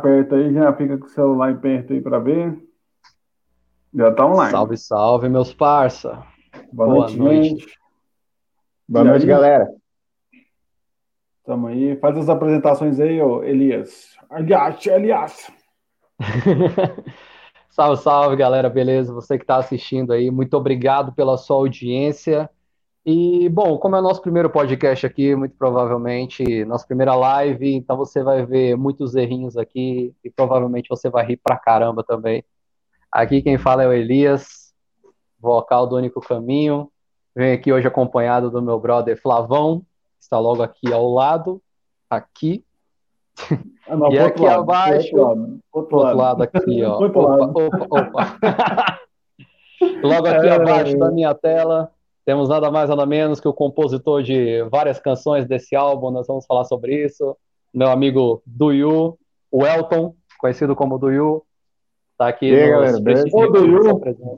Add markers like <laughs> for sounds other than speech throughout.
perto aí, já fica com o celular em perto aí para ver. Já tá online. Salve, salve, meus parça. Boa, Boa noite, noite. Boa e noite, aí? galera. Tamo aí. Faz as apresentações aí, ô Elias. Aliás, aliás. <laughs> salve, salve, galera. Beleza? Você que está assistindo aí, muito obrigado pela sua audiência. E, bom, como é o nosso primeiro podcast aqui, muito provavelmente, nossa primeira live, então você vai ver muitos errinhos aqui e provavelmente você vai rir pra caramba também. Aqui quem fala é o Elias, vocal do Único Caminho. Venho aqui hoje acompanhado do meu brother Flavão, que está logo aqui ao lado, aqui. Ah, não, <laughs> e aqui lado, abaixo, outro, outro, outro lado. aqui, ó. Opa, opa, opa. <laughs> logo aqui é, abaixo da minha tela, temos nada mais nada menos que o compositor de várias canções desse álbum, nós vamos falar sobre isso. Meu amigo Duyu, o Elton, conhecido como Duyu, tá aqui. E aí, galera, O Duyu,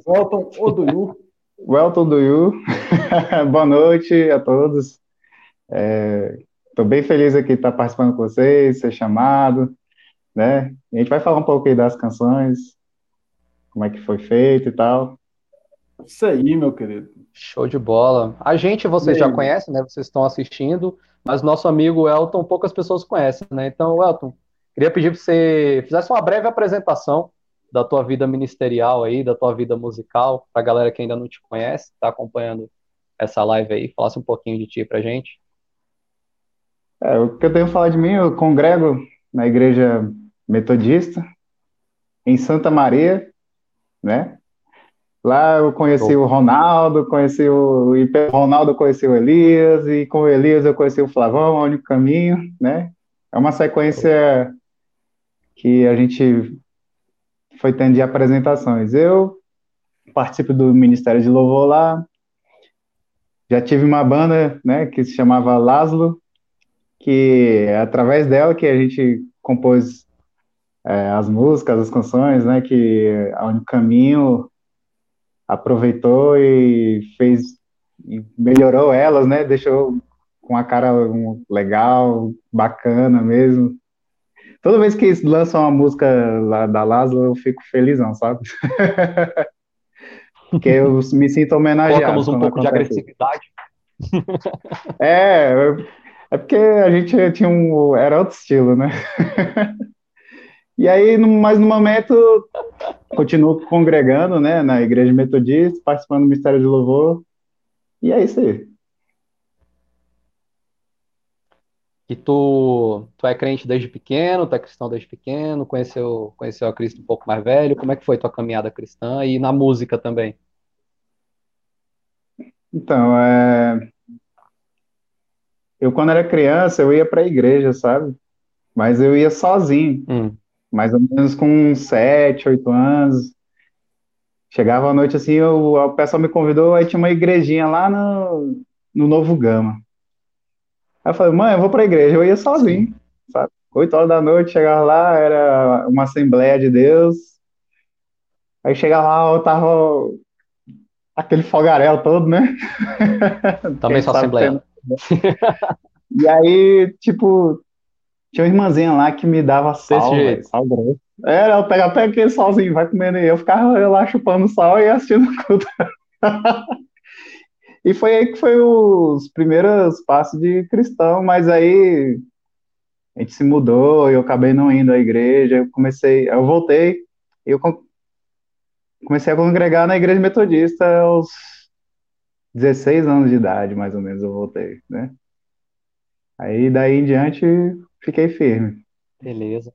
Elton, o Duyu. O Elton Duyu. <laughs> Boa noite a todos. Estou é, bem feliz aqui de estar participando com vocês, ser chamado, né? A gente vai falar um pouco aí das canções, como é que foi feito e tal. Isso aí, meu querido. Show de bola. A gente vocês já conhecem, né? Vocês estão assistindo, mas nosso amigo Elton poucas pessoas conhecem, né? Então, Elton, queria pedir para você fizesse uma breve apresentação da tua vida ministerial aí, da tua vida musical, para a galera que ainda não te conhece, está acompanhando essa live aí, falasse um pouquinho de ti pra gente. É, o que eu tenho que falar de mim, eu congrego na igreja metodista em Santa Maria, né? Lá eu conheci o Ronaldo, conheci o. E pelo Ronaldo conheci o Elias, e com o Elias eu conheci o Flavão, o único caminho, né? É uma sequência que a gente foi tendo de apresentações. Eu participo do Ministério de Louvor lá, já tive uma banda, né, que se chamava Laszlo, que é através dela que a gente compôs é, as músicas, as canções, né, que é o caminho aproveitou e fez e melhorou elas, né? Deixou com a cara legal, bacana mesmo. Toda vez que lançam uma música lá da Lázaro, eu fico felizão, sabe? <laughs> Porque eu me sinto homenageado. Colocamos um pouco de agressividade. É, é porque a gente tinha um. Era outro estilo, né? <laughs> E aí, mas no momento, continuo congregando, né, na igreja metodista, participando do Mistério de Louvor, e é isso aí. E tu, tu é crente desde pequeno, tu é cristão desde pequeno, conheceu, conheceu a Cristo um pouco mais velho, como é que foi tua caminhada cristã e na música também? Então, é... eu quando era criança, eu ia para a igreja, sabe? Mas eu ia sozinho. Hum mais ou menos com sete, oito anos. Chegava à noite assim, eu, o pessoal me convidou, aí tinha uma igrejinha lá no, no Novo Gama. Aí eu falei, mãe, eu vou pra igreja. Eu ia sozinho, sabe? Oito horas da noite, chegava lá, era uma Assembleia de Deus. Aí chegava lá, eu tava aquele fogaréu todo, né? Também <laughs> só Assembleia. E aí, tipo, tinha uma irmãzinha lá que me dava sal, véio, sal grosso. Era, eu pegava até aquele salzinho, vai comendo e eu ficava eu lá chupando sal e assistindo <laughs> tudo. e foi aí que foi os primeiros passos de cristão, mas aí a gente se mudou, eu acabei não indo à igreja, eu comecei, eu voltei, eu comecei a congregar na igreja metodista aos 16 anos de idade, mais ou menos, eu voltei, né? Aí daí em diante fiquei firme. Beleza.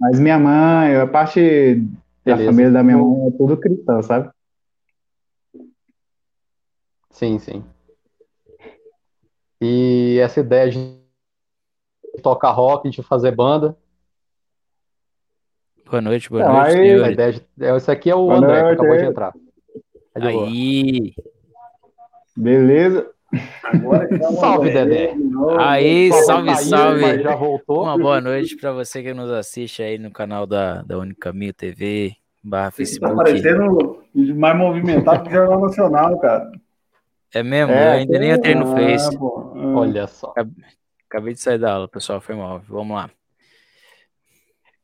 Mas minha mãe, a parte da família da minha mãe é tudo cristão, sabe? Sim, sim. E essa ideia de tocar rock, de fazer banda. Boa noite, boa noite. Aí, a ideia de... É, esse aqui é o boa André, noite, que acabou de entrar. É de aí. Beleza. <laughs> salve, Dedé. Aí, salve, salve. Já voltou. Uma boa noite para você que nos assiste aí no canal da, da Unicaminho TV, barra tá Facebook. Tá parecendo mais movimentado que o Jornal Nacional, cara. É mesmo? É, eu ainda nem entrei no Face. É. Olha só. Acabei de sair da aula, pessoal, foi mal. Vamos lá.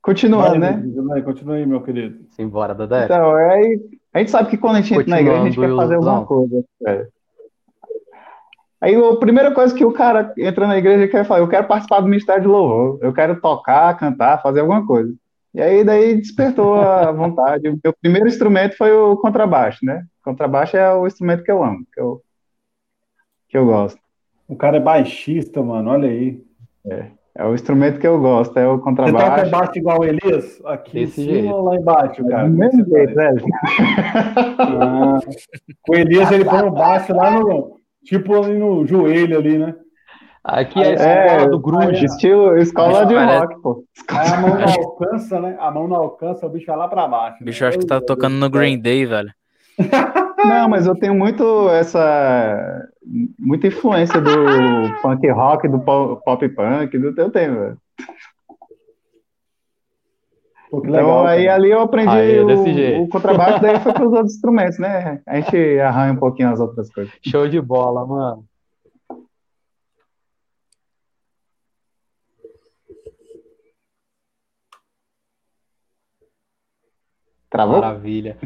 Continuando, né? Vai, continua aí, meu querido. Simbora, Dedé. Então, é, a gente sabe que quando a gente entra na igreja, a gente quer fazer alguma coisa. É. Aí a primeira coisa que o cara entra na igreja quer falar, eu quero participar do ministério de louvor, eu quero tocar, cantar, fazer alguma coisa. E aí daí despertou a <laughs> vontade. O meu primeiro instrumento foi o contrabaixo, né? O contrabaixo é o instrumento que eu amo, que eu, que eu gosto. O cara é baixista, mano, olha aí. É, é o instrumento que eu gosto, é o contrabaixo. Você toca baixo igual o Elias? Aqui Esse em cima jeito. ou lá embaixo, cara? Do mesmo jeito, né? <laughs> Ah, o Elias, ele põe o baixo lá no, tipo ali no joelho ali, né? Aqui é a escola é, do grunge. Estilo escola de rock, pô. Aí a mão não <laughs> alcança, né? A mão não alcança, o bicho vai lá pra baixo. O bicho né? acho que tá tocando no Green Day, velho. <laughs> Não, mas eu tenho muito essa. Muita influência do punk rock, do pop punk, do eu tenho, velho. Pô, então legal, aí cara. ali eu aprendi aí, o, o, contrabaixo, daí foi para os outros instrumentos, né? A gente arranha um pouquinho as outras coisas. Show de bola, mano. Travou? Maravilha.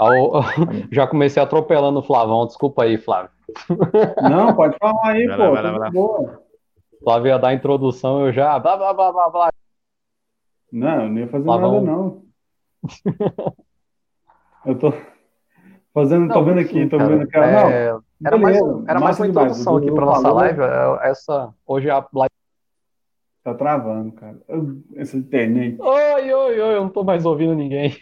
<laughs> Já comecei atropelando o Flavão, desculpa aí, Flávio. <laughs> Não, pode falar aí, vai pô. Lá, vai lá, boa. Flávio ia dar a introdução, eu já. Blá, blá, blá, blá, blá. Não, eu não ia fazer nada, não. eu tô fazendo, não, tô vendo aqui, tô cara, vendo aqui. É... Não, era mais, era mais uma introdução aqui para nossa live. É, essa, hoje a live Tá travando, cara. Essa internet. Oi, oi, oi, eu não tô mais ouvindo ninguém.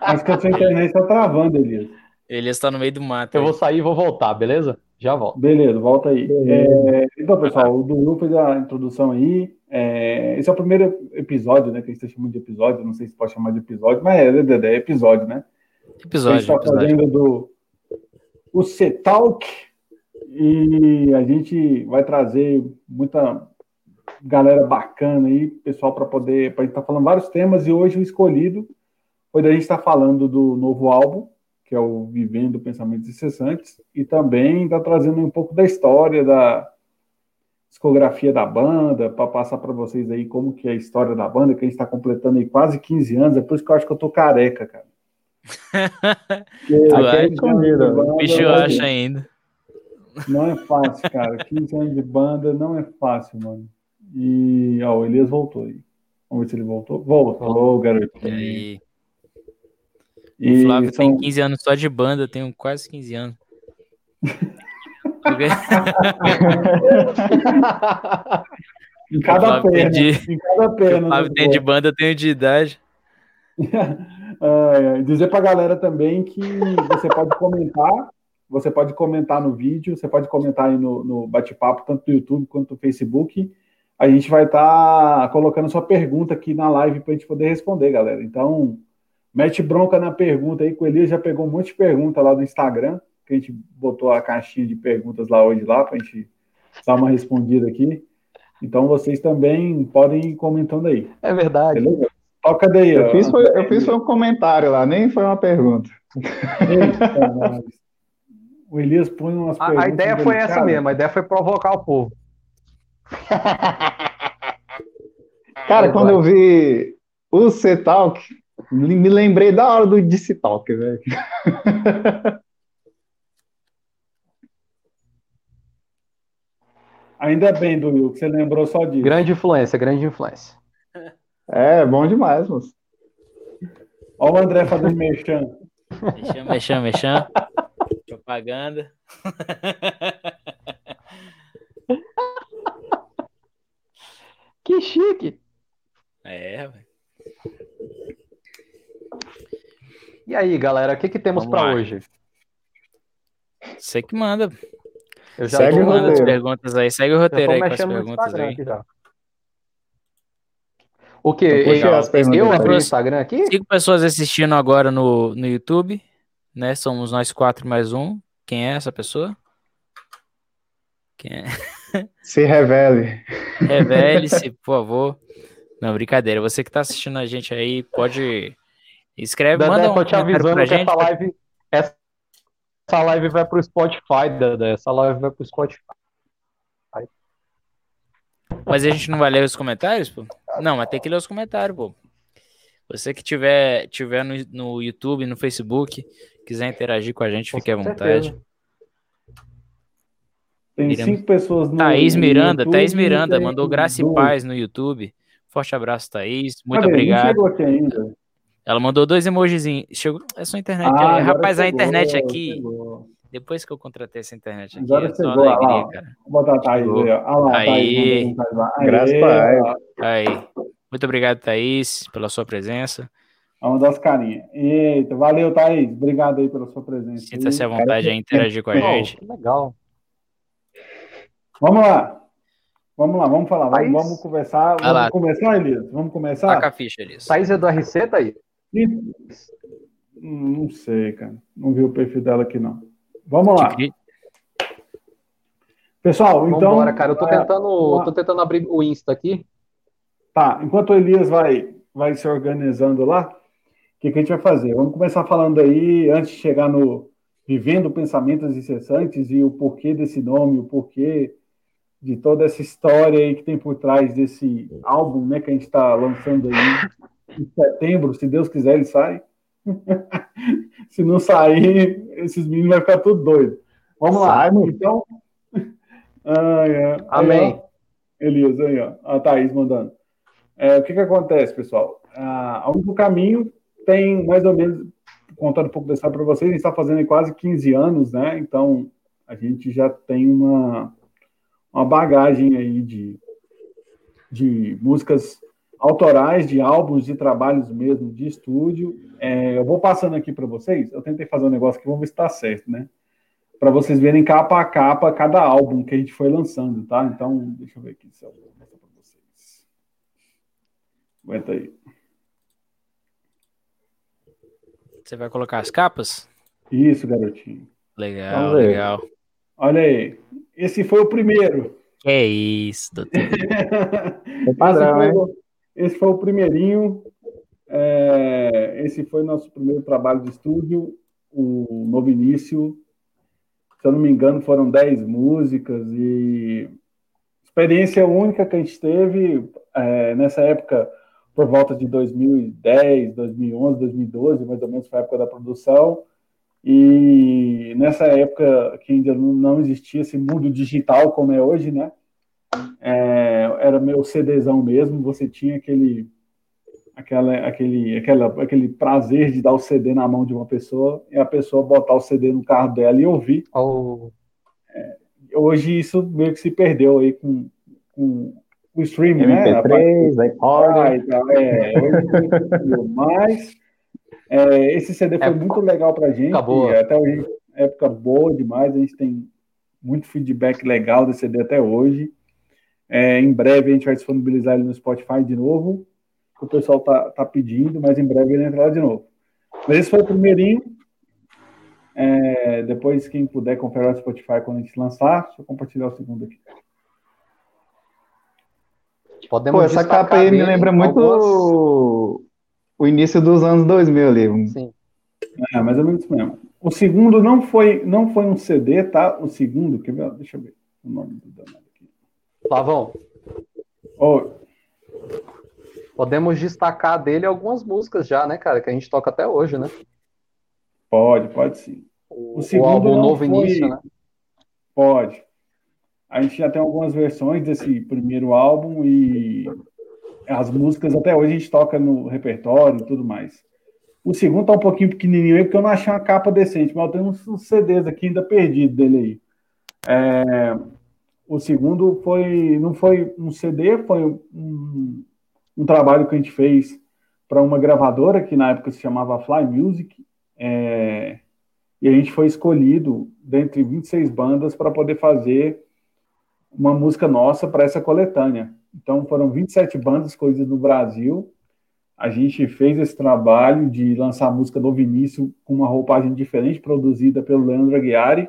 Acho que a sua internet tá travando, Elias. Elias tá no meio do mato. Eu aí. vou sair e vou voltar, beleza? Já volto. Beleza, volta aí. É, então, pessoal, o Dudu fez a introdução aí. É, esse é o primeiro episódio, né? Que a gente tá chamando de episódio. Não sei se pode chamar de episódio, mas é, é, é episódio, né? Episódio. A gente tá episódio. fazendo do o C-Talk e a gente vai trazer muita galera bacana aí, pessoal, para poder. Para a gente estar tá falando vários temas, e hoje o escolhido foi da gente estar tá falando do novo álbum, que é o Vivendo Pensamentos Incessantes, e também está trazendo um pouco da história da discografia da banda, para passar para vocês aí como que é a história da banda, que a gente está completando aí quase 15 anos, é por isso que eu acho que eu tô careca, cara. <laughs> tu acha? O bicho acha ainda. Não é fácil, cara. 15 anos de banda não é fácil, mano. E ó, o Elias voltou aí. Vamos ver se ele voltou. Voltou, garoto. E aí? E o Flávio são... tem 15 anos só de banda, eu tenho quase 15 anos. <laughs> em <laughs> cada perna. De... Em cada perna. O Flávio né, tem de banda, eu tenho de idade. <laughs> é, dizer pra galera também que você pode comentar, você pode comentar no vídeo, você pode comentar aí no, no bate-papo, tanto no YouTube quanto no Facebook a gente vai estar tá colocando sua pergunta aqui na live para a gente poder responder, galera. Então, mete bronca na pergunta aí, que o Elias já pegou um monte de pergunta lá no Instagram, que a gente botou a caixinha de perguntas lá hoje lá, para a gente dar uma respondida aqui. Então, vocês também podem ir comentando aí. É verdade. Beleza? Toca daí. Eu, fiz, foi, eu fiz foi um comentário lá, nem foi uma pergunta. Eita, <laughs> o Elias põe umas a, perguntas. A ideia foi essa mesmo, a ideia foi provocar o povo. <laughs> Cara, quando eu vi o C-Talk, me lembrei da hora do DC Talk, velho. <laughs> Ainda bem, Duil, que você lembrou só disso. Grande influência, grande influência. <laughs> É, bom demais, moço. Olha o André fazendo mexão. Mexão, mexão, mexão. <laughs> Propaganda. <laughs> Que chique. É, velho. E aí, galera, o que, que temos para hoje? Você que manda. Eu já segue manda as perguntas aí. Segue o roteiro aí com as perguntas aí. O que? Eu, eu abri o Instagram aqui? Cinco pessoas assistindo agora no, no YouTube, né? Somos nós quatro mais um. Quem é essa pessoa? Quem é? <laughs> Se revele. Revele-se, por favor. Não, brincadeira. Você que está assistindo a gente aí, pode. Escreve, Dedé, manda um tô te avisando pra que gente. Essa live, essa, essa live vai pro Spotify, Dedé. Essa live vai pro Spotify. Mas a gente não vai ler os comentários, pô? Não, mas tem que ler os comentários, pô. Você que tiver, tiver no, no YouTube, no Facebook, quiser interagir com a gente, fique à vontade. Tem cinco pessoas no Thaís Miranda, YouTube, Thaís Miranda, mandou graça e paz no YouTube. Forte abraço, Thaís. Muito Cadê? obrigado. Não chegou aqui ainda. Ela mandou dois emojizinhos. Chegou. É sua internet. Ah, Rapaz, chegou, a internet aqui. Chegou. Depois que eu contratei essa internet aqui, agora é só chegou, alegria, cara. Vou botar a Thaís aí, ó. lá, aí. Thaís, Graças a Aí. Muito obrigado, Thaís, pela sua presença. Vamos dar as carinhas. Eita, valeu, Thaís. Obrigado aí pela sua presença. Sinta-se à vontade a interagir com a gente. Legal. Vamos lá. Vamos lá, vamos falar. Vamos, vamos conversar. Vai vamos lá. começar, Elias? Vamos começar? Taca a ficha, Elias. Thaís é do RC, Thaís? Não sei, cara. Não vi o perfil dela aqui, não. Vamos lá. Pessoal, então. Vambora, cara. Eu tô é, tentando, tô tentando abrir o Insta aqui. Tá, enquanto o Elias vai, vai se organizando lá, o que, que a gente vai fazer? Vamos começar falando aí, antes de chegar no Vivendo Pensamentos Incessantes e o porquê desse nome, o porquê de toda essa história aí que tem por trás desse álbum, né, que a gente está lançando aí em setembro, se Deus quiser ele sai. <laughs> se não sair, esses meninos vão ficar tudo doido. Vamos lá, então. Ah, é. Amém. Aí, Elias, aí, ó. A Thaís mandando. É, o que, que acontece, pessoal? Ah, único caminho tem mais ou menos, contando um pouco dessa para vocês, a gente está fazendo em quase 15 anos, né? Então, a gente já tem uma uma bagagem aí de, de músicas autorais, de álbuns, de trabalhos mesmo de estúdio. É, eu vou passando aqui para vocês. Eu tentei fazer um negócio que vamos ver se está certo, né? Para vocês verem capa a capa cada álbum que a gente foi lançando, tá? Então, deixa eu ver aqui se eu vou mostrar para vocês. Aguenta aí. Você vai colocar as capas? Isso, garotinho. Legal, legal. Olha aí. Esse foi o primeiro. É isso, doutor. <laughs> é padrão, esse, foi, né? Esse foi o primeirinho. É, esse foi nosso primeiro trabalho de estúdio, o Novo Início. Se eu não me engano, foram 10 músicas e experiência única que a gente teve é, nessa época, por volta de 2010, 2011, 2012, mais ou menos foi a época da produção. E nessa época que ainda não existia esse mundo digital como é hoje, né? É, era meu CDzão mesmo, você tinha aquele, aquela, aquele, aquela, aquele prazer de dar o CD na mão de uma pessoa e a pessoa botar o CD no carro dela e ouvir. Oh. É, hoje isso meio que se perdeu aí com, com o streaming, MP3, né? iPod. Ah, então, é, mas é, esse CD foi é, muito legal para a gente. Acabou. Até hoje, época boa demais. A gente tem muito feedback legal desse CD até hoje. É, em breve a gente vai disponibilizar ele no Spotify de novo. O pessoal tá, tá pedindo, mas em breve ele entra lá de novo. Mas esse foi o primeirinho. É, depois, quem puder conferir no Spotify quando a gente lançar, deixa eu compartilhar o segundo aqui. Podemos Pô, essa capa aí me lembra muito algumas o início dos anos 2000 ali. Sim. É, mais ou menos isso mesmo. O segundo não foi, não foi um CD, tá? O segundo, quer ver? Deixa eu ver o nome do danado. Pavão. Oi. Podemos destacar dele algumas músicas já, né, cara? Que a gente toca até hoje, né? Pode, pode sim. O, o segundo o álbum Novo foi... Início, né? Pode. A gente já tem algumas versões desse primeiro álbum e as músicas até hoje a gente toca no repertório e tudo mais. O segundo tá um pouquinho pequenininho aí, porque eu não achei uma capa decente, mas eu tenho uns CDs aqui ainda perdidos dele aí. É, o segundo foi, não foi um CD, foi um, um trabalho que a gente fez para uma gravadora que na época se chamava Fly Music, é, e a gente foi escolhido dentre 26 bandas para poder fazer uma música nossa para essa coletânea. Então, foram 27 bandas escolhidas no Brasil. A gente fez esse trabalho de lançar a música do Vinícius com uma roupagem diferente, produzida pelo Leandro Aguiari.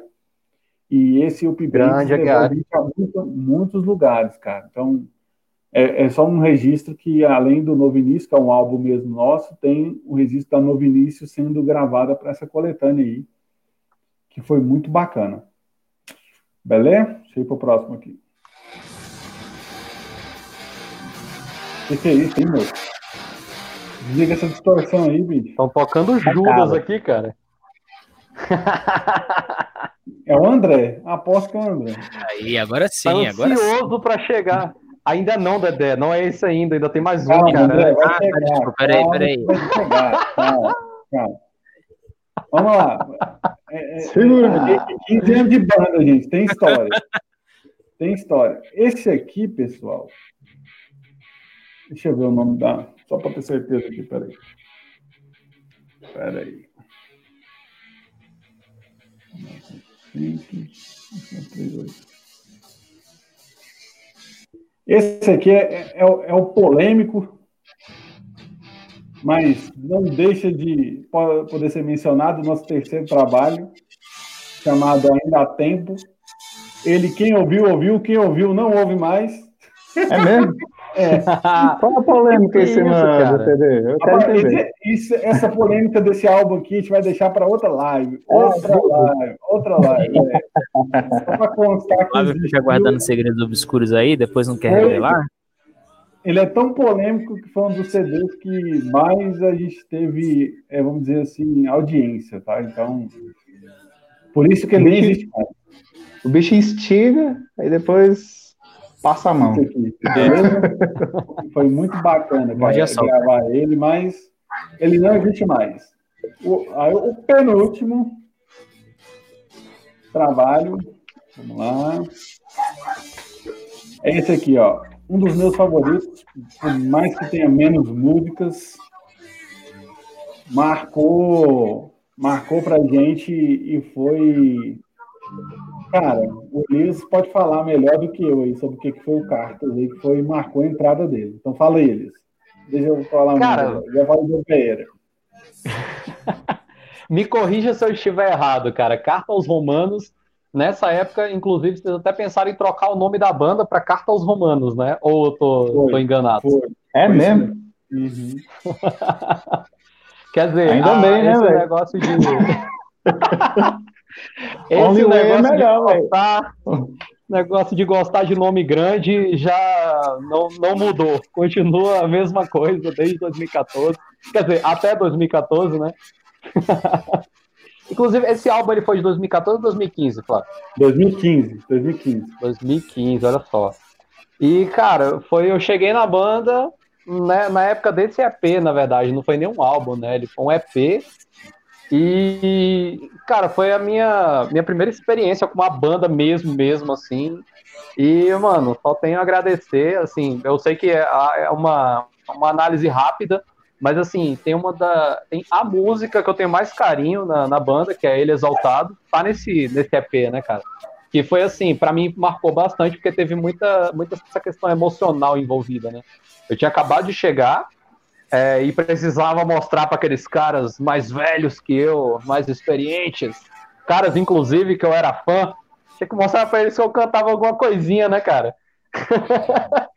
E esse Upgrade levou a gente a muito, muitos lugares, cara. Então, é, é, só um registro que, além do Novo Início, que é um álbum mesmo nosso, tem o registro da Novo Início sendo gravada para essa coletânea aí, que foi muito bacana. Beleza? Deixa eu ir para o próximo aqui. O que, que é isso, hein, meu? Desliga essa distorção aí, bicho. Estão tocando Judas aqui, cara. <laughs> É o André. Aposto que é o André. Aí, agora sim. Tá agora ansioso para chegar. Ainda não, Dedé. Não é esse ainda. Ainda tem mais um, cara. André, vai ah, chegar. Desculpa, peraí, peraí. Vai chegar. Calma, calma. Vamos lá. É, é, Segura. É, 15 anos de banda, gente. Tem história. Tem história. Esse aqui, pessoal. Deixa eu ver o nome da. Só para ter certeza aqui, peraí. Peraí. Esse aqui é, é, é, o polêmico, mas não deixa de poder ser mencionado o nosso terceiro trabalho, chamado Ainda há Tempo. Ele, quem ouviu, ouviu, quem ouviu, não ouve mais. É mesmo? <laughs> É. <laughs> Qual a polêmica? Eu quero entender. Isso, essa polêmica desse álbum aqui a gente vai deixar para outra live. É, outra live. Outra live. É. Só para constar que. Flávio fica guardando segredos obscuros aí, depois não quer revelar? Ele é tão polêmico que foi um dos CDs que mais a gente teve, é, vamos dizer assim, audiência, tá? Então, por isso que ele nem existe mais. O bicho instiga, aí depois Passa a mão. <laughs> Foi muito bacana cara, gravar ele, mas ele não existe mais. O, aí, o penúltimo trabalho, vamos lá. É esse aqui, ó. Um dos meus favoritos, por mais que tenha menos músicas, marcou, marcou pra gente e foi Cara, o Elias pode falar melhor do que eu aí sobre o que foi o Carter aí, que foi marcou a entrada dele. Então fala Elias. Deixa eu falar Cara, mais. Já falo do Pereira. <laughs> Me corrija se eu estiver errado, cara. Carta aos Romanos, nessa época, inclusive, vocês até pensaram em trocar o nome da banda para Carta aos Romanos, né? Ou eu tô, foi, tô enganado? Foi. É foi mesmo? Uhum. <laughs> Quer dizer, ainda ah, bem, né, velho? negócio de. <laughs> Esse negócio é melhor, de gostar, negócio de gostar de nome grande já não, não mudou. Continua a mesma coisa desde 2014. Quer dizer, até 2014, né? <laughs> Inclusive, esse álbum ele foi de 2014 ou 2015, Flávio? 2015, 2015. 2015, olha só. E, cara, foi, eu cheguei na banda né, na época desse EP, na verdade, não foi nenhum álbum, né? Ele foi um EP e, cara, foi a minha, minha primeira experiência com uma banda mesmo, mesmo, assim. E, mano, só tenho a agradecer, assim, eu sei que é, é uma, uma análise rápida, mas, assim, tem uma da... Tem a música que eu tenho mais carinho na, na banda, que é Ele Exaltado, tá nesse, nesse EP, né, cara? Que foi, assim, para mim marcou bastante, porque teve muita, muita essa questão emocional envolvida, né? Eu tinha acabado de chegar, é, e precisava mostrar para aqueles caras mais velhos que eu, mais experientes, caras inclusive que eu era fã, tinha que mostrar para eles que eu cantava alguma coisinha, né, cara? <laughs>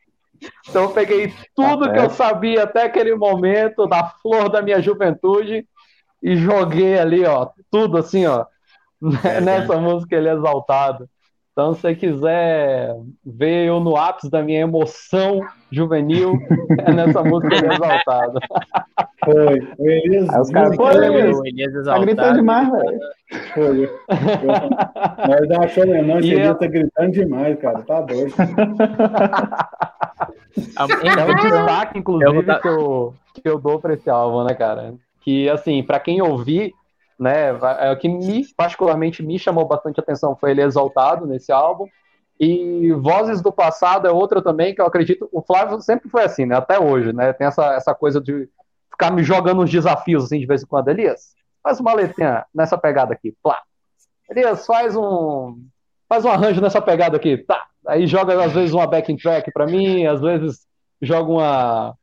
então eu peguei tudo que eu sabia até aquele momento, da flor da minha juventude, e joguei ali, ó, tudo assim, ó, <laughs> é, nessa música ele é exaltado. Então, se você quiser ver eu no ápice da minha emoção juvenil, é nessa música exaltada. Foi. O Elias. Aí os caras foi, Elias. O Elias exaltado. Tá gritando demais, velho. Foi. Mas eu achou, não, esse Elias tá gritando demais, cara. Tá doido. <laughs> é um destaque, inclusive, que eu, que eu dou pra esse álbum, né, cara? Que, assim, pra quem ouvir né? É, o que me, particularmente me chamou bastante atenção foi ele exaltado nesse álbum. E Vozes do Passado é outra também que eu acredito. O Flávio sempre foi assim, né? Até hoje, né? Tem essa, essa coisa de ficar me jogando uns desafios assim de vez em quando. Elias, faz uma letrinha nessa pegada aqui. Plá. Elias, faz um. Faz um arranjo nessa pegada aqui. Tá. Aí joga às vezes uma backing track para mim, às vezes joga uma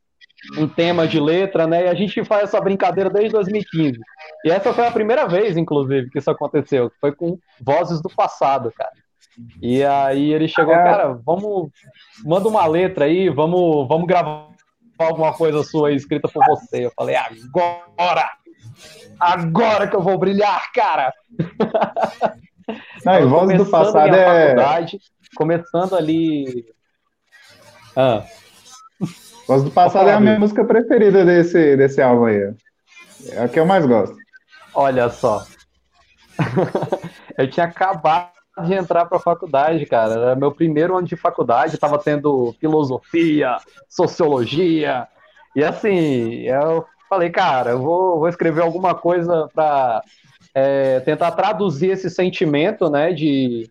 um tema de letra, né? E a gente faz essa brincadeira desde 2015. E essa foi a primeira vez, inclusive, que isso aconteceu. Foi com Vozes do Passado, cara. E aí ele chegou, é. cara, vamos, manda uma letra aí, vamos, vamos gravar alguma coisa sua aí escrita por você. Eu falei, agora! Agora que eu vou brilhar, cara! <laughs> Não, Vozes do Passado é... Começando ali... Ah. Voz do Passado é a minha música preferida desse, desse álbum aí. É a que eu mais gosto. Olha só. <laughs> eu tinha acabado de entrar para a faculdade, cara. Era meu primeiro ano de faculdade, estava tendo filosofia, sociologia. E assim, eu falei, cara, eu vou, vou escrever alguma coisa para é, tentar traduzir esse sentimento, né, de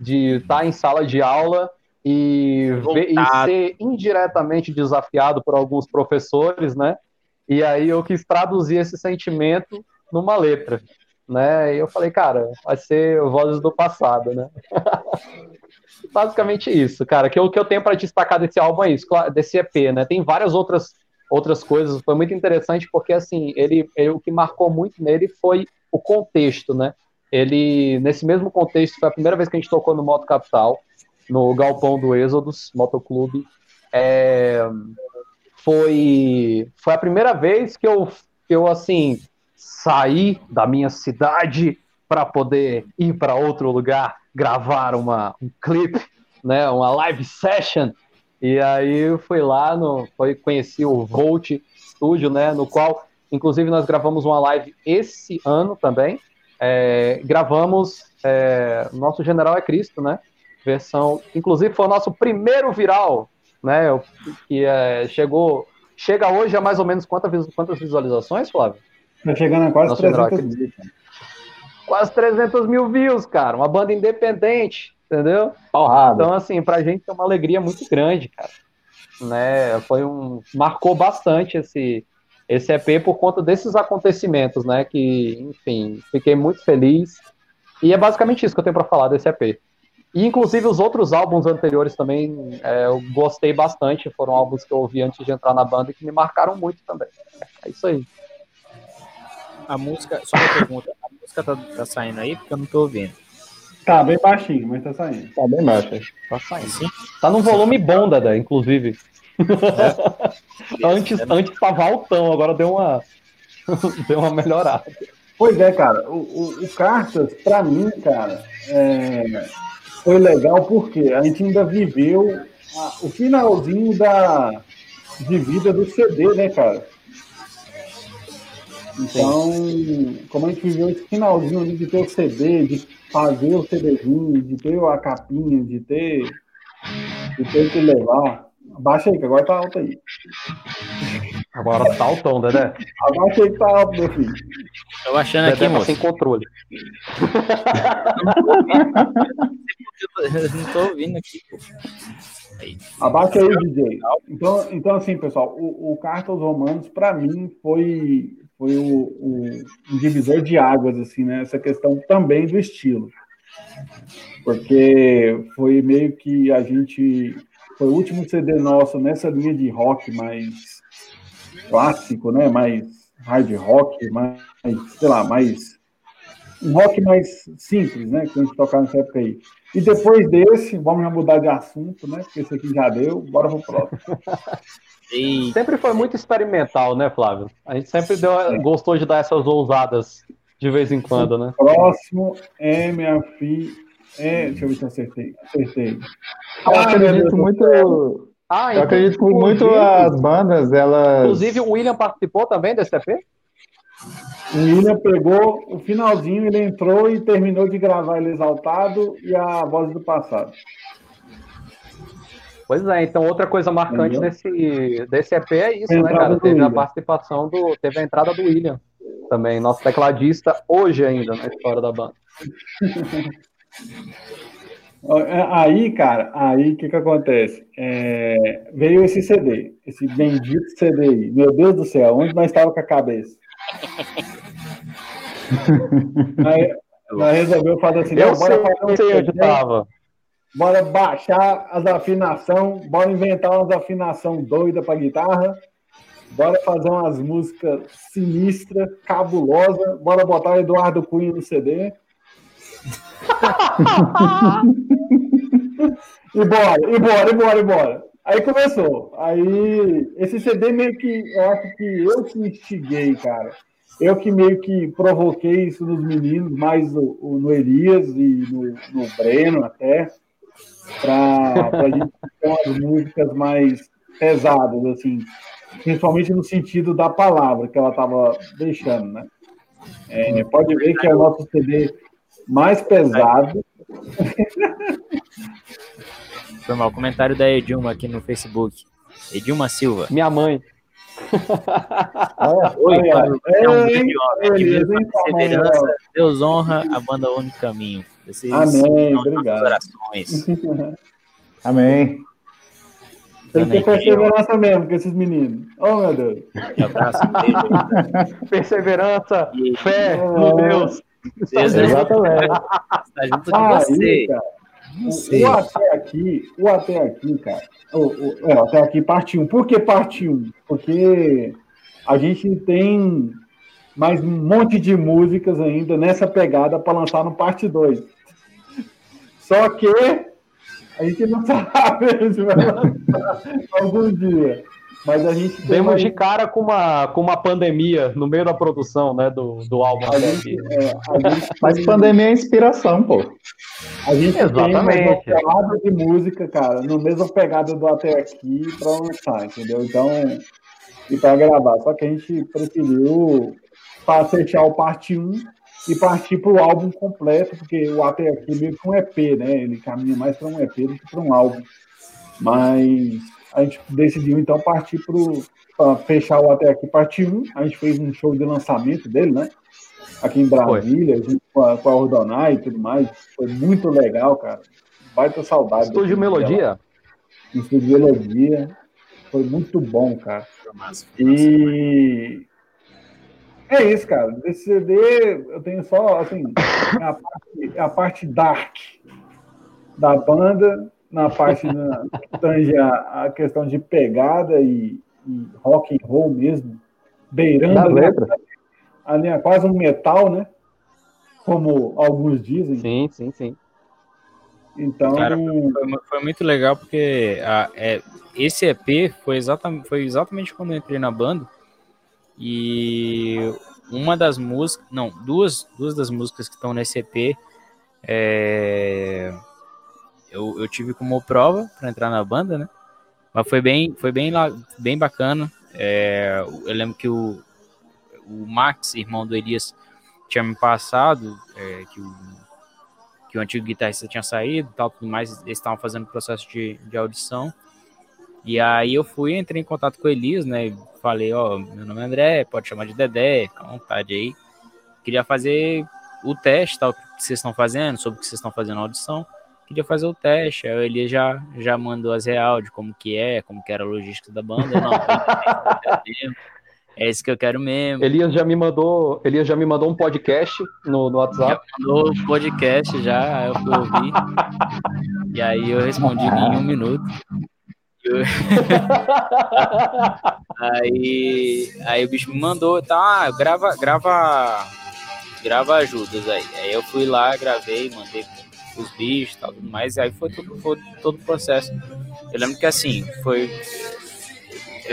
estar tá em sala de aula e, ver, e ser indiretamente desafiado por alguns professores, né? E aí eu quis traduzir esse sentimento numa letra, né? E eu falei, cara, vai ser Vozes do Passado, né? <laughs> Basicamente isso, cara. Que o que eu tenho para destacar desse álbum é isso, desse EP, né? Tem várias outras outras coisas. Foi muito interessante porque assim, ele, ele o que marcou muito nele foi o contexto, né? Ele nesse mesmo contexto foi a primeira vez que a gente tocou no Moto Capital, no galpão do Êxodos Motoclube. É, foi foi a primeira vez que eu eu assim sair da minha cidade para poder ir para outro lugar, gravar uma, um clipe, né, uma live session. E aí fui lá, no, foi conheci o Volt Studio, né, no qual, inclusive, nós gravamos uma live esse ano também. É, gravamos é, Nosso General é Cristo, né? Versão, inclusive foi o nosso primeiro viral, né? Que é, chegou, chega hoje a mais ou menos quantas, quantas visualizações, Flávio? Tá chegando a quase Nosso 300 mil. Quase 300 mil views, cara. Uma banda independente, entendeu? Porrada. Então, assim, pra gente é uma alegria muito grande, cara. Né? Foi um... Marcou bastante esse, esse EP por conta desses acontecimentos, né? Que, enfim, fiquei muito feliz. E é basicamente isso que eu tenho para falar desse EP. E, inclusive, os outros álbuns anteriores também é, eu gostei bastante. Foram álbuns que eu ouvi antes de entrar na banda e que me marcaram muito também. É isso aí a música, só uma pergunta, a música tá, tá saindo aí porque eu não tô ouvindo. Tá bem baixinho, mas tá saindo. Tá bem baixo. Tá saindo. Sim. Tá no volume bom, Dada, inclusive. É. <laughs> antes, é. antes tava altão, agora deu uma, <laughs> deu uma melhorada. Pois é, cara. O, o, o Cartas, pra mim, cara, é, foi legal porque a gente ainda viveu a, o finalzinho da, de vida do CD, né, cara? Então, como a gente viveu esse finalzinho de ter o CD, de fazer o CDzinho, de ter a capinha, de ter, de ter que levar. Abaixa aí, que agora tá alto aí. Agora tá altão, Dedé. Abaixa aí que tá alto, meu filho. Tô baixando aqui, tá moço. sem controle. <laughs> não tô ouvindo aqui, pô. Abaixa aí, DJ. Então, então assim, pessoal, o, o Cartas Romanos, para mim, foi foi o, o, um divisor de águas, assim, né? Essa questão também do estilo. Porque foi meio que a gente. Foi o último CD nosso nessa linha de rock mais clássico, né? Mais hard rock, mais, sei lá, mais. Um rock mais simples, né? Que a gente tocava nessa época aí. E depois desse, vamos já mudar de assunto, né? Porque esse aqui já deu, bora pro próximo. <laughs> E... Sempre foi muito experimental, né, Flávio? A gente sempre deu, gostou de dar essas ousadas de vez em quando, né? O próximo é minha filha. É, deixa eu ver se eu acertei. Acertei. Eu ah, acredito muito. Ah, eu acredito que muito as bandas, elas. Inclusive, o William participou também desse EP? O William pegou o finalzinho, ele entrou e terminou de gravar ele exaltado e a voz do passado. Pois é, então outra coisa marcante desse, desse EP é isso, né, cara? Teve a participação do. Teve a entrada do William também, nosso tecladista, hoje ainda na história da banda. <laughs> Aí, cara, aí o que que acontece? É, veio esse CD, esse bendito CD aí. Meu Deus do céu, onde nós estávamos com a cabeça? <laughs> aí, nós resolveu fazer assim, eu sei, bora fazer um sei onde estava bora baixar as afinação, bora inventar umas afinação doida para guitarra, bora fazer umas músicas sinistras, cabulosa, bora botar o Eduardo Cunha no CD. <laughs> e bora, e bora, e bora, e bora. Aí começou. Aí esse CD meio que eu acho que eu que instiguei, cara. Eu que meio que provoquei isso nos meninos, mais no, no Elias e no, no Breno até para a gente ter umas músicas mais pesadas, assim, principalmente no sentido da palavra que ela estava deixando, né? É, pode ver que é o nosso CD mais pesado. Foi mal. Comentário da Edilma aqui no Facebook. Edilma Silva. Minha mãe. Oi, é um grande homem. Deus honra, a banda Único Caminho. Vocês Amém, obrigado. <laughs> Amém. Tem que ter perseverança mesmo com esses meninos. Oh, meu Deus. abraço. <laughs> perseverança, e... fé é. no Deus. Deus Exatamente. Está junto com você. O, o, até aqui, o até aqui, cara. O, o, é, até aqui, parte 1. Por que parte 1? Porque a gente tem mais um monte de músicas ainda nessa pegada para lançar no parte 2. Só que a gente não <laughs> sabe se vai lançar algum dia. Mas a gente Demos de cara com uma, com uma pandemia no meio da produção né, do, do álbum. A gente, é, a gente Mas pandemia é inspiração, pô. A gente Exatamente. tem uma pegada de música, cara, no mesmo pegada do Até Aqui para lançar, entendeu? Então, e para gravar. Só que a gente preferiu para fechar o parte 1 e partir para o álbum completo, porque o Até Aqui é meio que um EP, né? Ele caminha mais para um EP do que para um álbum. Mas a gente decidiu então partir para fechar o Até Aqui parte 1. A gente fez um show de lançamento dele, né? Aqui em Brasília, junto com a, com a Ordonai e tudo mais. Foi muito legal, cara. Baita saudade. Estúdio Melodia? Estúdio Melodia. Foi muito bom, cara. E é isso, cara. Desse CD eu tenho só, assim, a parte, a parte dark da banda, na parte na, que tange a, a, questão de pegada e, e, rock and roll mesmo, beirando a letra. a linha quase um metal, né? Como alguns dizem. Sim, sim, sim. Então, Cara, foi, foi, muito legal porque a, é, esse EP foi exatamente, foi exatamente quando eu entrei na banda. E uma das músicas, não, duas, duas das músicas que estão nesse EP, é, eu, eu tive como prova para entrar na banda, né? Mas foi bem, foi bem, bem bacana. É, eu lembro que o, o Max, irmão do Elias, tinha me passado é, que, o, que o antigo guitarrista tinha saído tal, tudo mais. Eles estavam fazendo processo de, de audição. E aí eu fui, entrei em contato com o Elias, né? Falei, ó, meu nome é André, pode chamar de Dedé, fica à vontade aí. Queria fazer o teste, tal, que vocês estão fazendo, sobre o que vocês estão fazendo na audição. Queria fazer o teste. Aí o Elias já, já mandou as real de como que é, como que era a logística da banda. Não, é isso que eu quero mesmo. Elias já me mandou, Elias já me mandou um podcast no, no WhatsApp. Já mandou um podcast já, eu fui ouvir. e aí eu respondi em um minuto. Aí, aí o bicho me mandou, tá, ah, grava, grava, grava ajudas aí. Aí eu fui lá, gravei, mandei os bichos, tal, tudo e aí foi todo, foi todo o processo. Eu lembro que assim, foi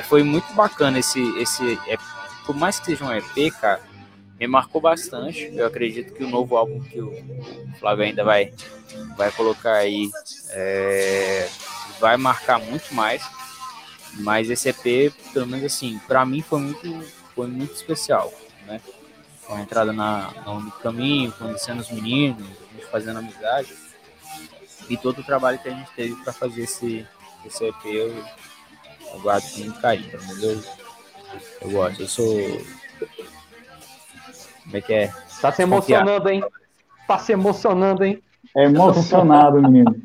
foi muito bacana esse esse por mais que seja um EP, cara, me marcou bastante. Eu acredito que o novo álbum que o Flávio ainda vai vai colocar aí é, vai marcar muito mais. Mas esse EP, pelo menos assim, para mim foi muito, foi muito especial, né? Com a entrada na, no caminho, conhecendo os meninos, fazendo amizade. E todo o trabalho que a gente teve para fazer esse, esse EP, eu, eu guardo com muito carinho, mas eu, eu gosto, eu sou. Como é que é? Tá se emocionando, hein? Tá se emocionando, hein? É emocionado, menino.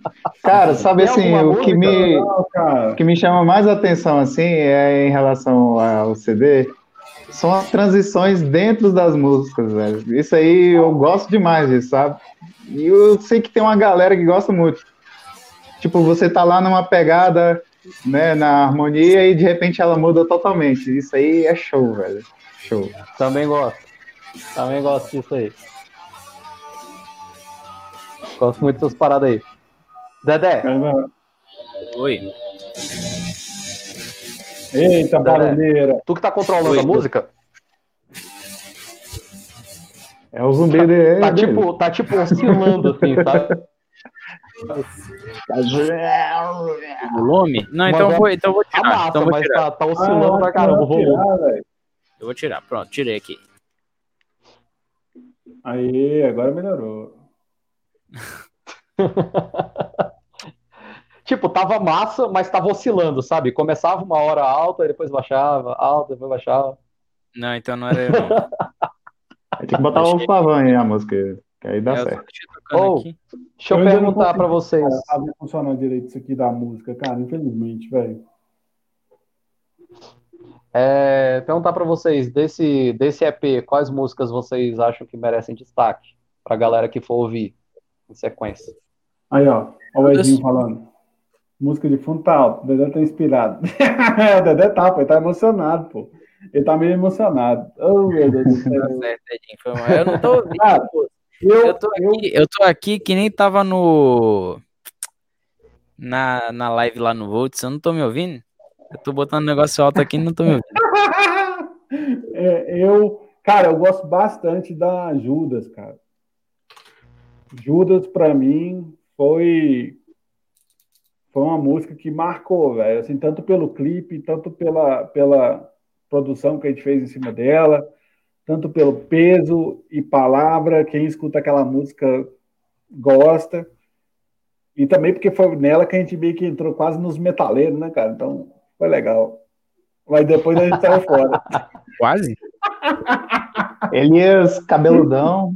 Cara, sabe assim, o que me, o que me chama mais atenção assim é em relação ao CD, são as transições dentro das músicas, velho. Isso aí eu gosto demais disso, sabe? E eu sei que tem uma galera que gosta muito. Tipo, você tá lá numa pegada, né, na harmonia e de repente ela muda totalmente. Isso aí é show, velho. Show. Também gosto. Também gosto disso aí. Gosto muito dessas paradas aí. Dedé. Oi. Eita, barulheira. Tu que tá controlando Oi, a música? É o zumbi tá, dele. Tá tipo, tá tipo oscilando assim, sabe? Volume? Não, então, vou, então vou tirar. Tá massa, então vou tirar. Tá, tá oscilando ah, pra caramba o volume. Eu vou tirar, pronto, tirei aqui. Aí, agora melhorou. <laughs> tipo, tava massa, mas tava oscilando, sabe? Começava uma hora alta, depois baixava, alta, depois baixava. Não, então não era eu, não. <laughs> Tem que botar o Pavan aí a música, que aí dá é, certo. Oh, deixa eu, eu perguntar para vocês. Sabe funcionar direito isso aqui da música, cara, infelizmente, velho. É, perguntar para vocês, desse, desse EP, quais músicas vocês acham que merecem destaque? Pra galera que for ouvir em sequência. Aí, ó, ó o Edinho falando. Música de fundo tá alto, o Dedé tá inspirado. o <laughs> Dedé tá, pô, ele tá emocionado, pô. Ele tá meio emocionado. Oh, meu Deus do <laughs> céu. Tá eu não tô ouvindo, ah, pô. Eu, eu, tô aqui, eu... eu tô aqui que nem tava no. Na, na live lá no Volts, eu não tô me ouvindo? Eu tô botando negócio alto aqui e não tô me ouvindo. <laughs> é, eu, cara, eu gosto bastante da Judas, cara. Judas, para mim, foi foi uma música que marcou, velho, assim, tanto pelo clipe, tanto pela, pela produção que a gente fez em cima dela, tanto pelo peso e palavra, quem escuta aquela música gosta, e também porque foi nela que a gente meio que entrou quase nos metaleiros, né, cara? Então, foi legal. Mas depois a gente saiu fora. <laughs> Quase? Elias, cabeludão.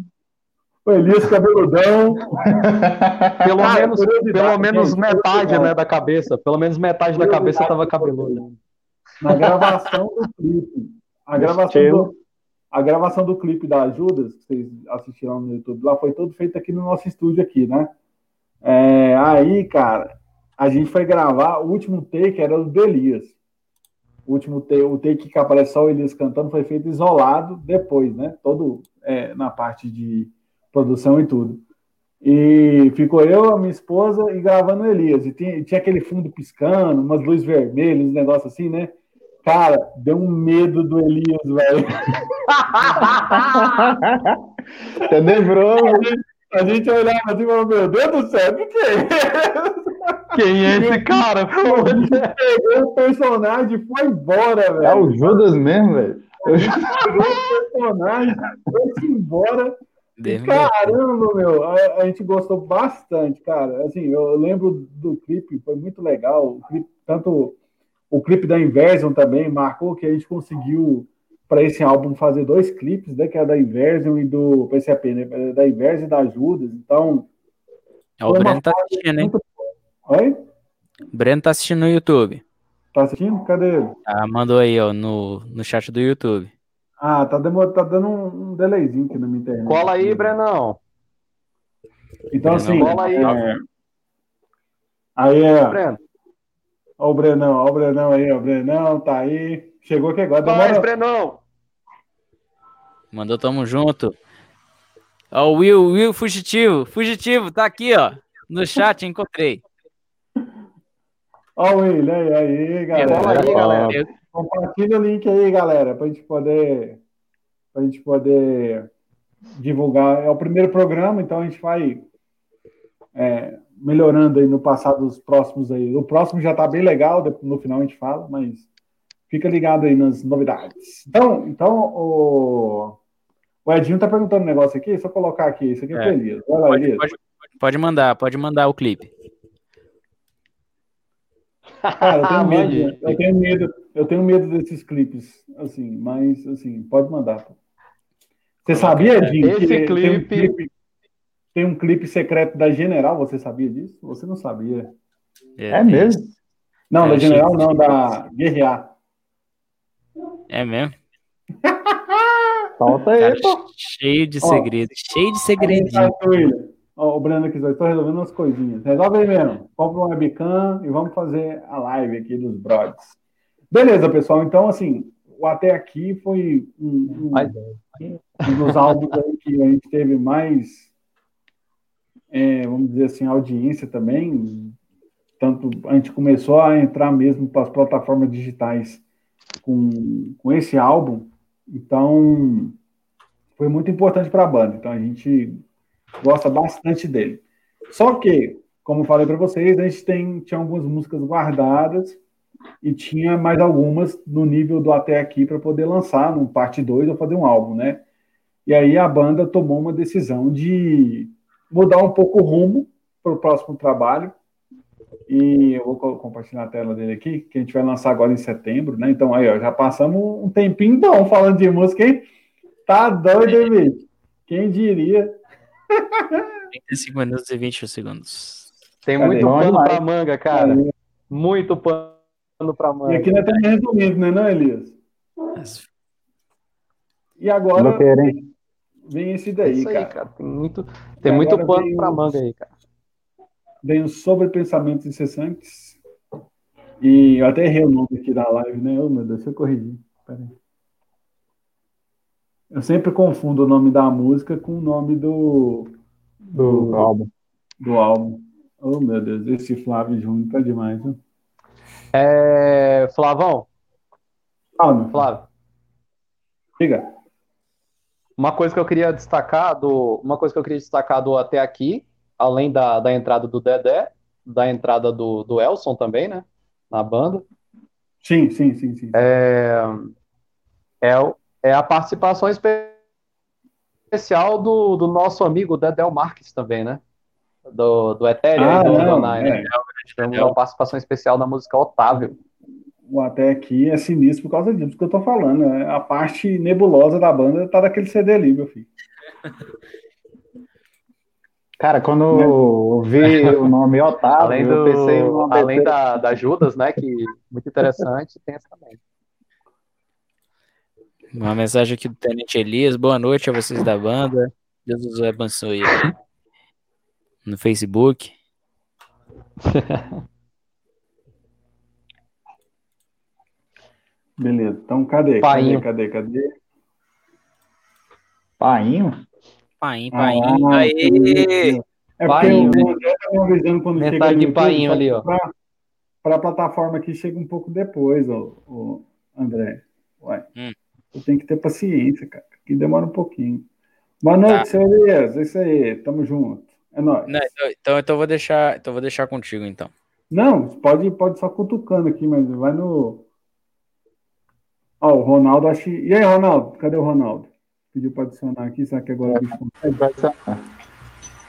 O Elias cabeludão. pelo ah, menos, pelo menos metade né, da cabeça. Pelo menos metade da cabeça estava cabeludo. Na gravação do clipe. A gravação do, a gravação do clipe da Judas, que vocês assistiram no YouTube, lá foi todo feito aqui no nosso estúdio aqui, né? É, aí, cara, a gente foi gravar, o último take era o do Elias. O último take, o take que aparece só o Elias cantando foi feito isolado depois, né? Todo é, na parte de produção e tudo. E ficou eu, a minha esposa e gravando o Elias. E tinha, tinha aquele fundo piscando, umas luzes vermelhas, um negócio assim, né? Cara, deu um medo do Elias, velho. <laughs> Tenebrou. A gente olhava assim e falou, meu Deus do céu, o que, é isso? Quem é esse cara? Pegou o personagem e foi embora, velho. É o Judas mesmo, velho. Pegou o personagem, foi embora. Caramba, meu, a, a, gente gostou bastante, cara. Assim, eu lembro do clipe, foi muito legal. O clipe, tanto o clipe da Inversion também marcou que a gente conseguiu para esse álbum fazer dois clipes, né? Que é da Inversion e do PCP, né? Da Inversion e da Judas. Então. É, o Breno tá assistindo, hein? Oi? O Breno tá assistindo no YouTube. Tá assistindo? Cadê ele? Ah, mandou aí, ó, no, no chat do YouTube. Ah, tá, demor... tá dando um, delayzinho aqui na minha internet. Cola aí, Brenão. Então, Brenão, assim. Cola aí. É... Aí é. Breno. Ó o Brenão, ó o Brenão aí, ó o Brenão, tá aí. Chegou aqui agora. Demora... Mais, Brenão. Mandou tamo junto. Ó o Will, Will Fugitivo. Fugitivo, tá aqui, ó. No chat, encontrei. Ó o Will, aí, aí, galera. Aí, galera. Compartilha o link aí, galera, pra gente poder... Pra gente poder divulgar. É o primeiro programa, então a gente vai... É, melhorando aí no passado dos próximos aí. O próximo já está bem legal, no final a gente fala, mas fica ligado aí nas novidades. Então, então o, o Edinho está perguntando um negócio aqui, só colocar aqui, isso aqui é, é. Elias. Lá, pode, Elias. Pode, pode, mandar, pode mandar o clipe. Cara, eu tenho <laughs> medo, eu tenho medo, eu tenho medo desses clipes, assim, mas assim, pode mandar. Você sabia, Edinho? Esse que clipe... Tem um clipe tem um clipe secreto da General, você sabia disso? Você não sabia. É, é mesmo? Não, é, da General não, da Guerrear. É mesmo? <laughs> Falta aí, pô. Cheio de segredo, cheio de segredinho. Ó, o Breno aqui, estou resolvendo umas coisinhas. Resolve aí mesmo. Compra um webcam e vamos fazer a live aqui dos brothers. Beleza, pessoal. Então, assim, o até aqui foi um, um, um dos álbuns aí que a gente teve mais é, vamos dizer assim, audiência também. Tanto a gente começou a entrar mesmo para as plataformas digitais com, com esse álbum, então foi muito importante para a banda. Então a gente gosta bastante dele. Só que, como falei para vocês, a gente tem, tinha algumas músicas guardadas e tinha mais algumas no nível do até aqui para poder lançar num parte 2 ou fazer um álbum, né? E aí a banda tomou uma decisão de mudar um pouco o rumo para o próximo trabalho. E eu vou compartilhar a tela dele aqui, que a gente vai lançar agora em setembro, né? Então aí, ó, já passamos um tempinho bom falando de música, hein? Tá doido, hein, bicho? Quem diria? 35 minutos e 20 segundos. Tem muito pano para manga, cara. Muito pano para manga. E aqui nós estamos resumindo, né, não, Elias? E agora vem esse daí, Isso aí, cara. cara. Tem muito, tem muito pano para manga aí, cara. Vem os sobre pensamentos incessantes. E eu até errei o nome aqui da live, né? Oh, meu Deus, deixa eu corrigir. Peraí. Eu sempre confundo o nome da música com o nome do, do, do álbum. Do álbum. Oh, meu Deus, esse Flávio Júnior tá demais, né? É... Flavão. Fala, Flávio. Diga. Uma coisa que eu queria destacar do, uma coisa que eu queria destacar do até aqui, além da, da entrada do Dedé, da entrada do, do Elson também, né, na banda. Sim, sim, sim, sim. É, é, é a participação especial do, do nosso amigo Dedel Marques também, né? Do, do Ethereum ah, e do Adonai, né? É. uma participação especial na música Otávio. O até aqui é sinistro por causa disso que eu tô falando. Né? A parte nebulosa da banda tá daquele CD ali, meu filho. Cara, quando eu vi o nome <laughs> Otávio, além do, eu pensei no Além da, da Judas, né? Que muito interessante, tem essa também. Uma mensagem aqui do Tenente Elias. Boa noite a vocês da banda. Deus os abençoe. No Facebook. <laughs> Beleza. Então, cadê? Painho. Cadê, cadê, cadê? Painho? Painho, painho. Ah, Aê! É painho, porque o André tá me avisando quando Metade chega de painho ali, ó. Para a plataforma que chega um pouco depois, ó, ó André. Ué. Hum. Você tem que ter paciência, cara, que demora um pouquinho. Boa noite, tá. seu Elias. É isso aí, tamo junto. É nóis. Não, então, então, então, vou deixar, então vou deixar contigo, então. Não, pode, pode só cutucando aqui, mas vai no. Ó, o Ronaldo, acho E aí, Ronaldo? Cadê o Ronaldo? Pediu para adicionar aqui, será que agora o bicho consegue?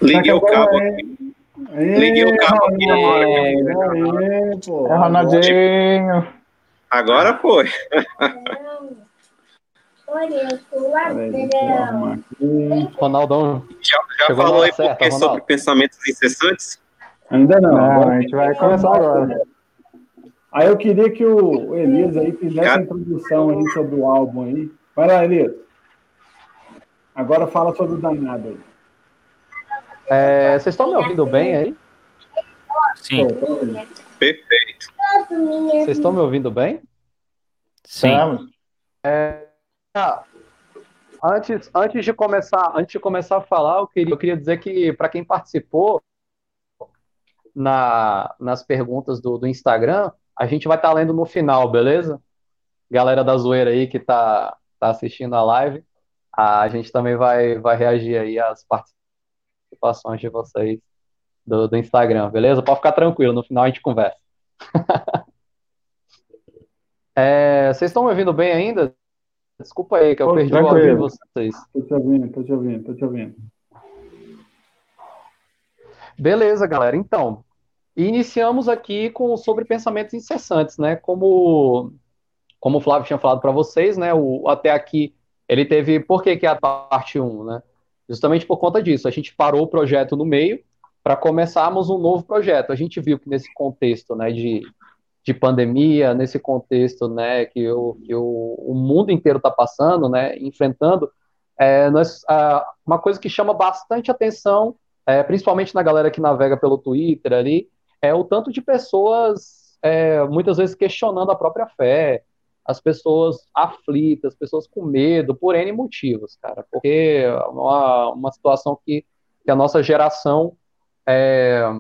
Liguei o cabo é... Liguei o cabo aqui na hora. É, Ronaldinho. Agora foi. Ronaldão. Já, já falou aí certa, porque sobre pensamentos incessantes? Ainda não. não a gente vai começar agora. Aí eu queria que o Elias aí fizesse a introdução aí sobre o álbum aí. Vai lá, Elias. Agora fala sobre o danado aí. É, vocês estão me ouvindo bem aí? Sim. Perfeito. Vocês estão me ouvindo bem? Sim. É, ah, antes, antes de começar, antes de começar a falar, eu queria, eu queria dizer que para quem participou na, nas perguntas do, do Instagram, a gente vai estar tá lendo no final, beleza? Galera da zoeira aí que está tá assistindo a live, a gente também vai, vai reagir aí às participações de vocês do, do Instagram, beleza? Pode ficar tranquilo, no final a gente conversa. <laughs> É, vocês estão me ouvindo bem ainda? Desculpa aí, que eu Pô, perdi o áudio de vocês. Tô te ouvindo, tô te ouvindo, tô te ouvindo. Beleza, galera. Então, iniciamos aqui com sobre pensamentos incessantes, né? Como, como o Flávio tinha falado para vocês, né? O, até aqui ele teve. Por que, que é a parte 1, né? Justamente por conta disso. A gente parou o projeto no meio para começarmos um novo projeto. A gente viu que nesse contexto, né, de de pandemia, nesse contexto né, que, o, que o, o mundo inteiro está passando, né, enfrentando, é, nós, uma coisa que chama bastante atenção, é, principalmente na galera que navega pelo Twitter ali, é o tanto de pessoas é, muitas vezes questionando a própria fé, as pessoas aflitas, pessoas com medo, por N motivos, cara, porque é uma, uma situação que, que a nossa geração é,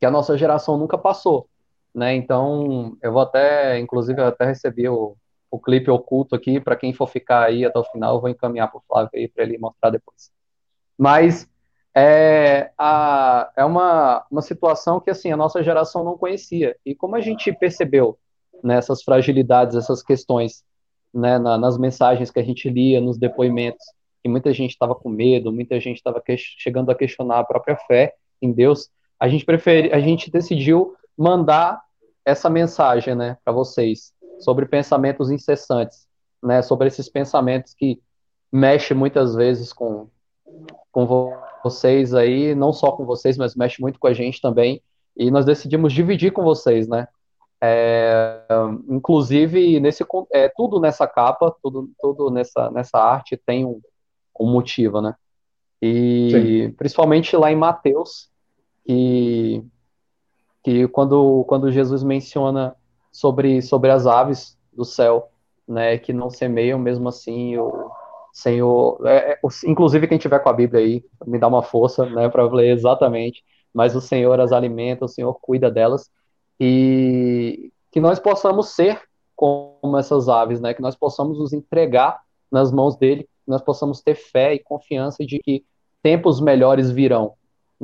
que a nossa geração nunca passou né? Então, eu vou até, inclusive, eu até recebi o, o clipe oculto aqui, para quem for ficar aí até o final, eu vou encaminhar para o Flávio aí para ele mostrar depois. Mas é, a, é uma, uma situação que assim a nossa geração não conhecia. E como a gente percebeu nessas né, fragilidades, essas questões, né, na, nas mensagens que a gente lia, nos depoimentos, que muita gente estava com medo, muita gente estava chegando a questionar a própria fé em Deus, a gente prefere, a gente decidiu mandar essa mensagem, né, para vocês sobre pensamentos incessantes, né, sobre esses pensamentos que mexem muitas vezes com com vocês aí, não só com vocês, mas mexe muito com a gente também. E nós decidimos dividir com vocês, né? É, inclusive, nesse, é, tudo nessa capa, tudo, tudo nessa, nessa arte tem um, um motivo, né? E Sim. principalmente lá em Mateus, que, que quando, quando Jesus menciona sobre, sobre as aves do céu, né, que não semeiam, mesmo assim o, Senhor, é, é inclusive quem tiver com a Bíblia aí, me dá uma força, né, para ler exatamente. Mas o Senhor as alimenta, o Senhor cuida delas e que nós possamos ser como essas aves, né, que nós possamos nos entregar nas mãos dele, que nós possamos ter fé e confiança de que tempos melhores virão,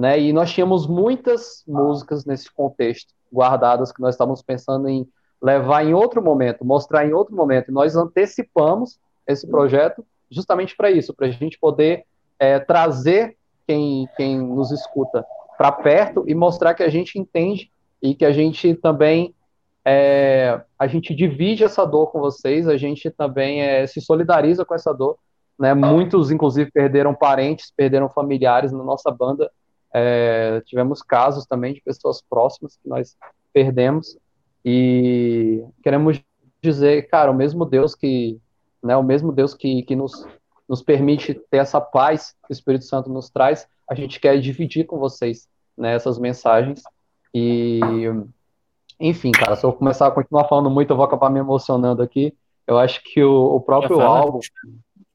né? E nós tínhamos muitas músicas nesse contexto guardadas que nós estávamos pensando em levar em outro momento, mostrar em outro momento. E nós antecipamos esse projeto justamente para isso, para a gente poder é, trazer quem, quem nos escuta para perto e mostrar que a gente entende e que a gente também é, a gente divide essa dor com vocês, a gente também é, se solidariza com essa dor. Né? Muitos, inclusive, perderam parentes, perderam familiares na nossa banda. É, tivemos casos também de pessoas próximas que nós perdemos. E queremos dizer, cara, o mesmo Deus que né, o mesmo Deus que, que nos, nos permite ter essa paz que o Espírito Santo nos traz, a gente quer dividir com vocês né, essas mensagens. E, enfim, cara, se eu começar a continuar falando muito, eu vou acabar me emocionando aqui. Eu acho que o, o próprio álbum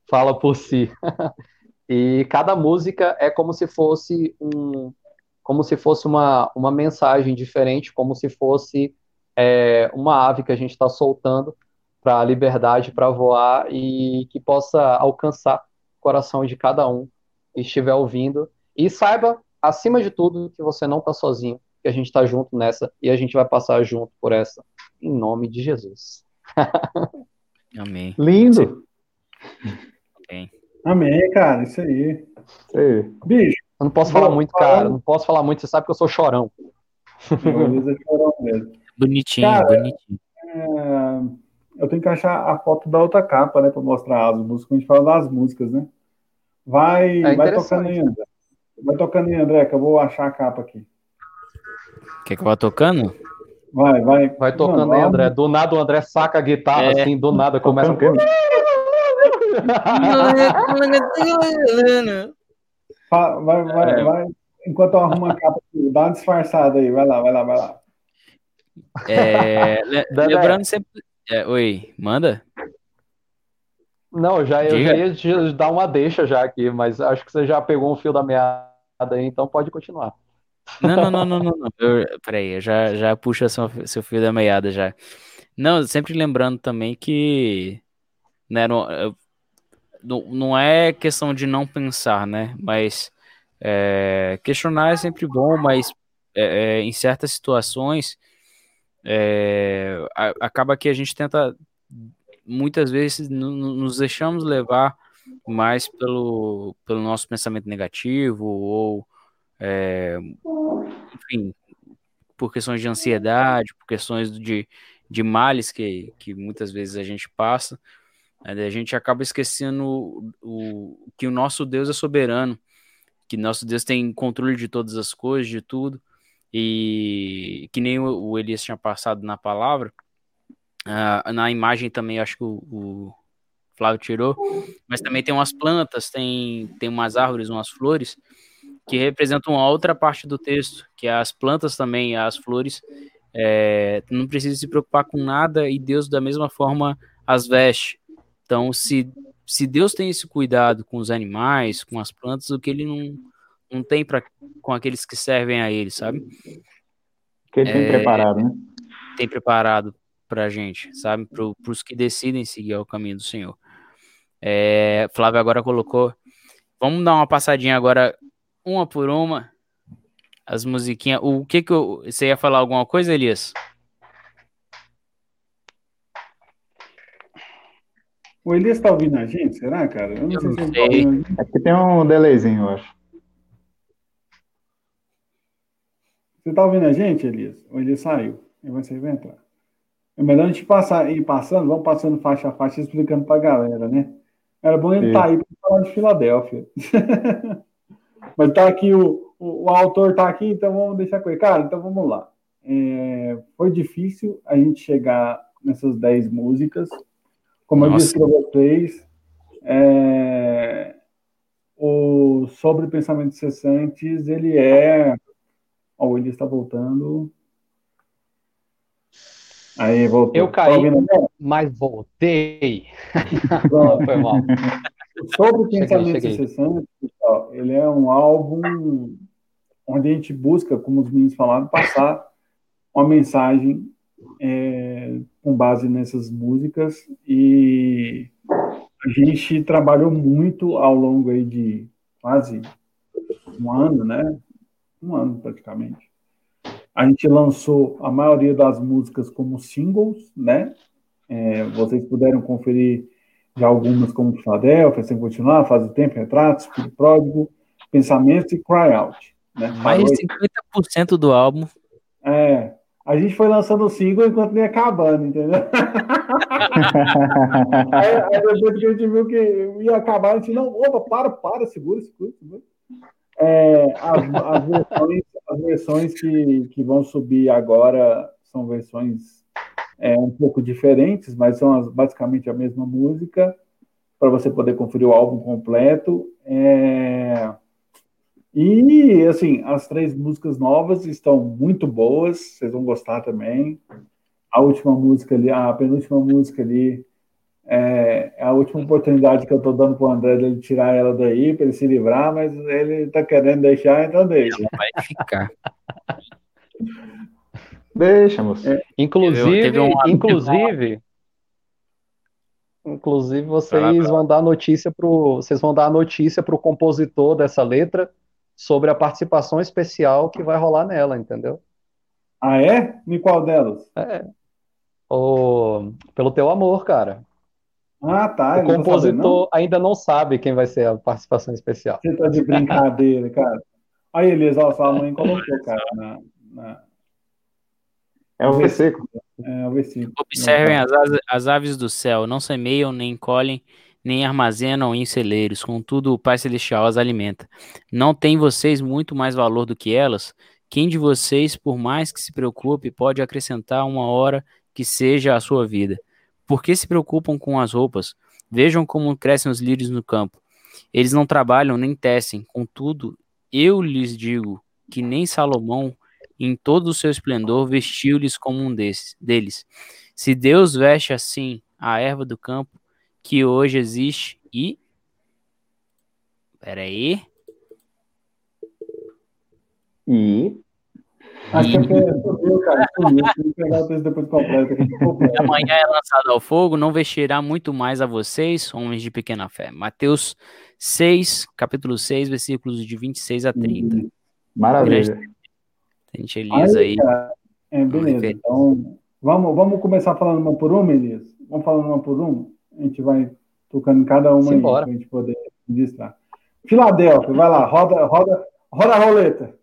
fala por si. <laughs> e cada música é como se fosse um, como se fosse uma, uma mensagem diferente, como se fosse é, uma ave que a gente está soltando para a liberdade para voar e que possa alcançar o coração de cada um que estiver ouvindo. E saiba, acima de tudo, que você não está sozinho, que a gente está junto nessa e a gente vai passar junto por essa, em nome de Jesus. <laughs> Amém. Lindo. Amém. Amém, cara, isso aí. Isso aí. Bicho. Eu não posso falar muito, cara. Não posso falar muito, você sabe que eu sou chorão. Bonitinho, cara, bonitinho. É eu tenho que achar a foto da outra capa, né, para mostrar as músicas. A gente fala das músicas, né? Vai, é vai tocando aí, André. Vai tocando aí, André, que eu vou achar a capa aqui. Quer que eu vá tocando? Vai, vai. Vai tocando não, aí, André. Do nada o André saca a guitarra, é. assim, do nada começa a. vai, vai, é. vai. Enquanto eu arrumo a capa aqui, dá uma disfarçada aí. Vai lá, vai lá, vai lá. É, <laughs> lembrando sempre é, oi, manda? Não, já, eu já ia te dar uma deixa já aqui, mas acho que você já pegou um fio da meada aí, então pode continuar. Não, não, não, não, <laughs> não. não. Eu, peraí, eu já, já puxa seu, seu fio da meada já. Não, sempre lembrando também que né, não, não é questão de não pensar, né? Mas é, questionar é sempre bom, mas é, é em certas situações é, acaba que a gente tenta muitas vezes nos deixamos levar mais pelo, pelo nosso pensamento negativo ou é, enfim por questões de ansiedade por questões de, de males que, que muitas vezes a gente passa a gente acaba esquecendo o, o, que o nosso Deus é soberano que nosso Deus tem controle de todas as coisas de tudo e que nem o Elias tinha passado na palavra, uh, na imagem também acho que o, o, Flávio tirou, mas também tem umas plantas, tem, tem umas árvores, umas flores, que representam uma outra parte do texto, que é as plantas também, as flores, é, não precisa se preocupar com nada e Deus da mesma forma as veste. Então, se, se Deus tem esse cuidado com os animais, com as plantas, o que ele não não tem para com aqueles que servem a ele, sabe? Que ele é, tem preparado, né? Tem preparado pra gente, sabe? Para os que decidem seguir o caminho do Senhor. É, Flávio agora colocou. Vamos dar uma passadinha agora uma por uma as musiquinhas. O que que eu, você ia falar alguma coisa, Elias? O Elias tá ouvindo a gente, será, cara? Eu não eu sei não se ele tá ouvindo a gente. Aqui tem um delayzinho, eu acho. Você tá ouvindo a gente, Elias? O Elias saiu. Ele vai sair vai entrar. É melhor a gente passar, ir passando, vamos passando faixa a faixa, explicando pra galera, né? Era bom ele estar tá aí para falar de Filadélfia. <laughs> Mas tá aqui, o, o, o, autor tá aqui, então vamos deixar com ele. Cara, então vamos lá. É, foi difícil a gente chegar nessas 10 músicas. Como Nossa. eu disse para vocês, é, o Sobre Pensamentos Cessantes, ele é. Ó, o está voltando. Aí, voltou. Eu caí, mas voltei. <laughs> Foi mal. Sobre Pensamentos Cessantes, ele é um álbum onde a gente busca, como os meninos falaram, passar uma mensagem é, com base nessas músicas e a gente trabalhou muito ao longo aí de quase um ano, né? Um ano praticamente. A gente lançou a maioria das músicas como singles, né? É, vocês puderam conferir já algumas como Philadelphia, Sem Continuar, Faz o Tempo, Retratos, Filho Pródigo, Pensamentos e Cry Out. Né? Mais de 50% do álbum. É, a gente foi lançando o single enquanto ia acabando, entendeu? <laughs> aí, aí, depois que a gente viu que ia acabar, a gente, não, opa, para, para, segura, segura, segura. É, as, as, versões, as versões que, que vão subir agora são versões é, um pouco diferentes, mas são as, basicamente a mesma música, para você poder conferir o álbum completo. É... E, assim, as três músicas novas estão muito boas, vocês vão gostar também. A última música ali, a penúltima música ali, é, é a última oportunidade que eu estou dando para o André de tirar ela daí, para ele se livrar, mas ele está querendo deixar, então deixa. Ela vai ficar. Deixa, moço. É. Inclusive, um inclusive, inclusive vocês vão dar notícia pro, vocês vão dar a notícia para o compositor dessa letra sobre a participação especial que vai rolar nela, entendeu? Ah, é? Em qual delas? É. O... Pelo teu amor, cara. Ah, tá. O compositor não ainda não sabe quem vai ser a participação especial. Você tá de brincadeira, cara. Aí, Elias, ó, sua mãe colocou, cara, <laughs> na, na, é o versículo. É o versículo. Observem as, as aves do céu, não semeiam, nem colhem, nem armazenam em celeiros, contudo o Pai Celestial as alimenta. Não tem vocês muito mais valor do que elas? Quem de vocês, por mais que se preocupe, pode acrescentar uma hora que seja a sua vida? Por que se preocupam com as roupas? Vejam como crescem os lírios no campo. Eles não trabalham nem tecem, contudo, eu lhes digo que nem Salomão, em todo o seu esplendor, vestiu-lhes como um desses, deles. Se Deus veste assim a erva do campo, que hoje existe, e. Peraí. E. Acho que é subiu, cara. depois completo. Amanhã é lançado ao fogo, não vestirá muito mais a vocês, homens de pequena fé. Mateus 6, capítulo 6, versículos de 26 a 30. Maravilha. Gente, Elias aí. aí é, beleza. Então, vamos, vamos começar falando uma por uma, Elias? Vamos falando uma por uma? A gente vai tocando em cada uma aí, para a gente poder registrar. Filadélfia, vai lá, roda, roda, roda a roleta.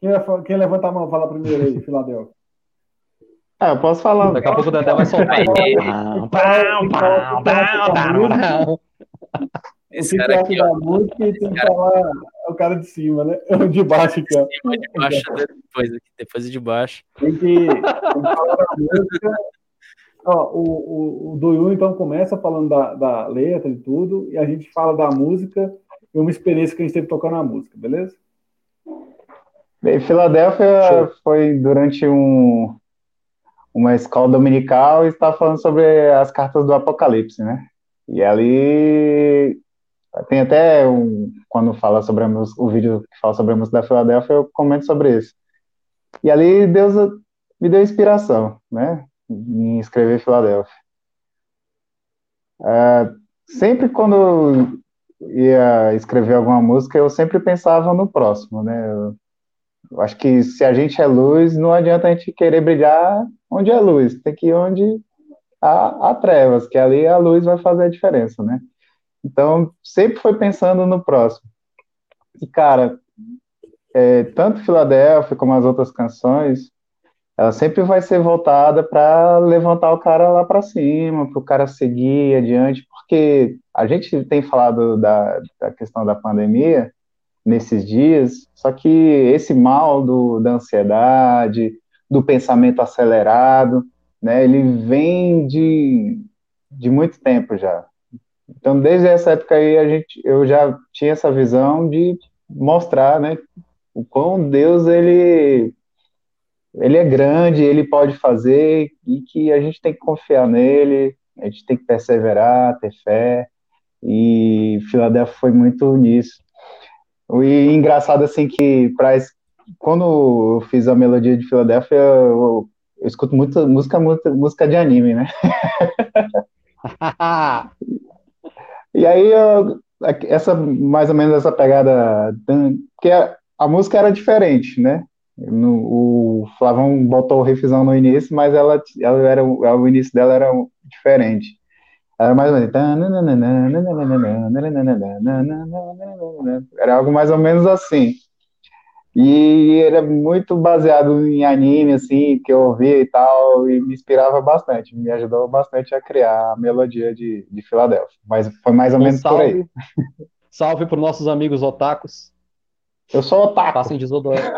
Quem, quem levanta a mão fala primeiro aí, Filadélfia. Ah, eu posso falar. Daqui a pouco o Dedé vai soltar. Esse cara aqui, ó. música e tem que falar é o cara de cima, né? O de baixo aqui, ó. De cima, de baixo, depois, depois de baixo. Tem que, tem que falar da música. Ó, o, o, o Doiu, então, começa falando da, da letra e tudo, e a gente fala da música e uma experiência que a gente teve tocando a música, beleza? Bem, Filadélfia Show. foi durante um, uma escola dominical e está falando sobre as cartas do Apocalipse, né? E ali tem até um, quando fala sobre a música, o vídeo que fala sobre a música da Filadélfia, eu comento sobre isso. E ali Deus me deu inspiração, né, em escrever Filadélfia. É, sempre quando ia escrever alguma música, eu sempre pensava no próximo, né? Eu, eu acho que se a gente é luz, não adianta a gente querer brilhar onde é luz, tem que ir onde há, há trevas, que ali a luz vai fazer a diferença, né? Então, sempre foi pensando no próximo. E, cara, é, tanto Filadélfia como as outras canções, ela sempre vai ser voltada para levantar o cara lá para cima, para o cara seguir adiante, porque a gente tem falado da, da questão da pandemia nesses dias, só que esse mal do, da ansiedade, do pensamento acelerado, né, ele vem de, de muito tempo já. Então, desde essa época aí, a gente, eu já tinha essa visão de mostrar, né, o quão Deus ele ele é grande, ele pode fazer e que a gente tem que confiar nele, a gente tem que perseverar, ter fé. E Filadélfia foi muito nisso. E engraçado assim que pra, quando eu fiz a melodia de Filadélfia, eu, eu escuto muita música, muita música de anime, né? <laughs> e aí eu, essa mais ou menos essa pegada, porque a, a música era diferente, né? No, o Flavão botou o riffzão no início, mas ela, ela era, o início dela era diferente. Era mais ou menos. Era algo mais ou menos assim. E era muito baseado em anime, assim, que eu ouvia e tal, e me inspirava bastante, me ajudou bastante a criar a melodia de, de Filadélfia. Mas foi mais ou um menos salve, por aí. Salve para os nossos amigos otakus. Eu sou otaku. Passem desodorante <laughs>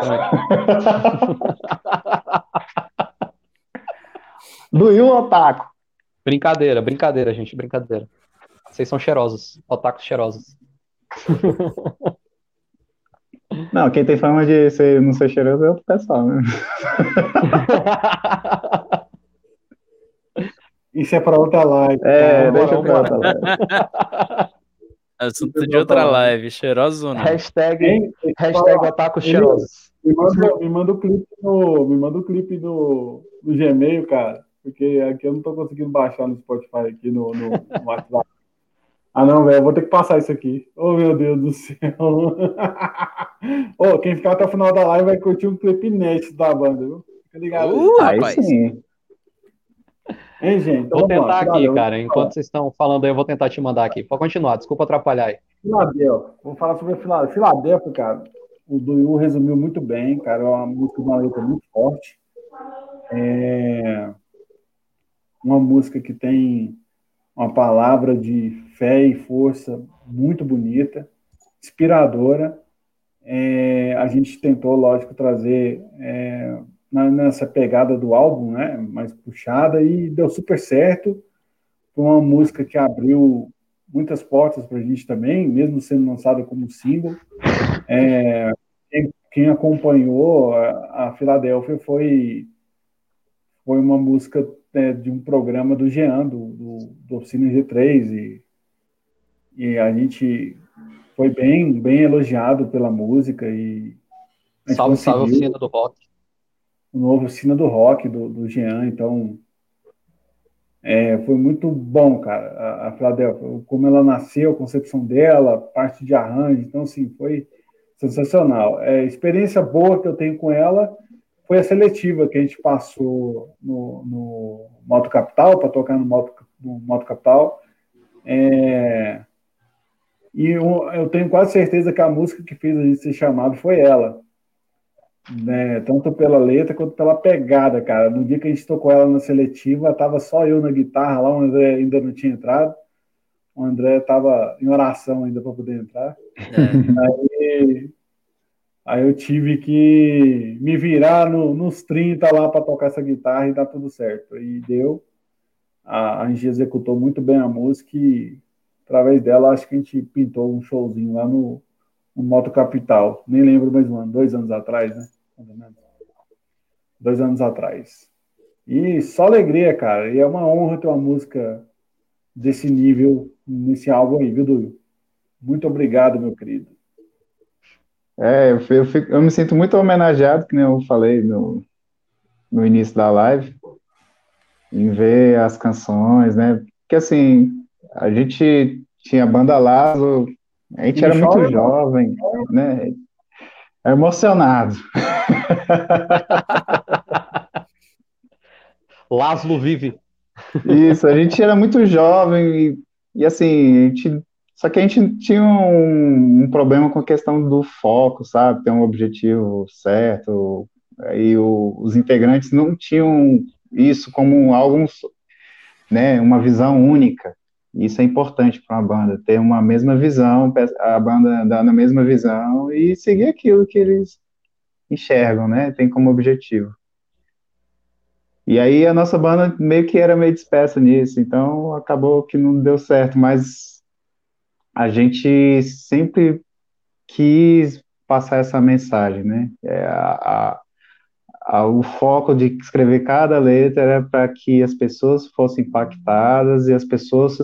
Do you otaku? Brincadeira, brincadeira, gente, brincadeira. Vocês são cheirosos, otakus cheirosos. <laughs> Não, quem tem fama de ser, não ser cheiroso é outro pessoal, né? <laughs> Isso é para outra live. É, tá? deixa pra outra live. Assunto de outra live, cheiroso ou não? Hashtag, hashtag otaku cheirosos. Me manda, me manda o clipe no, me manda o clipe no, no Gmail, cara, porque aqui eu não tô conseguindo baixar no Spotify aqui no, no, no WhatsApp. <laughs> Ah, não, velho, vou ter que passar isso aqui. Oh, meu Deus do céu. <laughs> oh, quem ficar até o final da live vai curtir um clipe inédito da banda, viu? Fica ligado. Uh, aí sim. Hein, gente? Vou tentar aqui, cara. Enquanto vocês estão falando aí, eu vou tentar te mandar aqui. Pode continuar, desculpa atrapalhar aí. Filadélfia. Vou falar sobre Filadélfia. Filadélfia, cara, o Duyu resumiu muito bem, cara. É uma música de uma letra muito forte. É uma música que tem uma palavra de fé e força muito bonita, inspiradora. É, a gente tentou, lógico, trazer é, nessa pegada do álbum, né, mais puxada, e deu super certo. Foi uma música que abriu muitas portas para a gente também, mesmo sendo lançada como single. É, quem, quem, acompanhou a, a Filadélfia foi, foi uma música né, de um programa do Jean, do, do, do Oficina G3, e, e a gente foi bem, bem elogiado pela música. e Salve, salve, Oficina do Rock novo Oficina do Rock, do, do Jean, então é, foi muito bom, cara, a, a como ela nasceu, a concepção dela, parte de arranjo, então, assim, foi sensacional. É, experiência boa que eu tenho com ela foi a seletiva que a gente passou no, no Moto Capital, para tocar no Moto, no Moto Capital, é, e eu, eu tenho quase certeza que a música que fez a gente ser chamado foi ela, né, tanto pela letra quanto pela pegada, cara. No dia que a gente tocou ela na seletiva, tava só eu na guitarra lá, o André ainda não tinha entrado. O André tava em oração ainda para poder entrar. É. Aí, aí, eu tive que me virar no, nos 30 lá para tocar essa guitarra e dar tudo certo. E deu. A, a gente executou muito bem a música e através dela acho que a gente pintou um showzinho lá no, o Moto Capital. Nem lembro mais um ano, dois anos atrás, né? Dois anos atrás. E só alegria, cara. E é uma honra ter uma música desse nível nesse álbum aí, viu, Dudu? Muito obrigado, meu querido. É, eu, eu, fico, eu, me sinto muito homenageado, que nem eu falei no, no início da live, em ver as canções, né? Porque assim, a gente tinha Banda Lazo, A gente era muito jovem, né? É emocionado. <laughs> Laszlo vive. Isso, a gente era muito jovem e, e assim, a gente, só que a gente tinha um, um, problema com a questão do foco, sabe? Ter um objetivo certo. Aí o, os integrantes não tinham isso como algo, né, uma visão única. Isso é importante para uma banda, ter uma mesma visão, a banda andar na mesma visão e seguir aquilo que eles enxergam, né? Tem como objetivo. E aí a nossa banda meio que era meio dispersa nisso, então acabou que não deu certo, mas a gente sempre quis passar essa mensagem, né? É, a, a, o foco de escrever cada letra era para que as pessoas fossem impactadas e as pessoas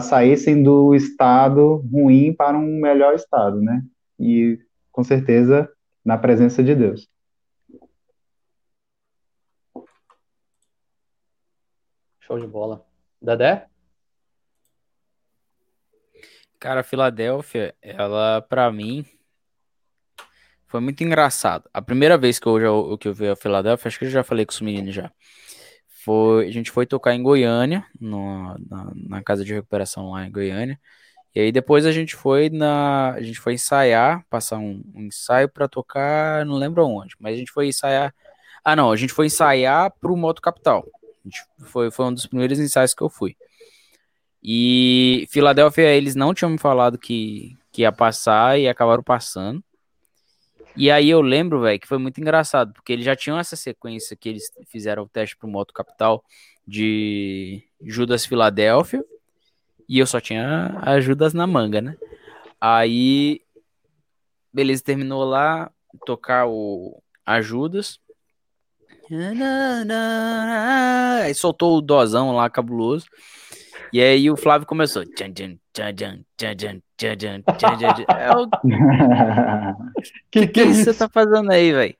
saíssem do estado ruim para um melhor estado, né? E com certeza na presença de Deus. Show de bola. Dedé? Cara, Filadélfia, ela para mim foi muito engraçado. A primeira vez que eu, já, que eu vi a Filadélfia, acho que eu já falei com os meninos já. Foi, a gente foi tocar em Goiânia, no, na, na, casa de recuperação lá em Goiânia. E aí depois a gente foi na, a gente foi ensaiar, passar um, um ensaio para tocar, não lembro onde, mas a gente foi ensaiar. Ah, não, a gente foi ensaiar pro Moto Capital. foi, foi um dos primeiros ensaios que eu fui. E Filadélfia, eles não tinham me falado que, que ia passar e acabaram passando. E aí eu lembro, velho, que foi muito engraçado, porque eles já tinham essa sequência que eles fizeram o teste pro Moto Capital de Judas Filadélfia, e eu só tinha a Judas na manga, né? Aí, beleza, terminou lá, tocar o Ajudas. Aí soltou o dozão lá, cabuloso. E aí o Flávio começou. Tchan, tchan, tchan, tchan, tchan, tchan, tchan, tchan, é o... <laughs> que, que, que você tá fazendo aí, velho?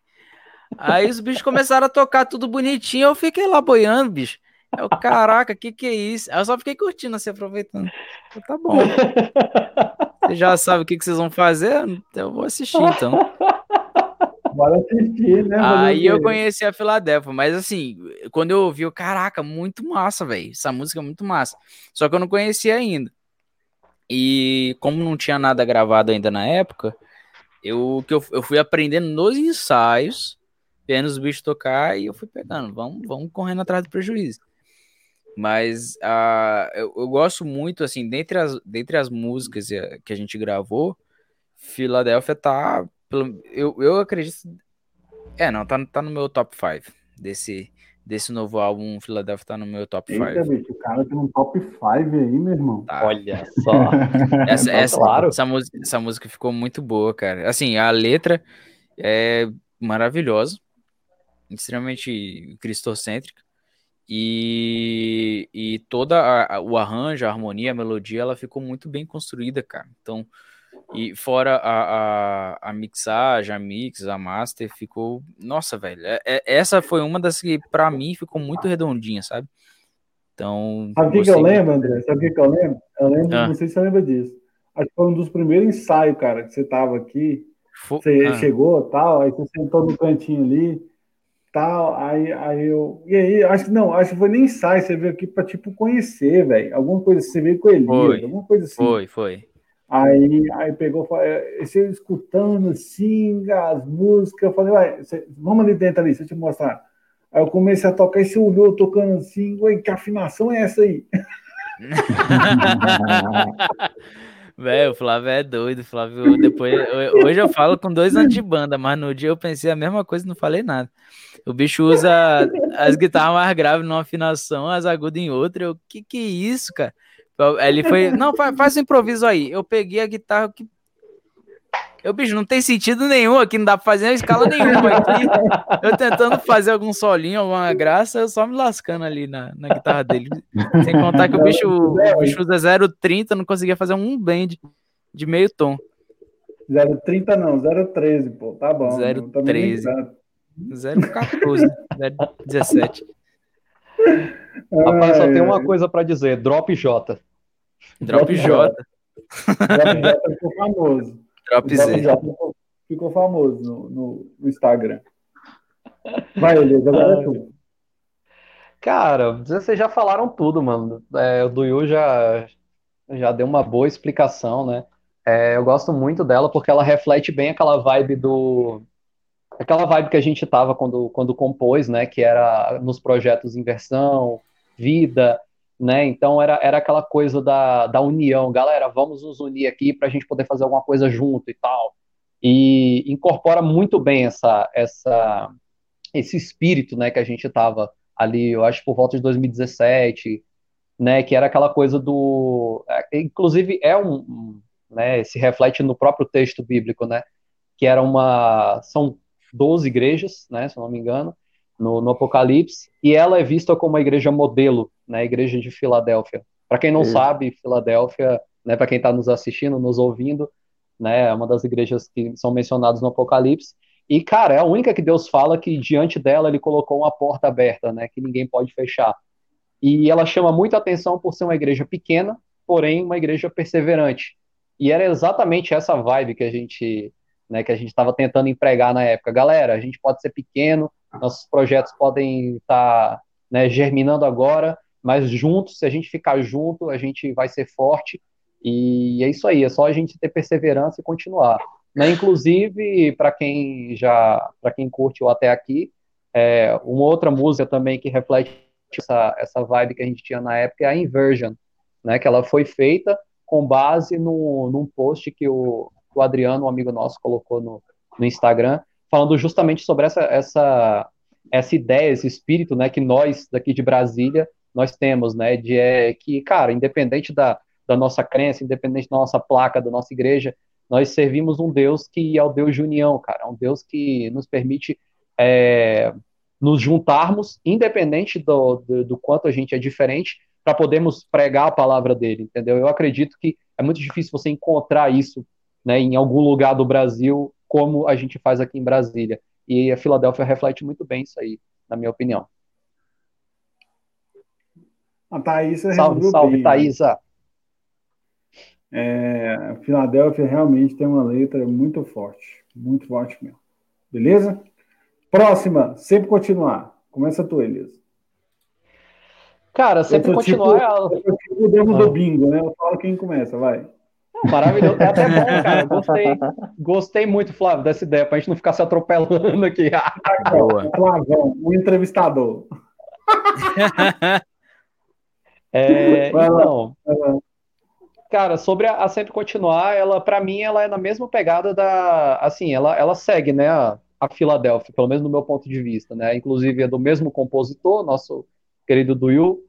Aí os bichos começaram a tocar tudo bonitinho, eu fiquei lá boiando, bicho. Eu, caraca, que que é isso? Aí eu só fiquei curtindo, assim, aproveitando. Eu, tá bom. <laughs> Você já sabe o que, que vocês vão fazer? Eu vou assistir, então. Bora assistir, né? Aí eu conheci a Filadélfia, mas assim, quando eu ouvi, eu, caraca, muito massa, velho. Essa música é muito massa. Só que eu não conhecia ainda. E como não tinha nada gravado ainda na época, eu, que eu, eu fui aprendendo nos ensaios, vendo os bichos tocar e eu fui pegando. Vamos, vamos correndo atrás do prejuízo. Mas uh, eu, eu, gosto muito, assim, dentre as, dentre as músicas que a gente gravou, Filadélfia tá eu, eu acredito. É, não, tá, tá no meu top 5 desse, desse novo álbum. Philadelphia tá no meu top 5. o cara tem um top 5 aí, meu irmão. Tá. Olha <laughs> só. essa, tá essa, claro. essa, música, essa música ficou muito boa, cara. Assim, a letra é maravilhosa, extremamente cristocêntrica. E, e toda a, o arranjo, a harmonia, a melodia, ela ficou muito bem construída, cara. Então, e fora a, a, a mixagem, a mix, a master, ficou. Nossa, velho. É, é, essa foi uma das que, pra mim, ficou muito redondinha, sabe? Então. Sabe o que, eu lembro, André? Sabe o que, eu lembro? Eu lembro, ah. não sei se você lembra disso. Acho que foi um dos primeiros ensaios, cara, que você tava aqui. Você ah. chegou tal, aí você sentou no cantinho ali, tal, aí, aí eu. E aí, acho que não, acho que foi nem ensaio, você veio aqui pra, tipo, conhecer, velho. Alguma coisa, você veio com ele, alguma coisa assim. Foi, foi. Aí, aí pegou, você escutando assim, as músicas, eu falei, ué, você, vamos ali dentro ali, deixa eu te mostrar. Aí eu comecei a tocar e você ouviu tocando assim, ué, que afinação é essa aí? <laughs> Velho, o Flávio é doido, Flávio. Depois, hoje eu falo com dois anos de banda, mas no dia eu pensei a mesma coisa e não falei nada. O bicho usa as guitarras mais graves numa afinação, as agudas em outra. Eu, que que é isso, cara? Ele foi, não, faz, faz um improviso aí. Eu peguei a guitarra que. Eu, bicho, não tem sentido nenhum aqui, não dá pra fazer escala nenhuma aqui. <laughs> Eu tentando fazer algum solinho, alguma graça, eu só me lascando ali na, na guitarra dele. Sem contar que o bicho, o bicho usa 0,30, não conseguia fazer um bend de meio tom. 0,30 não, 0,13, pô, tá bom. 0,13. 0,14, 0,17. Rapaz, só tem uma coisa para dizer: Drop J. Drop J. ficou famoso. Drop Z. Ficou, ficou famoso no, no, no Instagram. Vai, Elias, agora é tu. Cara, vocês já falaram tudo, mano. É, o Duyu já, já deu uma boa explicação, né? É, eu gosto muito dela porque ela reflete bem aquela vibe do. Aquela vibe que a gente tava quando, quando compôs, né? Que era nos projetos Inversão, Vida, né? Então era, era aquela coisa da, da união. Galera, vamos nos unir aqui para a gente poder fazer alguma coisa junto e tal. E incorpora muito bem essa, essa, esse espírito, né? Que a gente tava ali, eu acho por volta de 2017, né? Que era aquela coisa do. É, inclusive, é um né, se reflete no próprio texto bíblico, né, que era uma, são 12 igrejas, né, se eu não me engano, no, no Apocalipse, e ela é vista como a igreja modelo, né, a igreja de Filadélfia. Para quem não Isso. sabe, Filadélfia, né, para quem está nos assistindo, nos ouvindo, né, é uma das igrejas que são mencionadas no Apocalipse, e, cara, é a única que Deus fala que diante dela ele colocou uma porta aberta, né, que ninguém pode fechar. E ela chama muita atenção por ser uma igreja pequena, porém uma igreja perseverante. E era exatamente essa vibe que a gente, né, que a gente estava tentando empregar na época. Galera, a gente pode ser pequeno, nossos projetos podem estar tá, né, germinando agora, mas juntos, se a gente ficar junto, a gente vai ser forte. E é isso aí, é só a gente ter perseverança e continuar. Né? Inclusive, para quem já, para quem curte o até aqui, é, uma outra música também que reflete essa, essa vibe que a gente tinha na época é a Inversion, né? Que ela foi feita com base no, num post que o, o Adriano, um amigo nosso, colocou no, no Instagram, falando justamente sobre essa, essa, essa ideia, esse espírito, né, que nós daqui de Brasília, nós temos, né, de é, que, cara, independente da, da nossa crença, independente da nossa placa, da nossa igreja, nós servimos um Deus que é o Deus de união, cara, um Deus que nos permite é, nos juntarmos, independente do, do, do quanto a gente é diferente, para podermos pregar a palavra dele, entendeu? Eu acredito que é muito difícil você encontrar isso né, em algum lugar do Brasil, como a gente faz aqui em Brasília. E a Filadélfia reflete muito bem isso aí, na minha opinião. A Thaísa salve, salve, bem, Thaísa. É, a Filadélfia realmente tem uma letra muito forte, muito forte mesmo. Beleza? Próxima, sempre continuar. Começa tu, Elisa. Cara, sempre continuar. Tipo, eu tipo o demo ah. do bingo, né? Eu falo quem começa, vai. Maravilhoso. É até bom, cara. Gostei, <laughs> gostei muito, Flávio, dessa ideia, pra gente não ficar se atropelando aqui. <laughs> Boa. Flavão, o entrevistador. <laughs> É, então, cara, sobre a, a, sempre continuar, ela, para mim, ela é na mesma pegada da, assim, ela, ela segue, né, a, a Filadélfia, pelo menos no meu ponto de vista, né, inclusive é do mesmo compositor, nosso querido Duyu,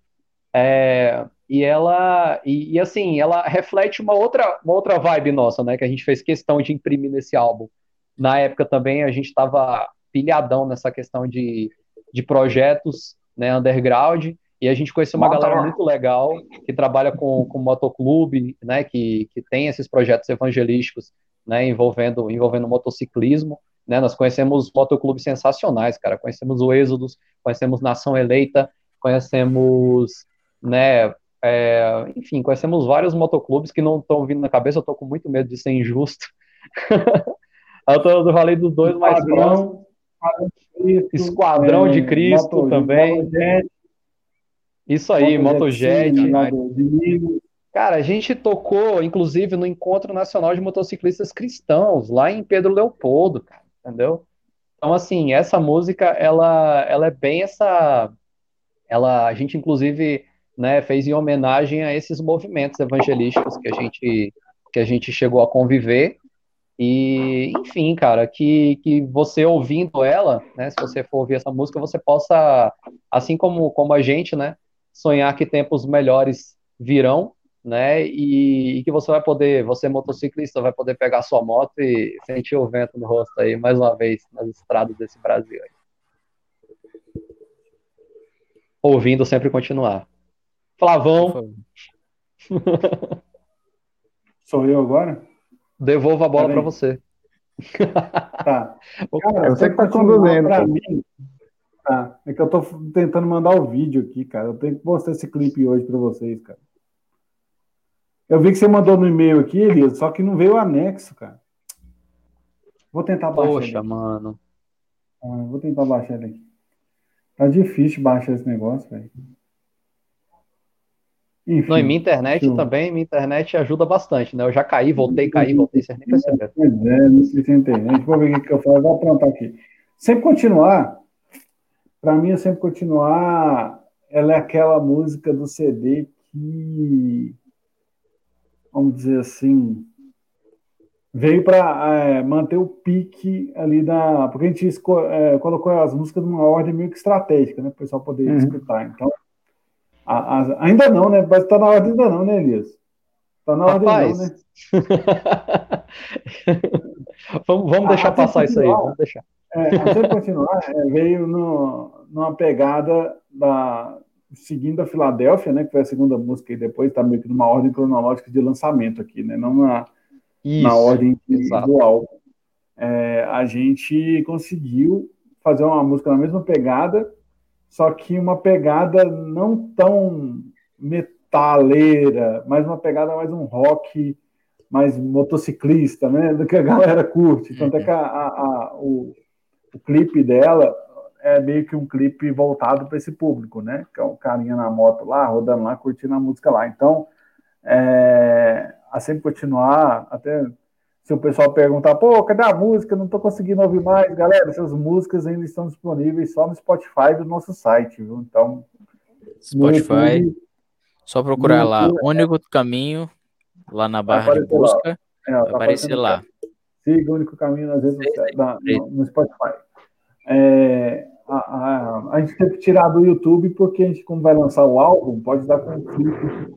é, e ela e, e, assim ela reflete uma outra uma outra vibe nossa, né? Que a gente fez questão de imprimir nesse álbum. Na época também a gente estava pilhadão nessa questão de, de projetos, né? Underground e a gente conheceu uma Motor. galera muito legal que trabalha com, com motoclube, né? Que, que tem esses projetos evangelísticos, né? Envolvendo envolvendo motociclismo. Né, nós conhecemos motoclubes sensacionais, cara. Conhecemos o Êxodos, conhecemos Nação Eleita, conhecemos, né, é, enfim, conhecemos vários motoclubes que não estão vindo na cabeça, eu estou com muito medo de ser injusto. <laughs> eu tô, eu falei dos dois mais próximos. Esquadrão de é, Cristo Moto, também. Motojet, Isso aí, Motojet. Motojet Cara, a gente tocou, inclusive, no Encontro Nacional de Motociclistas Cristãos, lá em Pedro Leopoldo, cara, entendeu? Então, assim, essa música, ela, ela é bem essa ela, a gente inclusive né, fez em homenagem a esses movimentos evangelísticos que a gente, que a gente chegou a conviver. E, enfim, cara, que, que você ouvindo ela, né, se você for ouvir essa música, você possa, assim como, como a gente, né, sonhar que tempos melhores virão, né, e, e que você vai poder, você motociclista, vai poder pegar sua moto e sentir o vento no rosto aí, mais uma vez, nas estradas desse Brasil aí. ouvindo sempre continuar. Flavão. Sou eu agora? Devolvo a bola para <laughs> você. Tá. Cara, você que tá conduzindo. Pra mim, tá. É que eu tô tentando mandar o vídeo aqui, cara. Eu tenho que mostrar esse clipe hoje para vocês, cara. Eu vi que você mandou no e-mail aqui, Elias, só que não veio o anexo, cara. Vou tentar baixar. Poxa, mano. Ah, vou tentar baixar ele aqui. Tá difícil baixar esse negócio, velho. Enfim, não, e minha internet eu... também, minha internet ajuda bastante, né? Eu já caí, voltei, caí, voltei, vocês nem perceberam. Pois é, não sei se é internet. Vou ver o que eu falo, vou aprontar aqui. Sempre continuar, para mim, é sempre continuar, ela é aquela música do CD que, vamos dizer assim, veio para é, manter o pique ali da. Porque a gente é, colocou as músicas numa ordem meio que estratégica, né? Para o pessoal poder uhum. escutar. Então, a, a, ainda não, né? Mas tá na ordem ainda não, né, Elias? Tá na ordem Rapaz. não, né? <laughs> vamos, vamos deixar passar isso aí. Vamos deixar. É, até continuar, é, veio no, numa pegada da seguindo a Filadélfia, né? Que foi a segunda música e depois tá meio que numa ordem cronológica de lançamento aqui, né? Não na, isso, na ordem do álbum. É, a gente conseguiu fazer uma música na mesma pegada, só que uma pegada não tão metaleira, mas uma pegada mais um rock mais motociclista, né, do que a galera curte. Tanto é que a, a, a, o, o clipe dela é meio que um clipe voltado para esse público, né? Que é um carinha na moto lá, rodando lá, curtindo a música lá. Então, é, a sempre continuar, até se o pessoal perguntar, pô, cadê a música? Não estou conseguindo ouvir mais. Galera, essas músicas ainda estão disponíveis só no Spotify do nosso site, viu? Então. Spotify. YouTube, só procurar lá, YouTube, Único Caminho, lá na barra de busca. Lá. É, tá aparecer lá. Siga o Único Caminho nas redes sociais, no, no Spotify. É, a, a, a, gente teve que tirar do YouTube porque a gente, como vai lançar o álbum, pode dar conflito.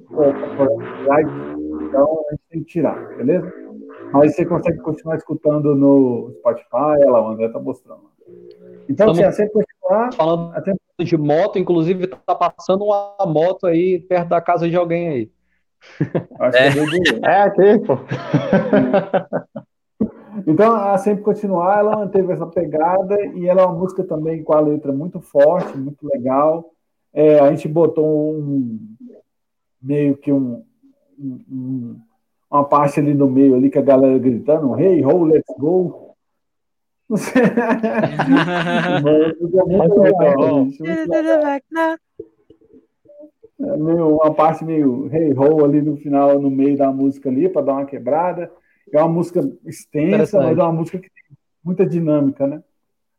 Então a gente tem que tirar, beleza? Mas você consegue continuar escutando no Spotify, ela, o André tá mostrando. Então, Estamos assim, continuar. Falando até... de moto, inclusive tá passando uma moto aí perto da casa de alguém aí. Acho é. que é, <laughs> é aqui, pô. Então, a Sempre Continuar, ela manteve essa pegada e ela é uma música também com a letra muito forte, muito legal. É, a gente botou um meio que um, um, uma parte ali no meio ali que a galera gritando, hey, ho, let's go. <laughs> <laughs> é meio, uma parte meio hey ho ali no final, no meio da música ali, para dar uma quebrada. É uma música extensa, mas é uma música que tem muita dinâmica, né?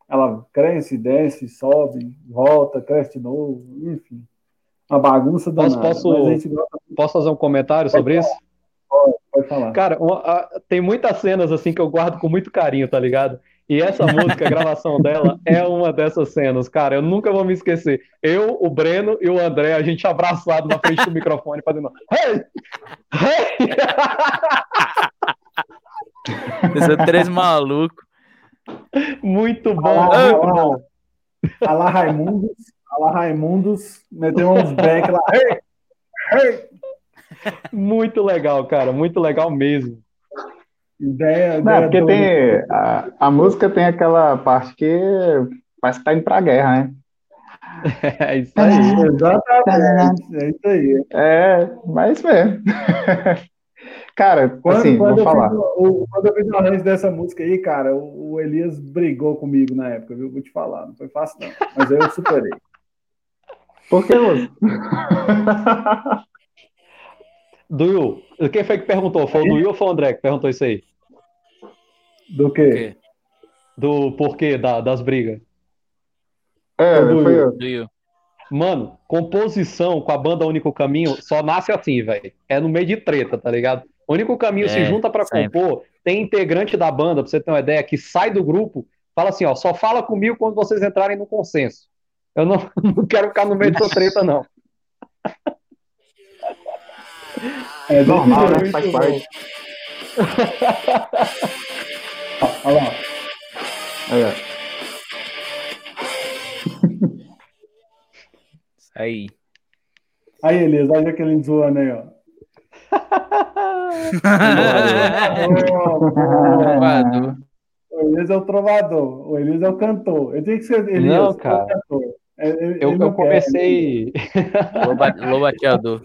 Ela cresce, desce, sobe, volta, cresce de novo, enfim. Uma bagunça danada. Posso, posso, posso fazer um comentário sobre isso? Pode, pode falar. Cara, uma, a, tem muitas cenas assim que eu guardo com muito carinho, tá ligado? E essa <laughs> música, a gravação dela, é uma dessas cenas, cara. Eu nunca vou me esquecer. Eu, o Breno e o André, a gente abraçado na frente do microfone, fazendo. Hey! Hey! <laughs> Esses três malucos. Muito bom, muito bom. Alá Raimundos, Alá Raimundos, meteu uns back lá. Hey! Hey! Muito legal, cara, muito legal mesmo. Ideia, Não, porque tem a, a, música tem aquela parte que parece que tá indo pra guerra, né? <laughs> É isso aí. Exatamente. É isso aí. É, mas mesmo. <laughs> Cara, quando, assim, quando vou falar. Fiz, o, quando eu fiz o arranjo dessa música aí, cara, o, o, Elias brigou comigo na época, viu? Vou te falar, não foi fácil não, mas eu superei. Por que, <laughs> Do quem foi que perguntou? Foi o Duil ou foi o André que perguntou isso aí? Do quê? Do porquê da, das brigas. É, do foi eu. Do Mano, composição com a banda Único Caminho só nasce assim, velho. É no meio de treta, tá ligado? O Único Caminho é, se junta para compor, tem integrante da banda, pra você ter uma ideia, que sai do grupo, fala assim, ó, só fala comigo quando vocês entrarem no consenso. Eu não, <laughs> não quero ficar no meio dessa treta, não. É normal, né? Faz parte. Olha lá. Aí, Aí. Aí, Elias, olha aquele zoando aí, ó. o Elias é o trovador, o Elias é o cantor. Eu tenho que ser Elias, não, cara. Ele, eu, ele eu comecei. Lobateador.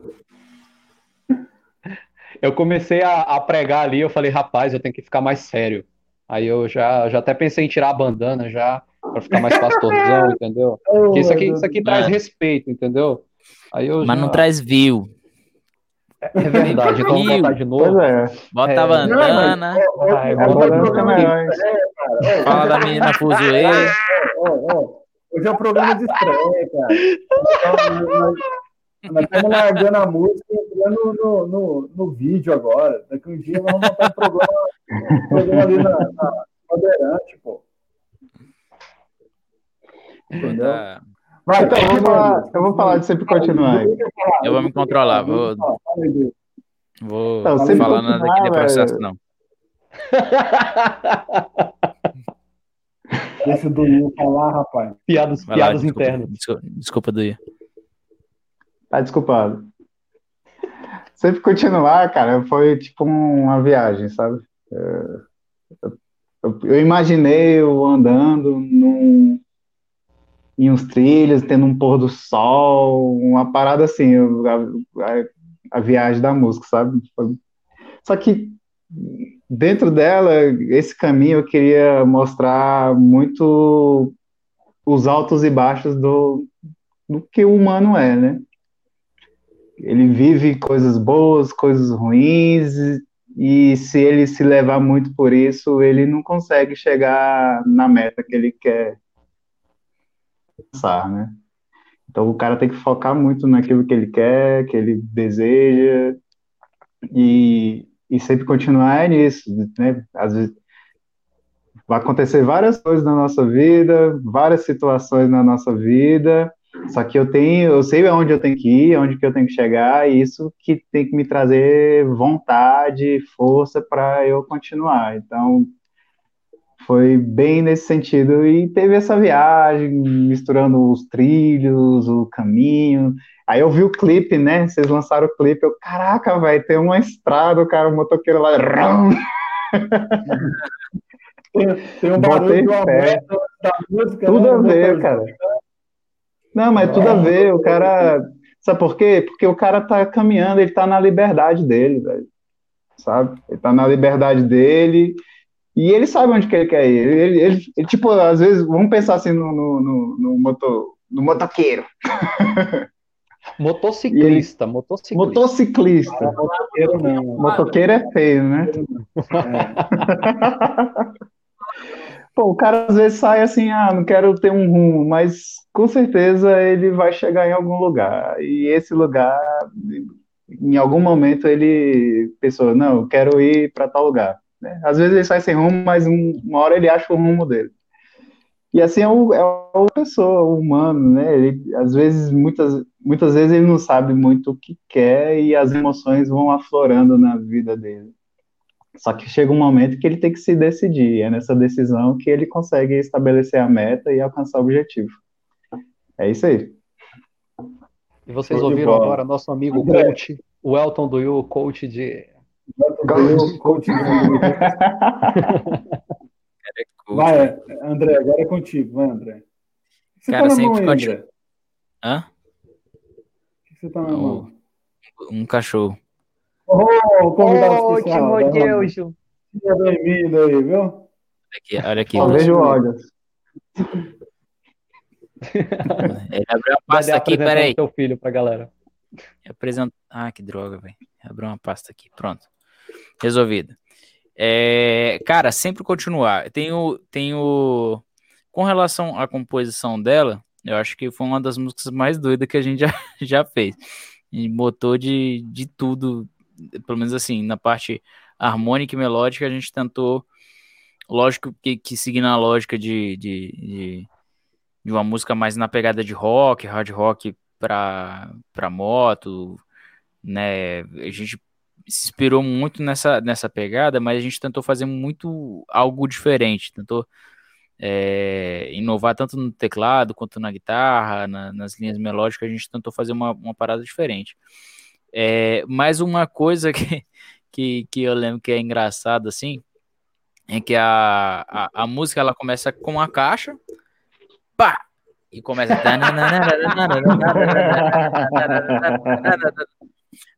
Eu comecei a, a, pregar ali, eu falei, rapaz, eu tenho que ficar mais sério. Aí eu já, já até pensei em tirar a bandana já, para ficar mais pastorzão, <laughs> entendeu? Porque isso aqui, isso aqui traz respeito, entendeu? Aí eu Mas já... não traz view. É verdade, então <laughs> vamos botar de novo. É. Bota é. a bandana. Fala da menina fuzuê. Hoje é um programa de estreia, cara. <laughs> Então, nós estamos largando a música entrando no, no, no, vídeo agora. Daqui um dia vamos montar um programa, um programa ali na, na Bandeirante, pô. Entendeu? Vai, então, eu vou, falar, eu vou falar de sempre continuar. Eu vou me controlar, vou. Vou não, falar nada aqui de processo, não. <laughs> Deixa o Duinho falar, rapaz. Piadas, piadas internas. Desculpa, desculpa Duinho. Tá desculpado. Sempre continuar, cara, foi tipo uma viagem, sabe? Eu, eu, imaginei eu andando num, em uns trilhos, tendo um pôr do sol, uma parada assim, a, a, a viagem da música, sabe? Só que dentro dela, esse caminho eu queria mostrar muito os altos e baixos do, do que o humano é, né? Ele vive coisas boas, coisas ruins, e se ele se levar muito por isso, ele não consegue chegar na meta que ele quer né? Então o cara tem que focar muito naquilo que ele quer, que ele deseja, e, e sempre continuar nisso, né? Às vezes vai acontecer várias coisas na nossa vida, várias situações na nossa vida, só que eu tenho, eu sei aonde eu tenho que ir, aonde que eu tenho que chegar, e isso que tem que me trazer vontade, força para eu continuar. Então, foi bem nesse sentido e teve essa viagem misturando os trilhos, o caminho. Aí eu vi o clipe, né? Vocês lançaram o clipe, eu, caraca, vai ter uma estrada, o cara, o motoqueiro lá, <laughs> tem, tem um barulho da música, Tudo né? a ver, cara. Não, mas tudo a ver. O cara. Sabe por quê? Porque o cara tá caminhando, ele tá na liberdade dele, velho. Sabe? Ele tá na liberdade dele e ele sabe onde que ele quer ir. Ele, ele, ele, ele tipo, às vezes, vamos pensar assim no, no, no, no, motor, no motoqueiro. <laughs> Motociclista, ele, motociclista. Motociclista. Ah, motoqueiro não. Motoqueiro é feio, né? É. <laughs> Pô, o cara às vezes sai assim, ah, não quero ter um rumo, mas com certeza ele vai chegar em algum lugar. E esse lugar, em algum momento, ele pensou, não, eu quero ir para tal lugar. Né? Às vezes ele sai sem rumo, mas uma hora ele acha o rumo dele. E assim é o, é o pessoa, o humano, né? Ele, às vezes, muitas, muitas vezes ele não sabe muito o que quer e as emoções vão aflorando na vida dele. Só que chega um momento que ele tem que se decidir. É nessa decisão que ele consegue estabelecer a meta e alcançar o objetivo. É isso aí. E vocês ouviram agora nosso amigo André. coach, o Elton do You, coach de. Coach. <laughs> coach Vai, André, agora é contigo. Vai, André. Você Cara, tá sempre mão, André? Hã? O que você tá na mão? Um cachorro. Oh, convidado oh, especial. Que Deus. Seja bem-vindo aí, viu? Olha aqui, olha aqui. Só vejo olhos. Ele abriu uma pasta aqui, peraí. Teu filho pra galera. Apresenta... Ah, que droga, velho. Abriu uma pasta aqui, pronto. Resolvido. É, cara, sempre continuar. Tenho, tenho. Com relação à composição dela, eu acho que foi uma das músicas mais doidas que a gente <laughs> já, já fez. E botou de, de tudo pelo menos assim, na parte harmônica e melódica, a gente tentou, lógico que, que seguindo a lógica de, de, de, de, uma música mais na pegada de rock, hard rock para moto, né? A gente se inspirou muito nessa, nessa pegada, mas a gente tentou fazer muito algo diferente, tentou é, inovar tanto no teclado quanto na guitarra, na, nas linhas melódicas, a gente tentou fazer uma, uma parada diferente. É, mais uma coisa que, <laughs> que, que eu lembro que é engraçado assim, é que a, a, a música ela começa com a caixa, pá, e começa. <laughs>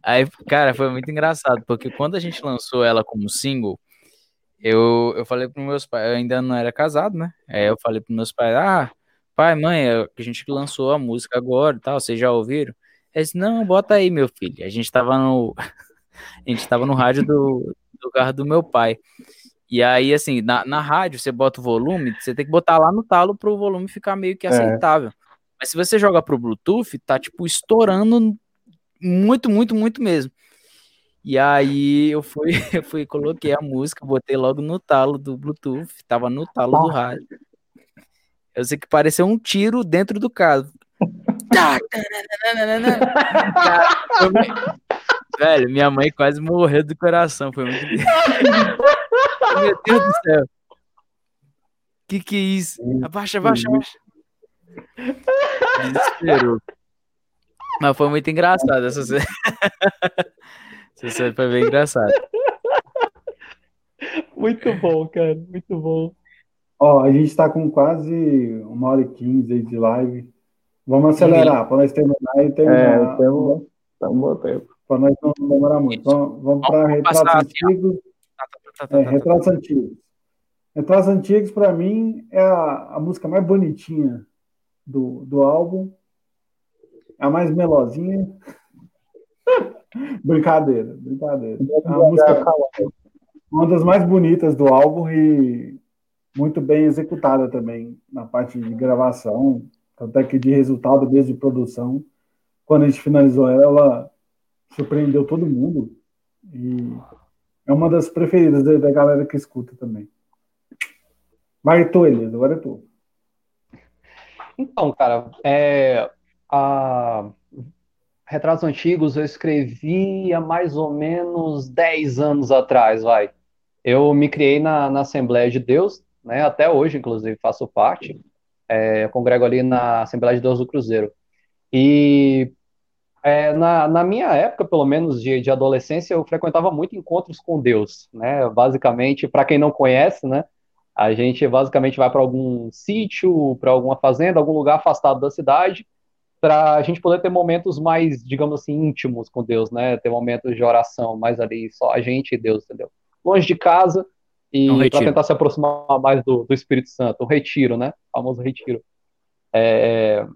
Aí, cara, foi muito engraçado, porque quando a gente lançou ela como single, eu, eu falei para meus pais, eu ainda não era casado, né? Aí eu falei para meus pais, ah, pai, mãe, a gente lançou a música agora e tal, vocês já ouviram? Eles, não, bota aí, meu filho. A gente tava no, <laughs> a gente tava no rádio do, do carro do meu pai. E aí, assim, na, na rádio, você bota o volume, você tem que botar lá no talo para o volume ficar meio que é. aceitável. É. Mas se você joga pro Bluetooth, tá, tipo, estourando muito, muito, muito mesmo. E aí eu fui, <laughs> eu fui, coloquei a música, botei logo no talo do Bluetooth, tava no talo do rádio. Eu sei que pareceu um tiro dentro do carro. Velho, minha mãe quase morreu do coração. Foi muito. <laughs> Meu Deus do <laughs> céu. Que que é isso? Abaixa, abaixa, abaixa. Desesperou. Mas foi muito engraçado essa cena. <laughs> essa cena foi bem engraçada. Muito bom, cara. Muito bom. Ó, a gente está com quase uma hora e quinze de live. Vamos acelerar para nós terminar e terminar. É, temos um bom tempo. Para nós não demorar muito. Vamos, vamos para retratos antigos. Tá, tá, tá, é, retratos antigos. Retratos antigos, para mim, é a, a música mais bonitinha do, do álbum. A mais melosinha. <laughs> brincadeira, brincadeira. A música, uma das mais bonitas do álbum e muito bem executada também na parte de gravação, até que de resultado desde de produção. Quando a gente finalizou ela, ela surpreendeu todo mundo e é uma das preferidas da galera que escuta também. Vai tu, Elias, agora é tu. Então, cara, é, a Retratos Antigos eu escrevi há mais ou menos 10 anos atrás, vai. Eu me criei na, na Assembleia de Deus, né? Até hoje, inclusive, faço parte. É, congrego ali na Assembleia de Deus do Cruzeiro. E é, na, na, minha época, pelo menos de, de, adolescência, eu frequentava muito encontros com Deus, né? Basicamente, para quem não conhece, né? A gente basicamente vai para algum sítio, para alguma fazenda, algum lugar afastado da cidade, para a gente poder ter momentos mais, digamos assim, íntimos com Deus, né? Ter momentos de oração, mais ali só a gente e Deus, entendeu? Longe de casa, e um para tentar se aproximar mais do, do Espírito Santo, o retiro, né? O famoso retiro. É,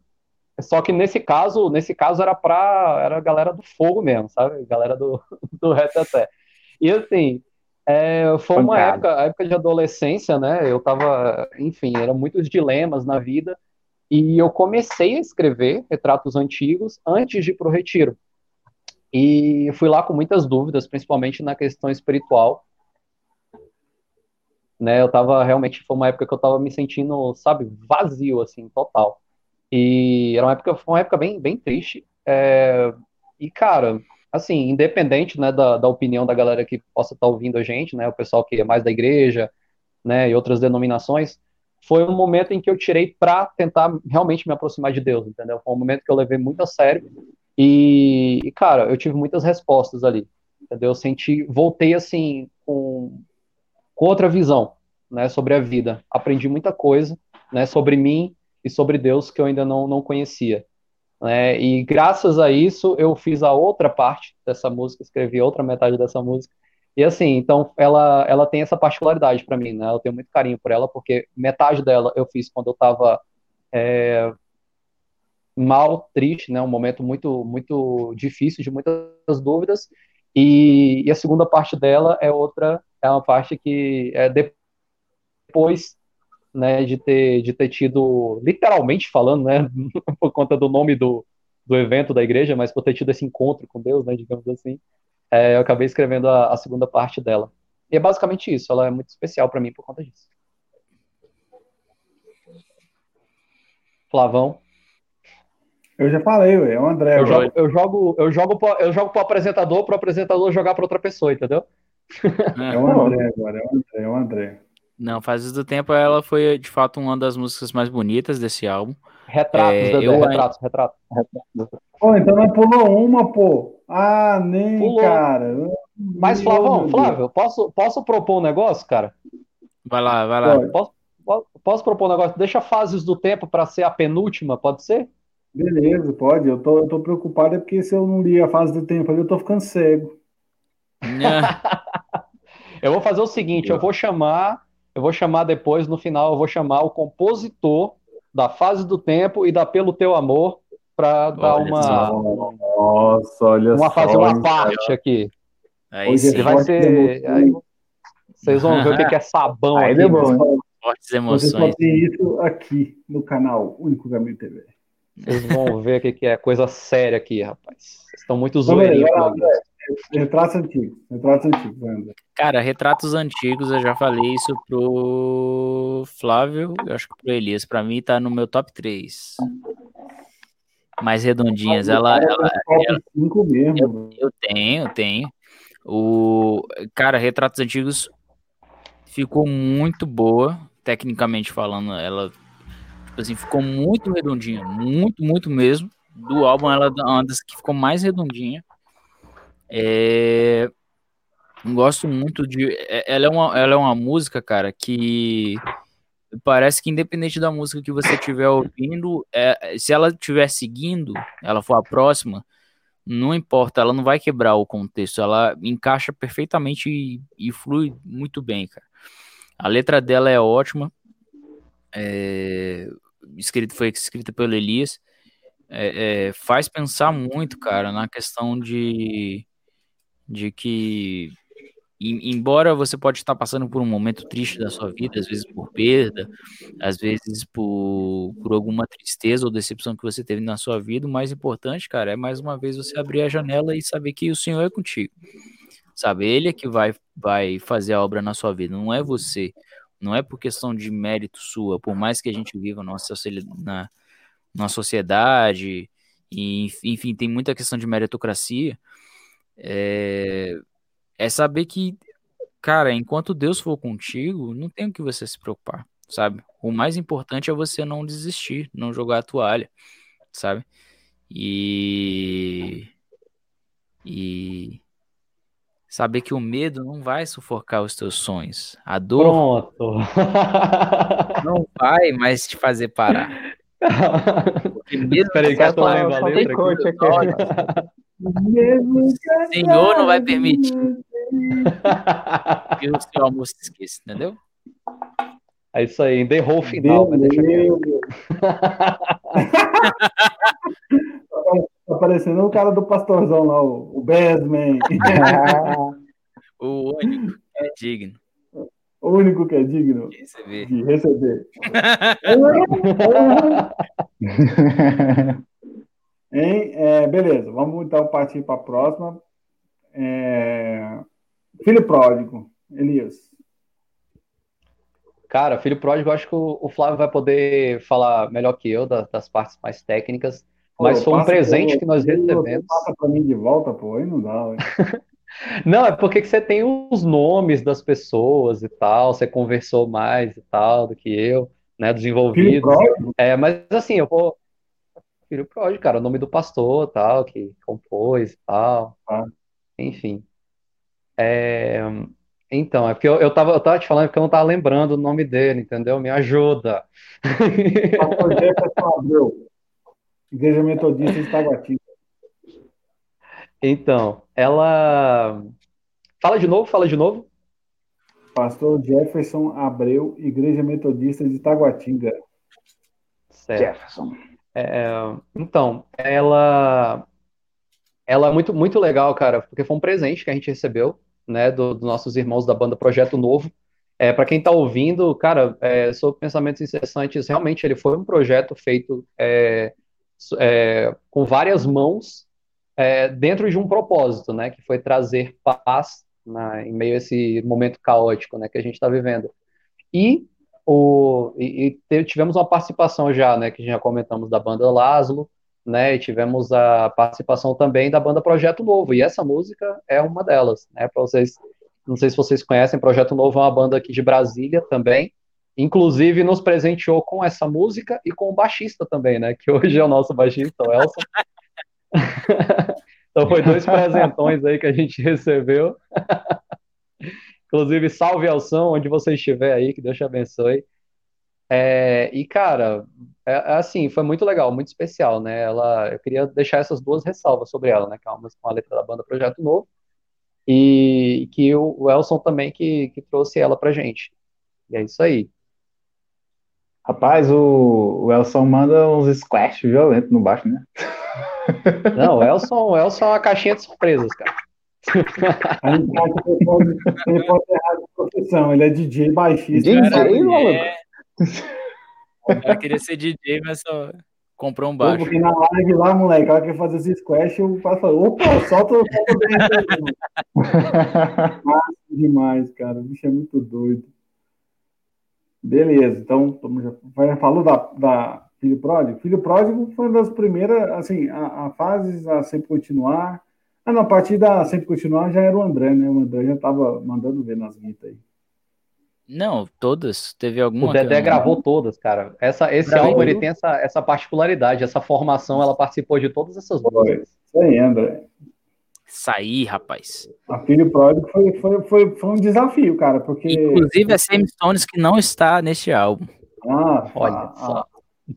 só que nesse caso, nesse caso era para era a galera do fogo mesmo, sabe? Galera do, <laughs> do reteté. E assim, é, foi uma época, época de adolescência, né? Eu tava, enfim, eram muitos dilemas na vida. E eu comecei a escrever retratos antigos antes de ir para o retiro. E fui lá com muitas dúvidas, principalmente na questão espiritual né? Eu tava realmente foi uma época que eu tava me sentindo, sabe, vazio assim, total. E era uma época, foi uma época bem, bem triste. É, e cara, assim, independente, né, da, da opinião da galera que possa estar tá ouvindo a gente, né, o pessoal que é mais da igreja, né, e outras denominações, foi um momento em que eu tirei para tentar realmente me aproximar de Deus, entendeu? Foi um momento que eu levei muito a sério e, e cara, eu tive muitas respostas ali, entendeu? Eu senti, voltei assim com com outra visão, né, sobre a vida. Aprendi muita coisa, né, sobre mim e sobre Deus que eu ainda não, não conhecia. Né, e graças a isso eu fiz a outra parte dessa música, escrevi outra metade dessa música. E assim, então ela, ela tem essa particularidade para mim, né? Eu tenho muito carinho por ela porque metade dela eu fiz quando eu estava é, mal, triste, né? Um momento muito muito difícil, de muitas dúvidas. E, e a segunda parte dela é outra é uma parte que é depois né, de, ter, de ter tido, literalmente falando, né, <laughs> por conta do nome do, do evento da igreja, mas por ter tido esse encontro com Deus, né, digamos assim, é, eu acabei escrevendo a, a, segunda parte dela. E é basicamente isso, ela é muito especial para mim por conta disso. Flavão. Eu já falei, ué, é o André. Eu jogo, eu jogo, eu jogo, pro, eu jogo pro apresentador, pro apresentador jogar para outra pessoa, entendeu? É o <laughs> André agora, é o André, é o André. Não, Fases do Tempo, ela foi de fato uma das músicas mais bonitas desse álbum. Retratos, é, Dedé, eu... retratos, retratos, retratos. Pô, então não pulou uma, pô. Ah, nem, pulou. cara. Mas, Flavão, Flávio, posso, posso propor um negócio, cara? Vai lá, vai lá. Posso, posso propor um negócio? Deixa Fases do Tempo para ser a penúltima, pode ser? Beleza, pode. Eu tô, eu tô preocupado é porque se eu não li a fase do tempo ali, eu tô ficando cego. <laughs> <laughs> eu vou fazer o seguinte, eu vou chamar, eu vou chamar depois, no final, eu vou chamar o compositor da fase do tempo e da Pelo Teu Amor para dar uma. Nossa, olha uma, só. Fazer uma parte aqui. Aí Hoje sim. vai ser. Aí, vocês vão ver o que é sabão aí aqui. Bom, Fortes emoções. Vocês podem isso aqui no canal Único Caminho TV. Vocês vão ver o que é coisa séria aqui, rapaz. Vocês estão muito zoeirinhos. Retratos antigos. Retratos antigos, André. Cara, retratos antigos, eu já falei isso pro Flávio, eu acho que pro Elias. Pra mim tá no meu top 3. Mais redondinhas. Ela. ela, ela mesmo, eu, eu tenho, tenho. O, cara, Retratos Antigos ficou muito boa, tecnicamente falando. Ela, tipo assim, ficou muito redondinha. Muito, muito mesmo. Do álbum, ela é uma das que ficou mais redondinha. É, gosto muito de. É, ela é, uma, ela é uma música, cara, que parece que independente da música que você estiver ouvindo, é, se ela estiver seguindo, ela for a próxima, não importa, ela não vai quebrar o contexto, ela encaixa perfeitamente e, e flui muito bem, cara. A letra dela é ótima, é, escrito, foi escrita pelo Elias, é, é, faz pensar muito, cara, na questão de, de que embora você pode estar passando por um momento triste da sua vida, às vezes por perda, às vezes por, por alguma tristeza ou decepção que você teve na sua vida, o mais importante, cara, é mais uma vez você abrir a janela e saber que o Senhor é contigo. Sabe, ele é que vai, vai fazer a obra na sua vida, não é você. Não é por questão de mérito sua, por mais que a gente viva nossa, na, na sociedade, e, enfim, tem muita questão de meritocracia, é, é saber que, cara, enquanto Deus for contigo, não tem o que você se preocupar, sabe? O mais importante é você não desistir, não jogar a toalha, sabe? E. E. Saber que o medo não vai sufocar os teus sonhos. A dor. Pronto. <laughs> não vai mais te fazer parar. <laughs> Porque mesmo Peraí, que eu tô lendo a letra aqui. O Senhor não vai permitir <laughs> que o seu almoço se esqueça, entendeu? É isso aí, enterrou o final, mas deixa <laughs> Tá parecendo o cara do pastorzão lá, o, o Besman. <laughs> o único que é digno. O único que é digno de receber. De receber. Hein? É, beleza, vamos então partir para a próxima. É... Filho pródigo, Elias. Cara, filho pródigo, acho que o, Flávio vai poder falar melhor que eu das, das partes mais técnicas. Mas pô, foi um presente que nós recebemos. Passa para mim de volta, pô, aí não dá. <laughs> não, é porque você tem os nomes das pessoas e tal, você conversou mais e tal do que eu, né, dos envolvidos. É, mas assim, eu vou, Filho pródigo, cara, o nome do pastor, tal, que compôs e tal. Ah. Enfim. É... Então, é porque eu, eu, tava, eu tava te falando porque eu não tava lembrando o nome dele, entendeu? Me ajuda. <laughs> Pastor Jefferson Abreu, Igreja Metodista de Taguatinga. Então, ela. Fala de novo, fala de novo. Pastor Jefferson Abreu, Igreja Metodista de Taguatinga. Certo. Jefferson. É, então, ela, ela é muito, muito legal, cara, porque foi um presente que a gente recebeu, né, dos do nossos irmãos da banda Projeto Novo. É, para quem está ouvindo, cara, é, sobre pensamentos incessantes, realmente ele foi um projeto feito é, é, com várias mãos é, dentro de um propósito, né, que foi trazer paz na, em meio a esse momento caótico, né, que a gente está vivendo. E o, e, e, tivemos uma participação já, né, que já comentamos da banda Laszlo, né, e tivemos a participação também da banda Projeto Novo, e essa música é uma delas, né, para vocês, não sei se vocês conhecem, Projeto Novo é uma banda aqui de Brasília também, inclusive nos presenteou com essa música e com o baixista também, né, que hoje é o nosso baixista, o Elson. <laughs> então foi dois <laughs> presentões aí que a gente recebeu. Inclusive, salve Elson, onde você estiver aí, que Deus te abençoe. É, e, cara, é, é, assim, foi muito legal, muito especial, né? Ela, eu queria deixar essas duas ressalvas sobre ela, né? Que é uma música com a letra da banda Projeto Novo e que o, o Elson também que, que trouxe ela pra gente. E é isso aí. Rapaz, o, o Elson manda uns squash violentos no baixo, né? Não, o Elson, o Elson é uma caixinha de surpresas, cara. Ele pode errar de profissão, ele é DJ baixista. DJ, maluco? É... Cara queria ser DJ, mas só comprou um baixo. porque na live lá, moleque, ela quer fazer esse squash, o pai falou, opa, solta o <laughs> Massa demais, cara. O bicho é muito doido. Beleza, então já falou da, da Filho Pródigo. Filho Pródigo foi uma das primeiras, assim, a, a fase a sempre continuar. Ah, não, a partir da sempre continuar já era o André, né? O André já estava mandando ver nas guitas aí. Não, todas. Teve alguma. O Dedé gravou todas, cara. Essa, esse Gravei. álbum ele tem essa, essa particularidade, essa formação, ela participou de todas essas músicas. Isso aí, André. Sair, rapaz. A Filho Pródigo foi, foi, foi, foi um desafio, cara, porque... Inclusive a Sam Stones que não está neste álbum. Ah, olha a, só.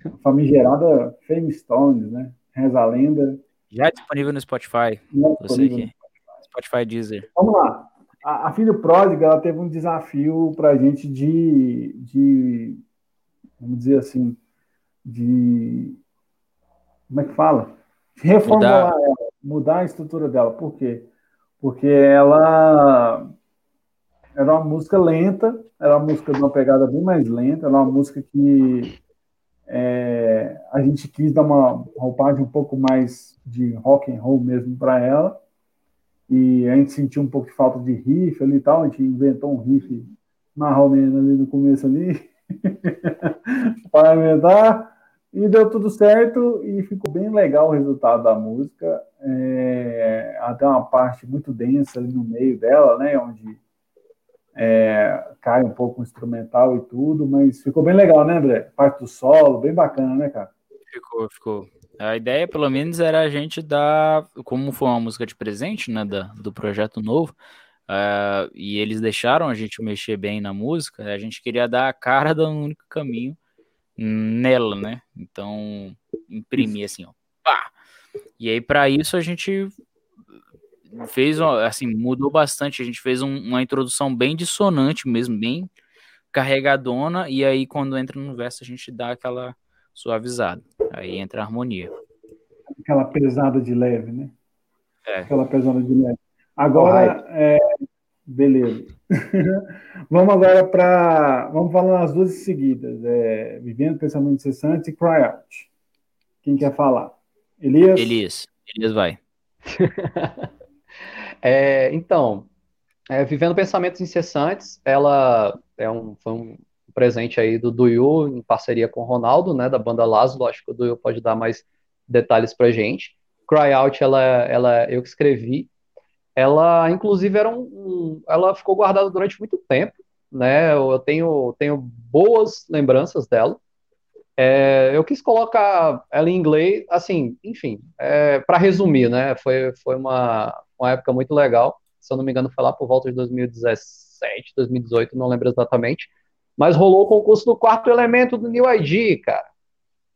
A famigerada Fame Stones, né? Reza a lenda. Já disponível no Spotify. Já disponível no Spotify. Spotify Deezer. Vamos lá. A, a Filho Pródigo, ela teve um desafio pra gente de, de vamos dizer assim, de como é que fala? Reformular Mudar. ela mudar a estrutura dela. Por quê? Porque ela era uma música lenta, era uma música de uma pegada bem mais lenta, era uma música que é, a gente quis dar uma roupagem um pouco mais de rock and roll mesmo para ela. E a gente sentiu um pouco de falta de riff ali e tal, a gente inventou um riff marromeno ali no começo ali <laughs> para inventar. E deu tudo certo e ficou bem legal o resultado da música. É, até uma parte muito densa ali no meio dela, né? Onde é, cai um pouco o instrumental e tudo, mas ficou bem legal, né, André? Parte do solo, bem bacana, né, cara? Ficou, ficou. A ideia, pelo menos, era a gente dar, como foi uma música de presente, né, da, do projeto novo, uh, e eles deixaram a gente mexer bem na música, a gente queria dar a cara do único caminho nela, né? Então, imprimir assim, ó. Pá! E aí, para isso, a gente fez, assim, mudou bastante. A gente fez um, uma introdução bem dissonante mesmo, bem carregadona, e aí, quando entra no verso, a gente dá aquela suavizada. Aí entra a harmonia. Aquela pesada de leve, né? É. Aquela pesada de leve. Agora, é, Beleza. <laughs> vamos agora para. Vamos falar as duas seguidas. É, Vivendo Pensamento Incessante e Cry Out. Quem quer falar? Elias? Elias. Elias vai. <laughs> é, então, é, Vivendo Pensamentos Incessantes, ela é um, foi um presente aí do Duyu em parceria com o Ronaldo, né, da banda Laszlo. Acho que o Duyu pode dar mais detalhes pra gente. Cry Out, ela, ela, eu que escrevi ela inclusive era um, ela ficou guardada durante muito tempo, né? Eu tenho tenho boas lembranças dela. É, eu quis colocar ela em inglês, assim, enfim, é, para resumir, né? Foi foi uma, uma época muito legal. Se eu não me engano, foi lá por volta de 2017, 2018, não lembro exatamente. Mas rolou o concurso do quarto elemento do New ID, cara.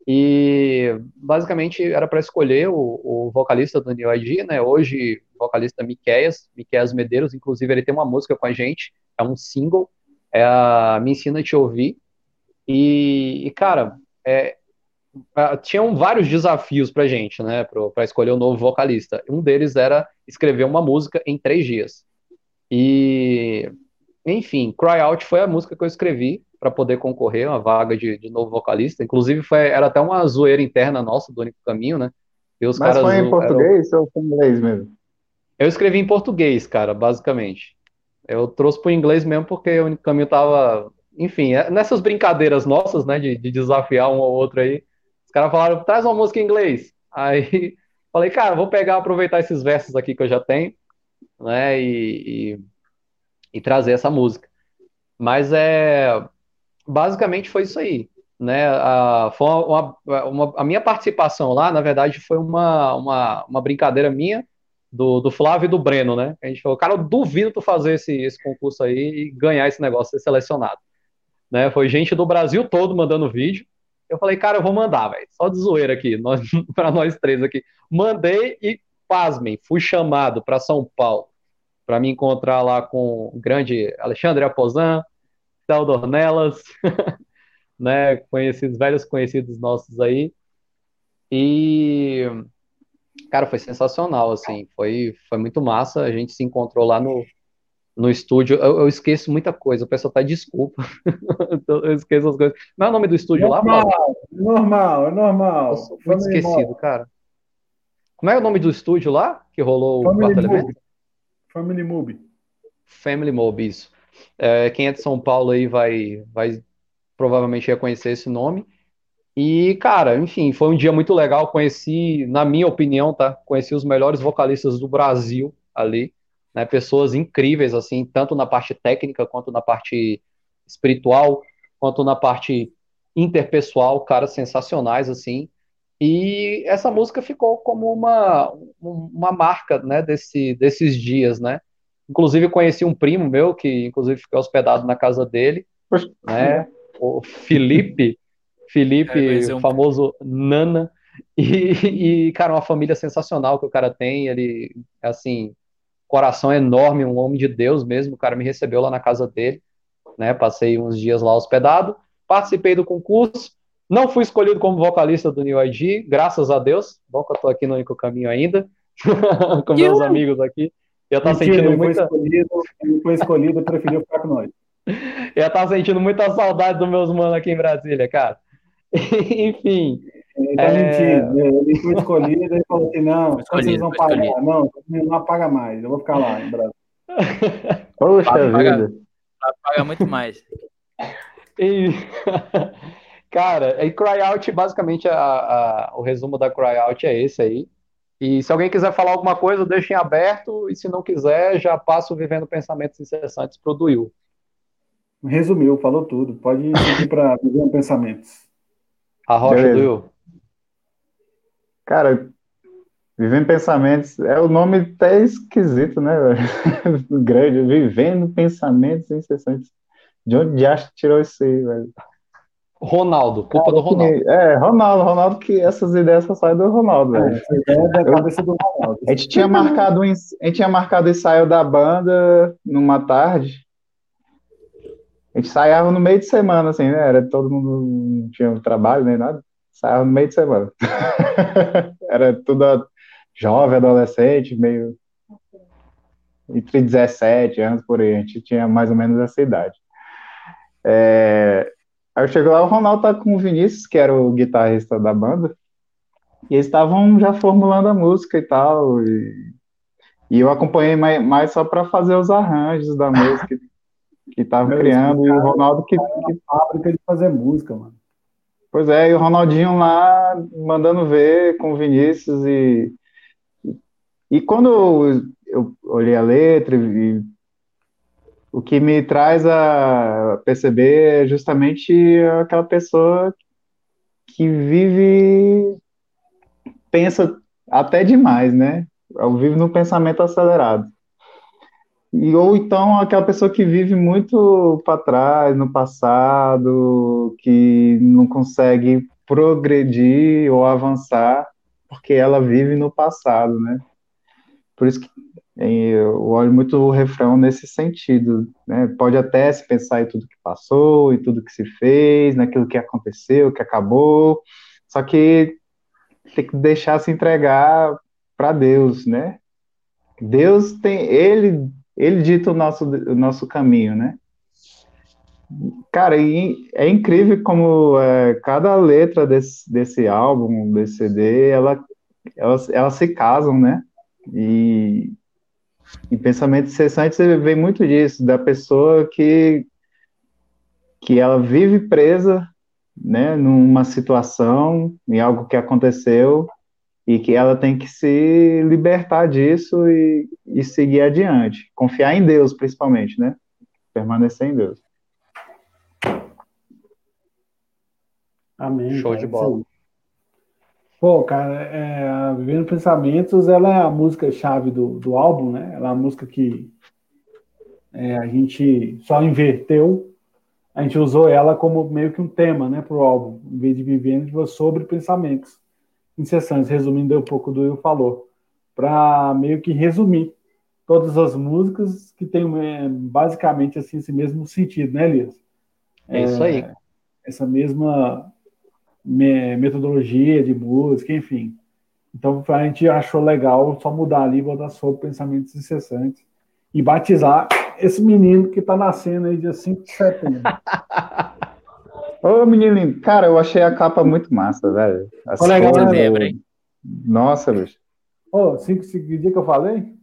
E basicamente era para escolher o, o, vocalista do New ID, né? Hoje, vocalista Miqueias, Miqueias Medeiros, inclusive ele tem uma música com a gente, é um single, é a Me Ensina a Te Ouvir. E, e cara, é, tinham vários desafios pra gente, né? Para escolher o um novo vocalista. Um deles era escrever uma música em três dias. E, enfim, Cry Out foi a música que eu escrevi para poder concorrer uma vaga de, de novo vocalista. Inclusive, foi, era até uma zoeira interna nossa do Único Caminho, né? E os Mas caras foi em português eram... ou foi em inglês mesmo? Eu escrevi em português, cara, basicamente. Eu trouxe para o inglês mesmo porque o Único Caminho tava... Enfim, é, nessas brincadeiras nossas, né, de, de desafiar um ou outro aí, caras falaram, traz uma música em inglês. Aí, <laughs> falei, cara, vou pegar, aproveitar esses versos aqui que eu já tenho, né, e, e, e trazer essa música. Mas é basicamente foi isso aí. Né, a, foi uma, uma, a minha participação lá, na verdade, foi uma, uma, uma brincadeira minha, do, do Flávio e do Breno, né? A gente falou, cara, eu duvido tu fazer esse, esse concurso aí e ganhar esse negócio, ser selecionado. né? Foi gente do Brasil todo mandando vídeo. Eu falei, cara, eu vou mandar, velho. Só de zoeira aqui, nós, <laughs> para nós três aqui. Mandei e, pasmem, fui chamado para São Paulo para me encontrar lá com o grande Alexandre Aposan, Theodor Nelas, <laughs> né? Conhecidos, velhos conhecidos nossos aí. E, cara, foi sensacional, assim. Foi, foi muito massa. A gente se encontrou lá no, no estúdio. Eu, eu, esqueço muita coisa, o pessoal tá desculpa. <laughs> eu esqueço as coisas. Não é o nome do estúdio normal, lá, Normal, é normal. Eu sou muito esquecido, cara. Como é o nome do estúdio lá que rolou Family o quarto Move. elemento? Family Mob. Family Mob, isso. É, quem é de São Paulo aí vai, vai provavelmente reconhecer esse nome. E, cara, enfim, foi um dia muito legal. Conheci, na minha opinião, tá? Conheci os melhores vocalistas do Brasil ali né, pessoas incríveis, assim, tanto na parte técnica, quanto na parte espiritual, quanto na parte interpessoal, caras sensacionais, assim, e essa música ficou como uma, uma marca, né, desse, desses dias, né, inclusive conheci um primo meu, que inclusive ficou hospedado na casa dele, né, o Felipe, Felipe, é, um... famoso Nana, e, e, cara, uma família sensacional que o cara tem, ele, assim, coração enorme, um homem de Deus mesmo. O cara me recebeu lá na casa dele, né? Passei uns dias lá hospedado, participei do concurso, não fui escolhido como vocalista do New ID, graças a Deus. Bom que eu tô aqui no único caminho ainda, <laughs> com meus amigos aqui. Eu tô Mentira, sentindo ele muita. Foi escolhido, ele foi escolhido, preferiu ficar com nós. <laughs> Eu tava sentindo muita saudade dos meus manos aqui em Brasília, cara. <laughs> Enfim, ele tá é... mentindo. Né? Ele foi escolhido e falou assim: não, vocês vão pagar? Escolhido. Não, não paga mais, eu vou ficar lá em Brasil. <laughs> Poxa paga, vida. Paga, paga muito mais. E, <laughs> cara, e Cry Out, basicamente, a, a, o resumo da Cry Out é esse aí. E se alguém quiser falar alguma coisa, deixa em aberto. E se não quiser, já passo vivendo pensamentos incessantes pro Duil. Resumiu, falou tudo. Pode ir para vivendo pensamentos. A rocha Beleza. Duil. Cara, Vivendo Pensamentos é o nome até esquisito, né? <laughs> Grande, Vivendo Pensamentos Incessantes. De onde acha que tirou isso aí, velho? Ronaldo, culpa do Ronaldo. É, Ronaldo, Ronaldo, que essas ideias só saem do Ronaldo, velho. É, da cabeça do Ronaldo. A gente tinha marcado, a gente tinha marcado o ensaio da banda numa tarde. A gente ensaiava no meio de semana, assim, né? Era todo mundo não tinha trabalho nem nada. Saiu no meio de semana. <laughs> Era tudo jovem, adolescente, meio. Entre 17 anos por aí, a gente tinha mais ou menos essa idade. É... Aí chegou lá, o Ronaldo tá com o Vinícius, que era o guitarrista da banda, e eles estavam já formulando a música e tal, e, e eu acompanhei mais, mais só para fazer os arranjos da música que estavam criando, e o Ronaldo que, que... fábrica de fazer música, mano. Pois é, e o Ronaldinho lá mandando ver com o Vinícius e e quando eu olhei a letra e o que me traz a perceber é justamente aquela pessoa que vive pensa até demais, né? Vive num pensamento acelerado. E, ou então aquela pessoa que vive muito para trás, no passado, que não consegue progredir ou avançar, porque ela vive no passado, né? Por isso que eu olho muito o refrão nesse sentido, né? Pode até se pensar em tudo que passou, em tudo que se fez, naquilo que aconteceu, que acabou, só que tem que deixar se entregar para Deus, né? Deus tem, ele ele dita o nosso, o nosso caminho, né? Cara, é incrível como é, cada letra desse, desse álbum, desse CD, ela, elas, elas se casam, né? E em pensamento incessante você vê muito disso, da pessoa que, que ela vive presa, né, numa situação, em algo que aconteceu, e que ela tem que se libertar disso e, e seguir adiante. Confiar em Deus, principalmente, né? Permanecer em Deus. Amém. Show cara, de bola. Pô, cara, é, Vivendo Pensamentos, ela é a música-chave do, do álbum, né? Ela é a música que é, a gente só inverteu, a gente usou ela como meio que um tema, né, para o álbum, em vez de vivendo sobre pensamentos incessantes, resumindo um pouco do eu falou, para meio que resumir todas as músicas que têm é, basicamente assim esse mesmo sentido, né, Elias? É, é isso aí. Essa mesma me metodologia de música, enfim. Então a gente achou legal só mudar ali, botar sobre pensamentos incessantes e batizar esse menino que tá nascendo aí dia 5 de setembro. <laughs> Ô, menino lindo. Cara, eu achei a capa muito massa, velho. As legal, né? Nossa, bicho. Ô, 5 de dia que eu falei?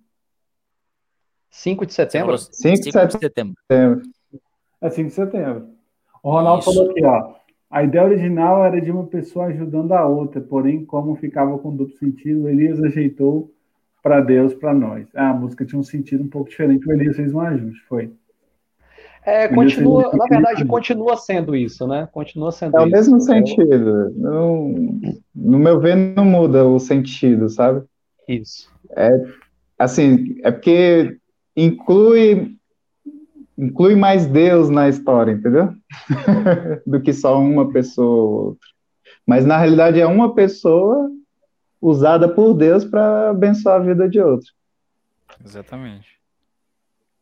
5 de setembro? 5 de setembro. É 5 de setembro. O Ronaldo Isso. falou aqui, ó. A ideia original era de uma pessoa ajudando a outra, porém, como ficava com duplo sentido, Elias ajeitou para Deus, para nós. Ah, a música tinha um sentido um pouco diferente, o Elias fez um ajuste, foi. É, continua, na verdade, continua sendo isso, né? Continua sendo É o mesmo sentido. Não, no meu ver, não muda o sentido, sabe? Isso. É, assim, é porque inclui inclui mais Deus na história, entendeu? <laughs> Do que só uma pessoa ou outra. Mas na realidade é uma pessoa usada por Deus para abençoar a vida de outro. Exatamente.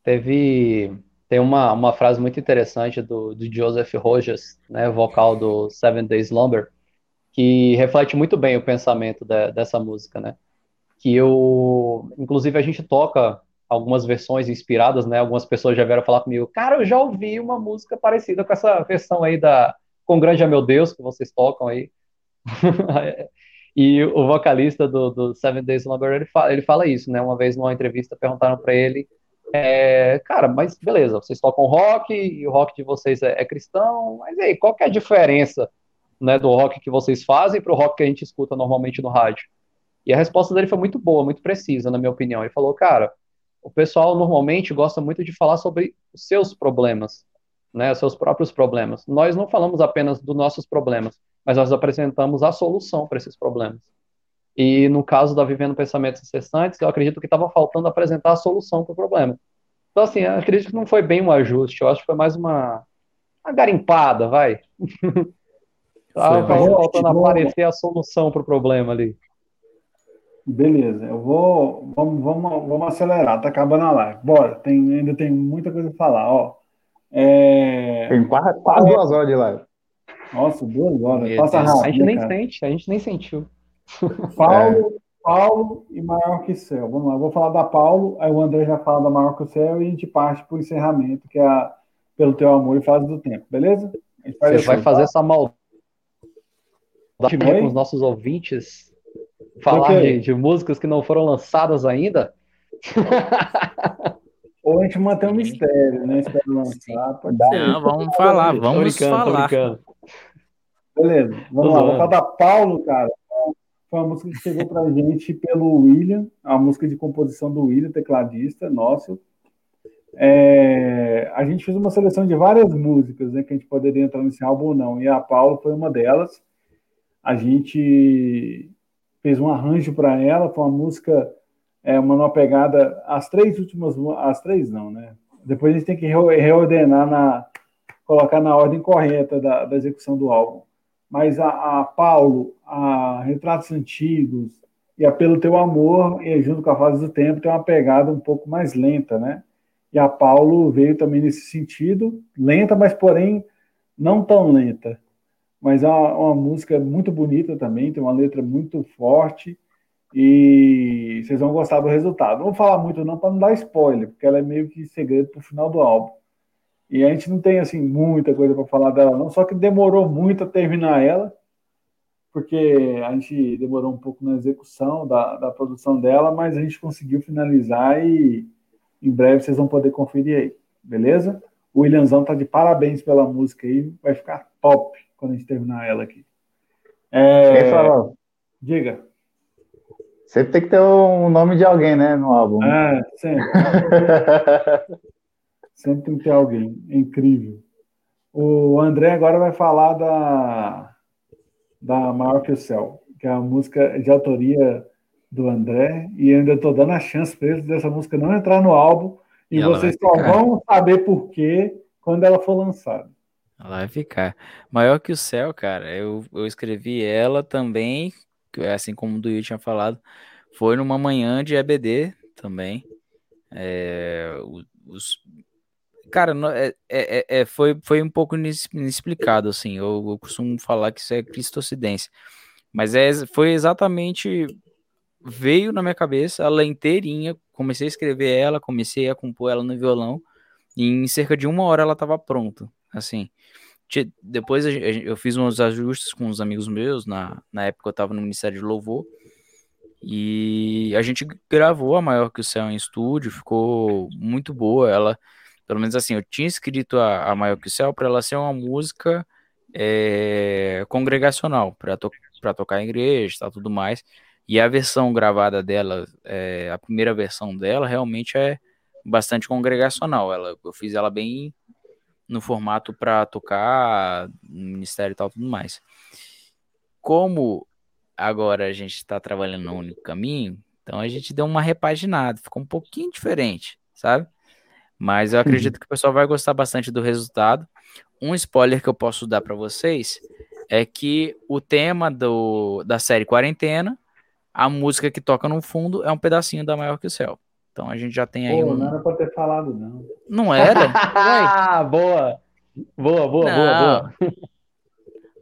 Teve tem uma, uma frase muito interessante do, do Joseph Rogers, né, vocal do Seven Days Slumber, que reflete muito bem o pensamento de, dessa música, né? Que eu, inclusive, a gente toca algumas versões inspiradas, né? Algumas pessoas já vieram falar comigo, cara, eu já ouvi uma música parecida com essa versão aí da Com Grande é Meu Deus, que vocês tocam aí. <laughs> E o vocalista do, do Seven Days Slumber, ele fala, ele fala isso, né? Uma vez numa entrevista perguntaram para ele, é, cara, mas beleza, vocês tocam rock e o rock de vocês é, é cristão, mas aí, qual que é a diferença né, do rock que vocês fazem para o rock que a gente escuta normalmente no rádio? E a resposta dele foi muito boa, muito precisa, na minha opinião. Ele falou, cara, o pessoal normalmente gosta muito de falar sobre os seus problemas, né, os seus próprios problemas. Nós não falamos apenas dos nossos problemas, mas nós apresentamos a solução para esses problemas. E no caso da Vivendo Pensamentos Incessantes, eu acredito que estava faltando apresentar a solução para o problema. Então, assim, eu acredito que não foi bem um ajuste, eu acho que foi mais uma, uma garimpada, vai. <laughs> Estava faltando aparecer a solução para o problema ali. Beleza, eu vou. Vamos, vamos, vamos acelerar, tá acabando a live. Bora, tem, ainda tem muita coisa para falar, ó. É... Tem quase, quase duas horas de live. Nossa, duas horas. Passa rápido. A gente nem cara. sente, a gente nem sentiu. Paulo, é. Paulo e maior que céu. Vamos lá, eu vou falar da Paulo, aí o André já fala da maior que o céu e a gente parte para o encerramento, que é a, pelo teu amor e fase do tempo, beleza? Vai Você vai fazer essa maldade com os nossos ouvintes? Falar de, de músicas que não foram lançadas ainda? <laughs> Ou a gente mantém um mistério, né? Espera lançar. Pode dar. Não, vamos falar, vamos falar. Beleza, vamos lá. Vou falar da Paulo, cara. Foi uma música que chegou pra gente pelo William, a música de composição do William, tecladista nosso. É, a gente fez uma seleção de várias músicas né, que a gente poderia entrar nesse álbum ou não, e a Paulo foi uma delas. A gente fez um arranjo para ela, foi uma música é uma nova pegada. As três últimas, as três não, né? Depois a gente tem que reordenar na colocar na ordem correta da, da execução do álbum. Mas a, a, Paulo, a Retratos Antigos e a Pelo Teu Amor, e junto com a Fase do Tempo, tem uma pegada um pouco mais lenta, né? E a Paulo veio também nesse sentido, lenta, mas porém não tão lenta. Mas é uma, uma música muito bonita também, tem uma letra muito forte e vocês vão gostar do resultado. Não vou falar muito não para não dar spoiler, porque ela é meio que segredo para o final do álbum. E a gente não tem assim muita coisa para falar dela não, só que demorou muito a terminar ela, porque a gente demorou um pouco na execução da, da produção dela, mas a gente conseguiu finalizar e em breve vocês vão poder conferir aí, beleza? O Williamzão tá de parabéns pela música aí, vai ficar top quando a gente terminar ela aqui. É... Quem falou? Diga. Sempre tem que ter o nome de alguém, né, no álbum. É, sempre. <laughs> sempre tem que ter alguém. É incrível. O André agora vai falar da, da Maior que o Céu, que é a música de autoria do André, e ainda estou dando a chance para eles dessa música não entrar no álbum, e, e vocês só vão saber por quê quando ela for lançada. Ela vai ficar. Maior que o céu, cara. Eu, eu escrevi ela também, assim como o Duil tinha falado, foi numa manhã de EBD também. É, os, cara, é, é, é, é, foi, foi um pouco inexplicado, assim. Eu, eu costumo falar que isso é cristocidência. Mas é, foi exatamente. Veio na minha cabeça ela inteirinha. Comecei a escrever ela, comecei a compor ela no violão. E em cerca de uma hora ela estava pronta. Assim. Depois eu fiz uns ajustes com os amigos meus. Na, na época eu estava no Ministério de Louvor. E a gente gravou a Maior que o Céu em estúdio, ficou muito boa. Ela, pelo menos assim, eu tinha escrito a, a Maior que o Céu para ela ser uma música é, congregacional, para to tocar em igreja e tal, tudo mais. E a versão gravada dela, é, a primeira versão dela, realmente é bastante congregacional. Ela, eu fiz ela bem no formato para tocar no ministério e tal, tudo mais. Como agora a gente está trabalhando no único caminho, então a gente deu uma repaginada, ficou um pouquinho diferente, sabe? Mas eu acredito que o pessoal vai gostar bastante do resultado. Um spoiler que eu posso dar para vocês é que o tema do, da série Quarentena, a música que toca no fundo é um pedacinho da Maior que o Céu. Então a gente já tem aí Pô, um. Não era pra ter falado, não. Não era? <laughs> ah, boa! Boa, boa, não. boa, boa.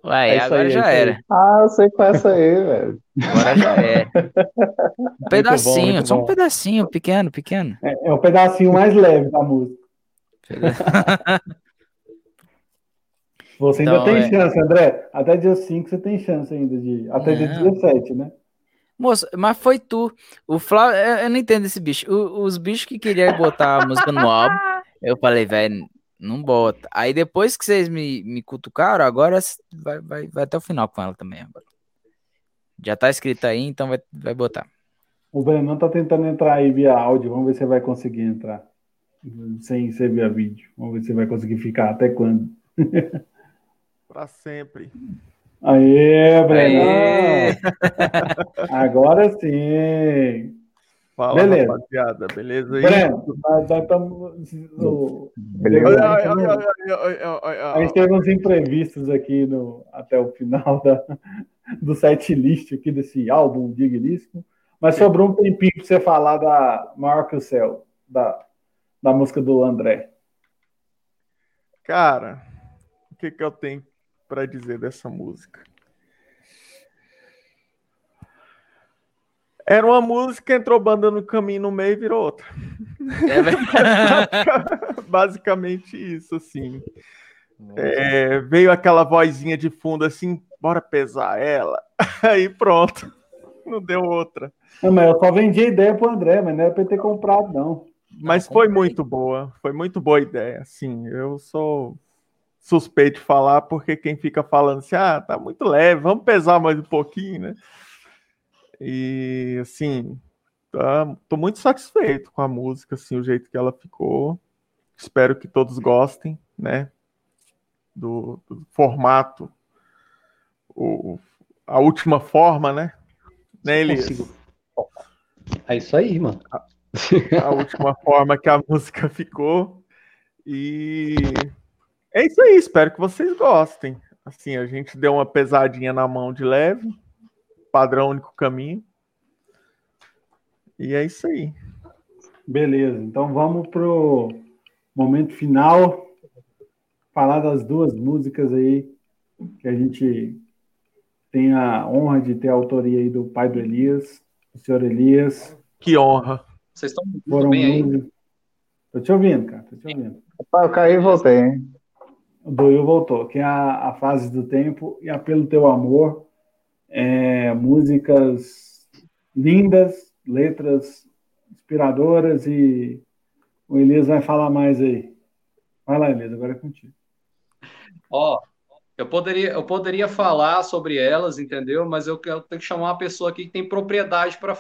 Ué, é agora aí, já é era. Ah, eu sei qual é essa aí, <laughs> velho. Agora já é. <laughs> Um pedacinho, bom, só um pedacinho, pequeno, pequeno. É, é o pedacinho mais leve da música. <laughs> Você ainda então, tem é... chance, André. Até dia 5 você tem chance ainda de. Até não. dia 17, né? Moço, mas foi tu. O Flávio, eu não entendo esse bicho. O, os bichos que queriam botar a música no álbum, eu falei, velho, não bota. Aí depois que vocês me, me cutucaram, agora vai, vai, vai até o final com ela também. Agora. Já tá escrito aí, então vai, vai botar. O Brenão tá tentando entrar aí via áudio. Vamos ver se vai conseguir entrar. Sem ser via vídeo. Vamos ver se vai conseguir ficar até quando. <laughs> Para sempre. Aê, Brenão! Agora sim! Fala, Beleza. rapaziada. Beleza aí? Breno, nós, nós estamos. A gente teve uns imprevistos aqui no, até o final da, <laughs> do set list aqui desse álbum digníssimo. Mas sobrou um tempinho para você falar da Maior que o Céu, da, da música do André. Cara, o que, que eu tenho para dizer dessa música? Era uma música, entrou banda no caminho no meio e virou outra. É <laughs> Basicamente isso, assim. É, veio aquela vozinha de fundo assim, bora pesar ela. <laughs> Aí pronto. Não deu outra. Não, mas eu só vendi a ideia pro André, mas não era pra ele ter comprado, não. Mas foi muito boa. Foi muito boa ideia. Assim, eu sou suspeito de falar, porque quem fica falando assim, ah, tá muito leve, vamos pesar mais um pouquinho, né? E assim, tá, tô muito satisfeito com a música, assim, o jeito que ela ficou. Espero que todos gostem, né? Do, do formato, o, a última forma, né? Né, Elias? É isso aí, mano. A, a última <laughs> forma que a música ficou. E é isso aí, espero que vocês gostem. Assim, a gente deu uma pesadinha na mão de leve, padrão único caminho. E é isso aí. Beleza, então vamos pro momento final. Falar das duas músicas aí que a gente tem a honra de ter a autoria aí do pai do Elias, o senhor Elias. Que honra. Vocês estão Foram bem aí? Tô te ouvindo, cara, tô te ouvindo. Eu caí e voltei, hein? O Doil voltou, que é a, a fase do tempo e a Pelo Teu Amor é, músicas lindas, letras inspiradoras e o Elias vai falar mais aí. Vai lá, Elias, agora é contigo. Ó, eu poderia, eu poderia falar sobre elas, entendeu? Mas eu, eu tenho que chamar uma pessoa aqui que tem propriedade para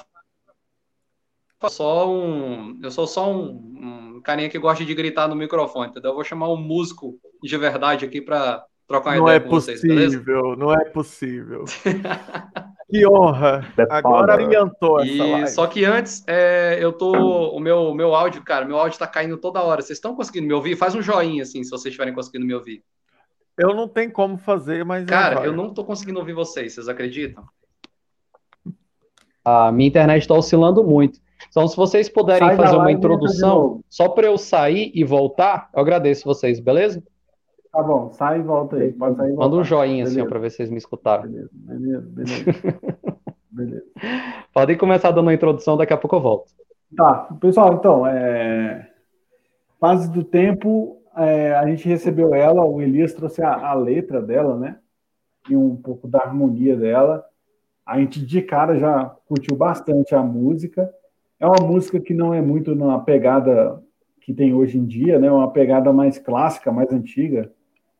só um, eu sou só um, um, carinha que gosta de gritar no microfone, entendeu? Eu vou chamar um músico de verdade aqui para trocar uma não ideia é com vocês, beleza? Não é possível. <laughs> que honra. Agora adiantou essa e, live. Só que antes, é, eu tô. O meu, meu áudio, cara, meu áudio tá caindo toda hora. Vocês estão conseguindo me ouvir? Faz um joinha assim, se vocês estiverem conseguindo me ouvir. Eu não tenho como fazer, mas. Cara, eu não tô conseguindo ouvir vocês, vocês acreditam? A minha internet está oscilando muito. Então, se vocês puderem Sai fazer uma introdução, só para eu sair e voltar, eu agradeço vocês, beleza? Tá bom, sai e volta aí. Pode sair Manda um joinha beleza. assim, para ver se vocês me escutaram. Beleza, beleza, beleza. <laughs> beleza. Podem começar dando uma introdução, daqui a pouco eu volto. Tá, pessoal, então, é... fase do tempo, é, a gente recebeu ela, o Elias trouxe a, a, letra dela, né? E um pouco da harmonia dela. A gente de cara já curtiu bastante a música. É uma música que não é muito na pegada que tem hoje em dia, né? Uma pegada mais clássica, mais antiga.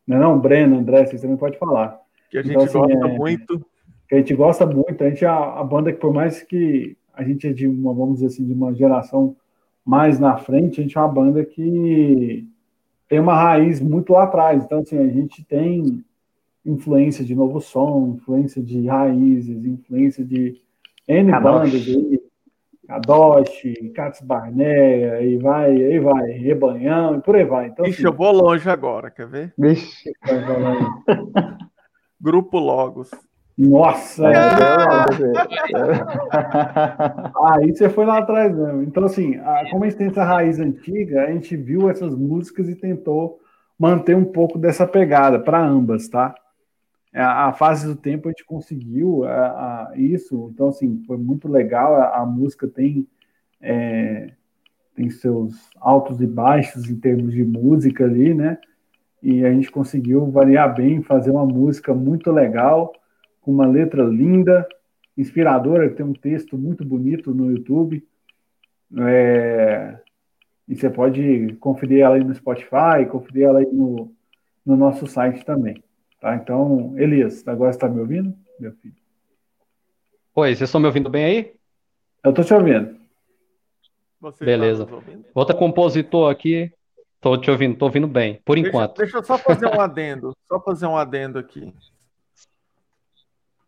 Não é não, Breno, André, vocês também podem falar. Que a gente então, assim, gosta é... muito. Que a gente gosta muito. A gente é a, a banda que, por mais que a gente é de uma, vamos dizer assim, de uma geração mais na frente, a gente é uma banda que tem uma raiz muito lá atrás. Então, assim, a gente tem influência de novo som, influência de raízes, influência de N bandas aí, Kadoshi, Katz Barneia, aí vai, aí vai, Rebanhão e por aí vai. Então, Ixi, assim, eu vou longe agora, quer ver? Vixe. <laughs> Grupo Logos. Nossa! <laughs> Ah! Aí você foi lá atrás mesmo. Então, assim, a, como a gente tem essa raiz antiga, a gente viu essas músicas e tentou manter um pouco dessa pegada para ambas, tá? A, é, a, fase do tempo a gente conseguiu a, a, isso, então, assim, foi muito legal. A, música tem, é, tem seus altos e baixos em termos de música ali, né? E a gente conseguiu variar bem, fazer uma música muito legal com uma letra linda, inspiradora, tem um texto muito bonito no YouTube. É, e você pode conferir ela aí no Spotify, conferir ela aí no, no nosso site também. Tá? Então, Elias, agora está me ouvindo, meu filho? Oi, vocês estão me ouvindo bem aí? Eu estou te ouvindo. Você Beleza. Tá ouvindo? Outro compositor aqui. Estou te ouvindo, estou ouvindo bem, por deixa, enquanto. Deixa eu só fazer um adendo, só fazer um adendo aqui.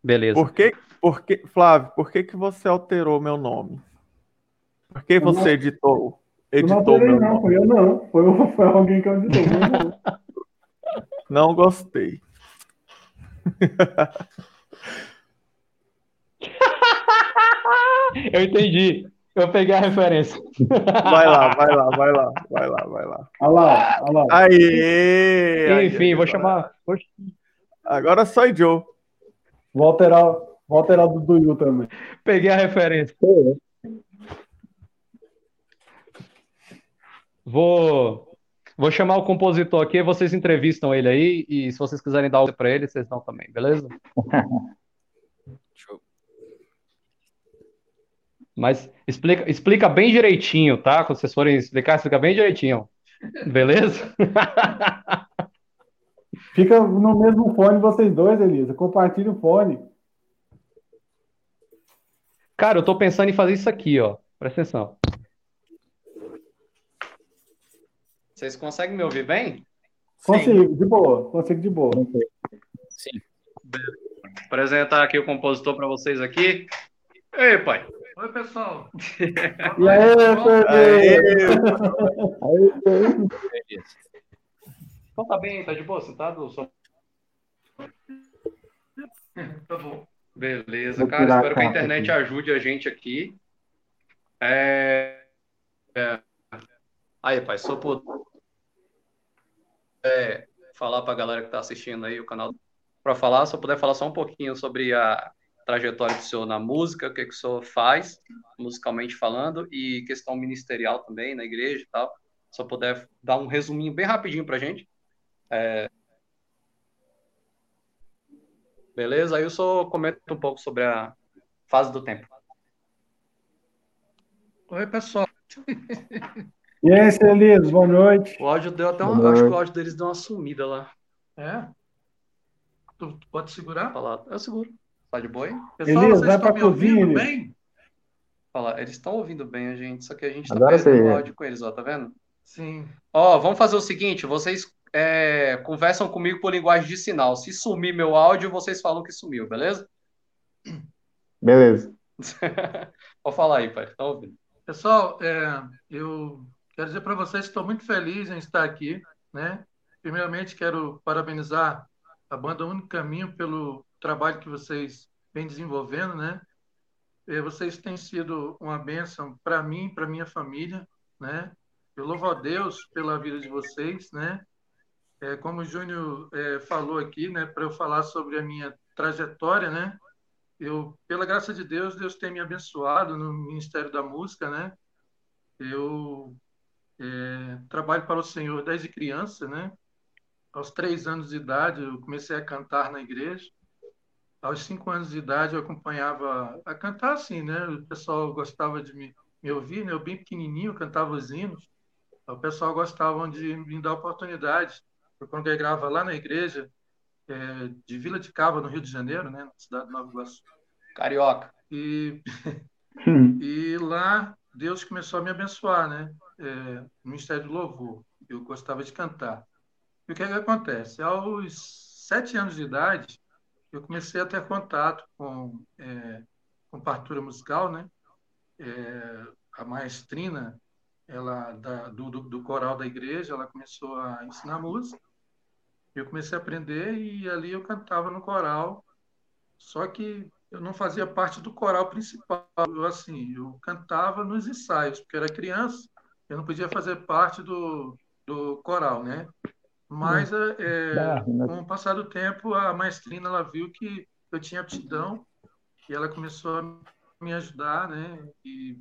Beleza. Por que, por que, Flávio, por que, que você alterou meu nome? Por que você não, editou, editou não meu não, nome? Foi eu não, foi, <laughs> foi alguém que editou. não gostei. <laughs> eu entendi. Eu peguei a referência. Vai lá, vai lá, vai lá, vai lá, vai lá. Olha lá, olha lá. Aê, Enfim, aí, vou chamar. Agora só Joe. Vou alterar, vou alterar do Duyu também. Peguei a referência. Vou, vou chamar o compositor aqui, vocês entrevistam ele aí, e se vocês quiserem dar algo para ele, vocês dão também, beleza? <laughs> Show. Mas explica, explica bem direitinho, tá? Quando vocês forem explicar, explica bem direitinho. Beleza? <laughs> Fica no mesmo fone vocês dois, Elisa. Compartilha o fone. Cara, eu tô pensando em fazer isso aqui, ó. Presta atenção. Vocês conseguem me ouvir bem? Consigo, de boa. Consigo de boa. Sim. Vou apresentar aqui o compositor para vocês aqui. Ei, pai. Oi, pessoal. e aí, aí, então tá bem, tá de boa, sentado? Só... tá bom. Beleza, cara. Espero que a internet aqui. ajude a gente aqui. É... é... Aí, pai, só por é, falar para a galera que está assistindo aí o canal para falar, se eu puder falar só um pouquinho sobre a trajetória do senhor na música, o que, que o senhor faz, musicalmente falando, e questão ministerial também na igreja e tal. Se eu puder dar um resuminho bem rapidinho para gente. É... Beleza? Aí eu só comento um pouco sobre a fase do tempo. Oi, pessoal. <laughs> E aí, Celis, boa noite. O áudio deu até uma. Acho que o áudio deles deu uma sumida lá. É? Tu, tu pode segurar? Falar. Eu seguro. Tá de boi? Pessoal, Elias, vai pra cozinha. Bem? Fala, eles estão ouvindo bem a gente, só que a gente tá Agora perdendo o áudio com eles, ó, tá vendo? Sim. Ó, vamos fazer o seguinte: vocês é, conversam comigo por linguagem de sinal. Se sumir meu áudio, vocês falam que sumiu, beleza? Beleza. <laughs> Pode falar aí, pai. Tá ouvindo? Pessoal, é, eu quero dizer para vocês que estou muito feliz em estar aqui, né? primeiramente quero parabenizar a banda Único Caminho pelo trabalho que vocês vêm desenvolvendo, né? É, vocês têm sido uma bênção para mim, para minha família, né? Eu louvo a Deus pela vida de vocês, né? É, como o Júnior é, falou aqui, né? Para eu falar sobre a minha trajetória, né? Eu, pela graça de Deus, Deus tem me abençoado no Ministério da Música, né? Eu é, trabalho para o Senhor desde criança, né? Aos três anos de idade, eu comecei a cantar na igreja. Aos cinco anos de idade, eu acompanhava a cantar assim, né? O pessoal gostava de me, me ouvir, né? Eu bem pequenininho, cantava os hinos. O pessoal gostava de me dar oportunidade. Eu congregava lá na igreja é, de Vila de Cava, no Rio de Janeiro, né? Na cidade de Nova Iguaçu. Carioca. E, <laughs> e lá Deus começou a me abençoar, né? É, Ministério do Louvor. Eu gostava de cantar. E o que, é que acontece? Aos sete anos de idade, eu comecei a ter contato com, é, com partitura musical, né? É, a maestrina ela, da, do, do, do, coral da igreja, ela começou a ensinar música. Eu comecei a aprender e ali eu cantava no coral. Só que eu não fazia parte do coral principal. Eu, assim, eu cantava nos ensaios, porque era criança, eu não podia fazer parte do, do coral, né? Mas é, é com o passar do tempo, a maestrina ela viu que eu tinha aptidão e ela começou a me ajudar, né? E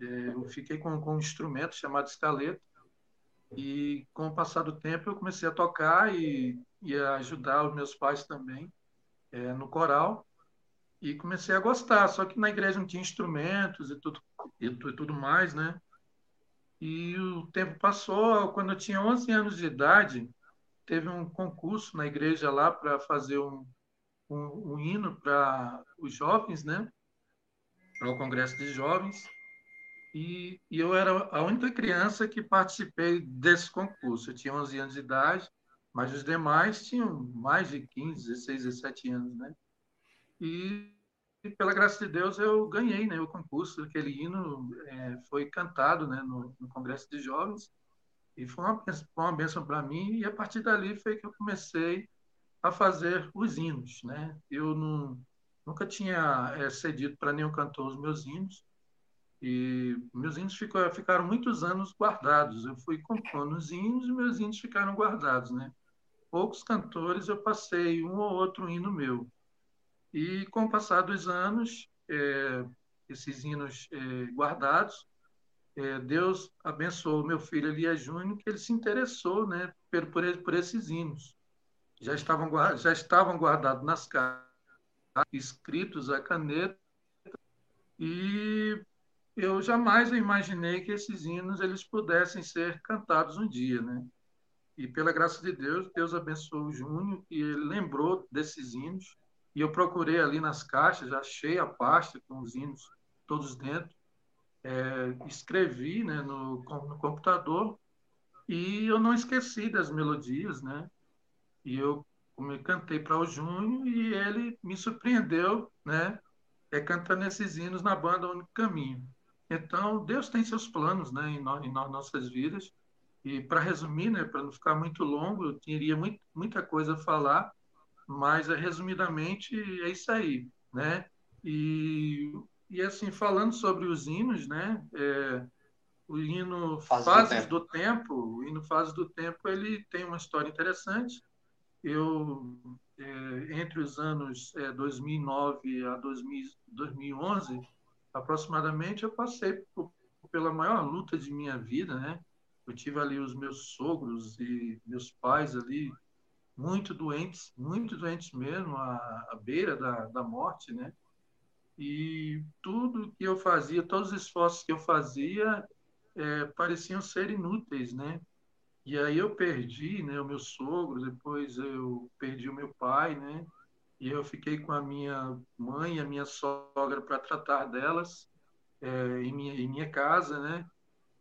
é, eu fiquei com, com um instrumento chamado escaleta e com o passar do tempo eu comecei a tocar e, e a ajudar os meus pais também é, no coral e comecei a gostar. Só que na igreja não tinha instrumentos e tudo, e tudo mais, né? E o tempo passou, quando eu tinha 11 anos de idade, teve um concurso na igreja lá para fazer um, um, um hino para os jovens, né? Para o congresso de jovens. E, e, eu era a única criança que participei desse concurso. Eu tinha 11 anos de idade, mas os demais tinham mais de 15, 16, 17 anos, né? E, pela graça de Deus, eu ganhei né, o concurso. Aquele hino é, foi cantado né, no, no, Congresso de Jovens e foi uma, foi uma bênção para mim. E a partir dali foi que eu comecei a fazer os hinos. Né? Eu não, nunca tinha é, cedido para nenhum cantor os meus hinos. E meus hinos ficou, ficaram muitos anos guardados. Eu fui compondo os hinos e meus hinos ficaram guardados, né? Poucos cantores eu passei um ou outro hino meu. E com o passar dos anos, é, esses hinos é, guardados, é, Deus abençoou meu filho Elias Júnior, que ele se interessou né, por, por, por esses hinos. Já estavam, já estavam guardados nas cartas, escritos a caneta, e eu jamais imaginei que esses hinos eles pudessem ser cantados um dia, né? E pela graça de Deus, Deus abençoou o Júnior e ele lembrou desses hinos e eu procurei ali nas caixas, achei a pasta com os hinos todos dentro, é, escrevi né, no, no computador e eu não esqueci das melodias, né? E eu cantei para o Júnior e ele me surpreendeu, né? É, cantando esses hinos na banda Único Caminho. Então, Deus tem seus planos né, em, no, em nossas vidas. E para resumir, né, para não ficar muito longo, eu teria muito, muita coisa a falar, mas, resumidamente, é isso aí, né? E, e assim, falando sobre os hinos, né? É, o hino Fases, Fases do, tempo. do, tempo. o hino Fases do Tempo, ele tem uma história interessante. Eu, é, entre os anos é, 2009 a 2000, 2011, aproximadamente, eu passei por, pela maior luta de minha vida, né? Eu tive ali os meus sogros e meus pais ali muito doentes, muito doentes mesmo, à, à beira da, da morte, né? E tudo que eu fazia, todos os esforços que eu fazia, é, pareciam ser inúteis, né? E aí eu perdi, né, o meu sogro, depois eu perdi o meu pai, né? E eu fiquei com a minha mãe e a minha sogra para tratar delas é, em, minha, em minha casa, né?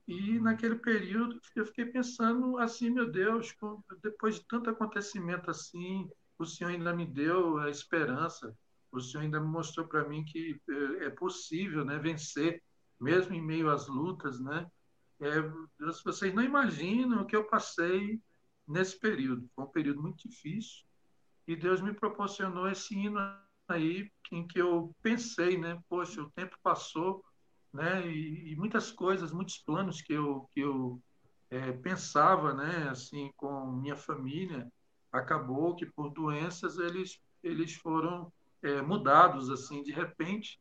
E naquele período eu fiquei pensando assim, meu Deus, depois de tanto acontecimento assim, o Senhor ainda me deu a esperança, o Senhor ainda mostrou para mim que é, é possível, né, vencer, mesmo em meio às lutas, né? É, vocês não imaginam o que eu passei nesse período. Foi um período muito difícil e Deus me proporcionou esse hino aí em que eu pensei, né? Poxa, o tempo passou, né? E, e muitas coisas, muitos planos que eu que eu é, pensava, né? Assim, com minha família, acabou que por doenças eles eles foram é, mudados assim de repente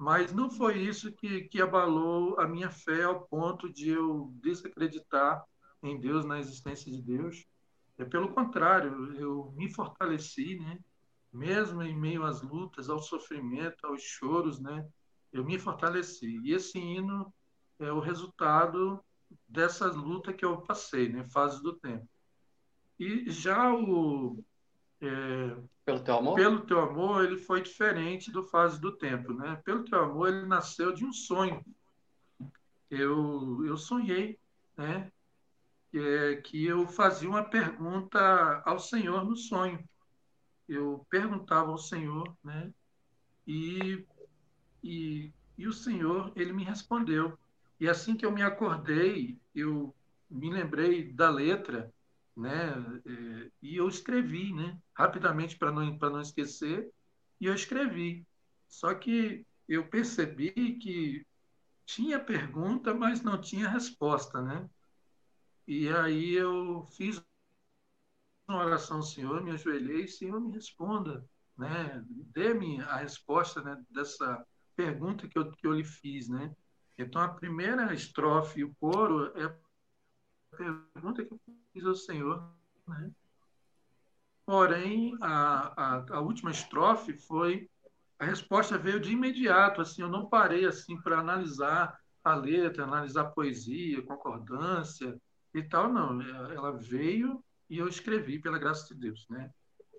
mas não foi isso que, que abalou a minha fé ao ponto de eu desacreditar em Deus, na existência de Deus. É pelo contrário, eu me fortaleci, né? Mesmo em meio às lutas, ao sofrimento, aos choros, né? Eu me fortaleci. E esse hino é o resultado dessa luta que eu passei, né? Fases do tempo. E já o é, pelo teu amor? Pelo teu amor, ele foi diferente do fase do tempo, né? Pelo teu amor, ele nasceu de um sonho. Eu, eu sonhei, né? É, que eu fazia uma pergunta ao Senhor no sonho. Eu perguntava ao Senhor, né? E, e, e o Senhor, ele me respondeu. E assim que eu me acordei, eu me lembrei da letra né? É, e eu escrevi, né? Rapidamente para não para não esquecer, e eu escrevi. Só que eu percebi que tinha pergunta, mas não tinha resposta, né? E aí eu fiz uma oração ao Senhor, me ajoelhei, Senhor, me responda, né? Dê-me a resposta né, dessa pergunta que eu, que eu lhe fiz, né? Então, a primeira estrofe, o coro, é a pergunta que eu fiz ao Senhor. Né? Porém, a, a, a, última estrofe foi a resposta veio de imediato. Assim, eu não parei assim para analisar a letra, analisar a poesia, concordância e tal. Não, ela veio e eu escrevi pela graça de Deus, né?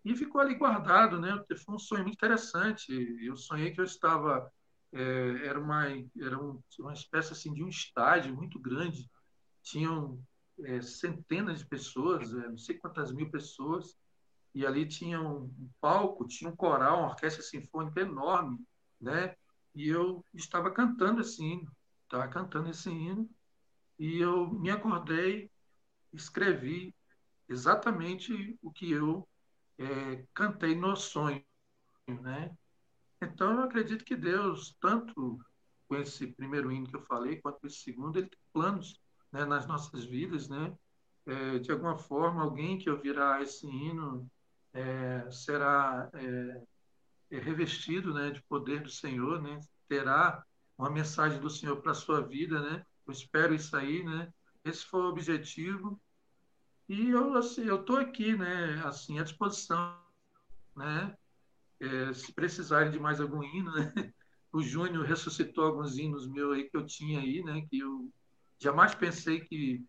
E ficou ali guardado, né? Foi um sonho muito interessante. Eu sonhei que eu estava é, era uma era um, uma espécie assim de um estádio muito grande. Tinham é, centenas de pessoas, é, não sei quantas mil pessoas, e ali tinha um, um palco, tinha um coral, uma orquestra sinfônica enorme, né? E eu estava cantando esse hino, estava cantando esse hino, e eu me acordei, escrevi exatamente o que eu é, cantei no sonho, né? Então eu acredito que Deus, tanto com esse primeiro hino que eu falei, quanto com esse segundo, ele tem planos né, nas nossas vidas, né? É, de alguma forma, alguém que ouvirá esse hino é, será é, é, revestido né, de poder do Senhor, né? terá uma mensagem do Senhor para a sua vida, né? Eu espero isso aí, né? Esse foi o objetivo. E eu assim, eu estou aqui, né? Assim, à disposição, né? É, se precisarem de mais algum hino, né? <laughs> O Júnior ressuscitou alguns hinos meus aí que eu tinha aí, né? Que eu Jamais pensei que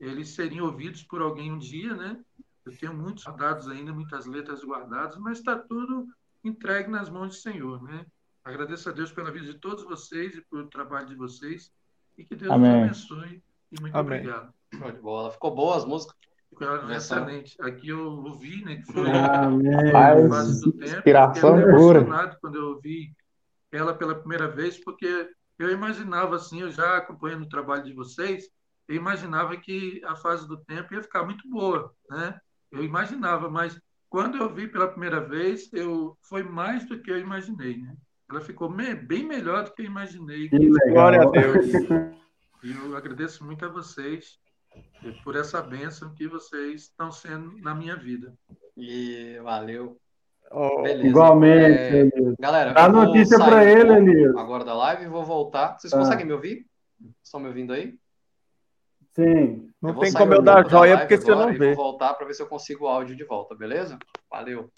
eles seriam ouvidos por alguém um dia, né? Eu tenho muitos dados ainda, muitas letras guardadas, mas está tudo entregue nas mãos do Senhor, né? Agradeço a Deus pela vida de todos vocês e pelo trabalho de vocês e que Deus Amém. abençoe e muito Amém. obrigado. Show de bola. Ficou boa as músicas? Ficou excelente. Aqui eu ouvi, né? Que foi Amém. base do tempo. Inspiração pura. Quando eu ouvi ela pela primeira vez, porque eu imaginava assim, eu já acompanhando o trabalho de vocês, eu imaginava que a fase do tempo ia ficar muito boa, né? Eu imaginava, mas quando eu vi pela primeira vez, eu foi mais do que eu imaginei, né? Ela ficou me, bem melhor do que eu imaginei. Que Glória a Deus. <laughs> E eu agradeço muito a vocês por essa bênção que vocês estão sendo na minha vida. E valeu. Oh, igualmente, é, Galera, dá notícia para ele, Elias. Agora da live vou voltar. Vocês ah. conseguem me ouvir? Estão me ouvindo aí? Sim. Não tem como eu dar joia porque você não vê. Vou voltar para ver se eu consigo o áudio de volta, beleza? Valeu.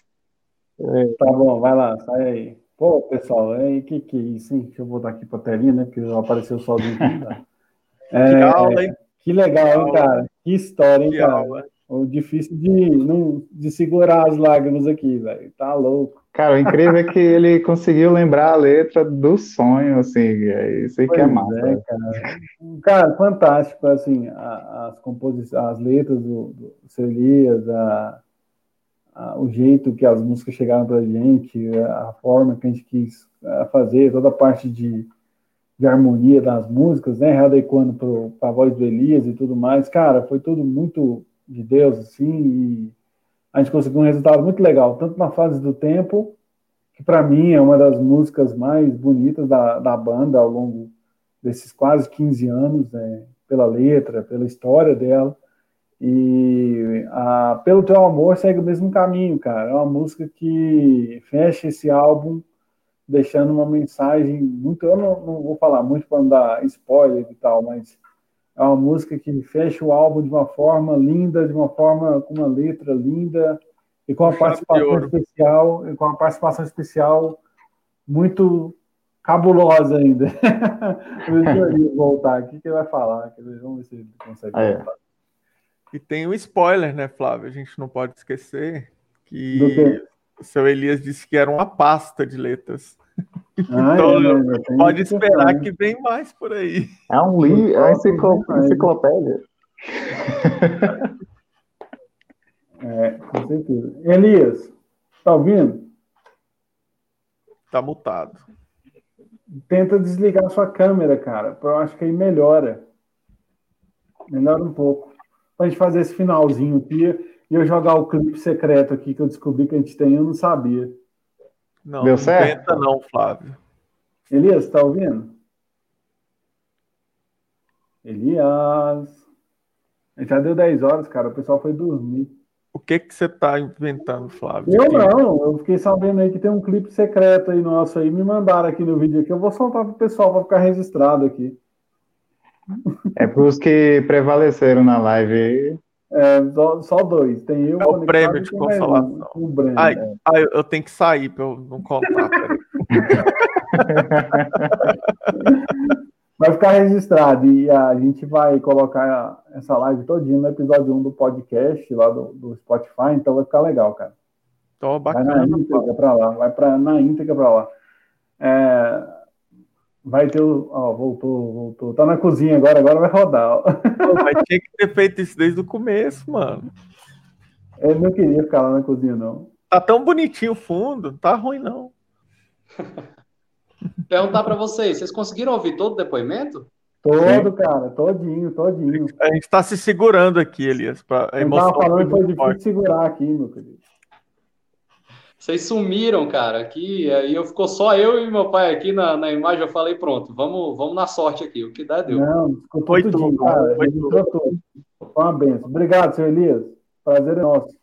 É, tá bom, vai lá, sai aí. Pô, pessoal, é, que que é isso, hein? Deixa eu voltar aqui para a telinha, né? Porque apareceu sozinho aqui. Tá? <laughs> É, que aula, hein? Que legal, hein, cara? Que história, hein, que cara? Aula. O difícil de, não, de segurar as lágrimas aqui, velho. Tá louco. Cara, o incrível é que ele conseguiu lembrar a letra do sonho, assim, isso aí que é massa. É, cara. cara, fantástico, assim, as composições, as letras do, do Elias, a, a, o jeito que as músicas chegaram pra gente, a forma que a gente quis fazer, toda a parte de, de harmonia das músicas, né, readequando para a voz do Elias e tudo mais, cara, foi tudo muito de Deus, assim, e a gente conseguiu um resultado muito legal, tanto na fase do tempo, que para mim é uma das músicas mais bonitas da, da banda ao longo desses quase 15 anos, né, pela letra, pela história dela, e a, Pelo Teu Amor segue o mesmo caminho, cara. É uma música que fecha esse álbum deixando uma mensagem muito. Eu não, não vou falar muito para não dar spoiler e tal, mas é uma música que fecha o álbum de uma forma linda, de uma forma com uma letra linda e com a participação especial, e com a participação especial muito cabulosa ainda. <laughs> Vamos <laughs> voltar aqui que ele vai falar. Vamos ver se ele consegue. Ah, é. E tem um spoiler, né, Flávio? A gente não pode esquecer que o seu Elias disse que era uma pasta de letras. Ah, <laughs> então, é, pode esperar que vem mais por aí. É um livro, é uma enciclopédia. <laughs> É, com certeza. Elias, tá ouvindo? Tá mutado. Tenta desligar a sua câmera, cara. Eu acho que aí melhora. Melhora um pouco para gente fazer esse finalzinho aqui e eu jogar o clipe secreto aqui que eu descobri que a gente tem, eu não sabia. Não, Deu não certo? tenta não, Flávio. Elias, tá ouvindo? Elias. Já deu 10 horas, cara. O pessoal foi dormir. O que que você tá inventando, Flávio? Eu não. Eu fiquei sabendo aí que tem um clipe secreto aí nosso aí. Me mandaram aqui no vídeo aqui. Eu vou soltar pro pessoal para ficar registrado aqui. É para os que prevaleceram na live. É, só, só dois. Tem eu. É o prêmio de consolação. Um, um Breno, ai, é. ai, eu tenho que sair para eu não contar. <laughs> vai ficar registrado e a gente vai colocar essa live todinha no episódio 1 do podcast lá do, do Spotify, então vai ficar legal, cara. Tô bacana. Vai na íntegra para lá, vai pra, na íntegra para lá. É, Vai ter o. Ó, voltou, voltou. Tá na cozinha agora, agora vai rodar. Pô, mas tinha que ter feito isso desde o começo, mano. Ele não queria ficar lá na cozinha, não. Tá tão bonitinho o fundo, não tá ruim, não. <laughs> Perguntar para vocês, vocês conseguiram ouvir todo o depoimento? Todo, Sim. cara, todinho, todinho. A gente tá se segurando aqui, Elias. Pra a emoção tava falando que foi difícil segurar aqui, meu querido. Vocês sumiram, cara, aqui, aí eu ficou só eu e meu pai aqui na, na imagem, eu falei, pronto, vamos, vamos na sorte aqui, o que dá deu. Não, ficou foi tudo, cara, foi tudo. Foi uma benção. Obrigado, senhor Elias, prazer é nosso.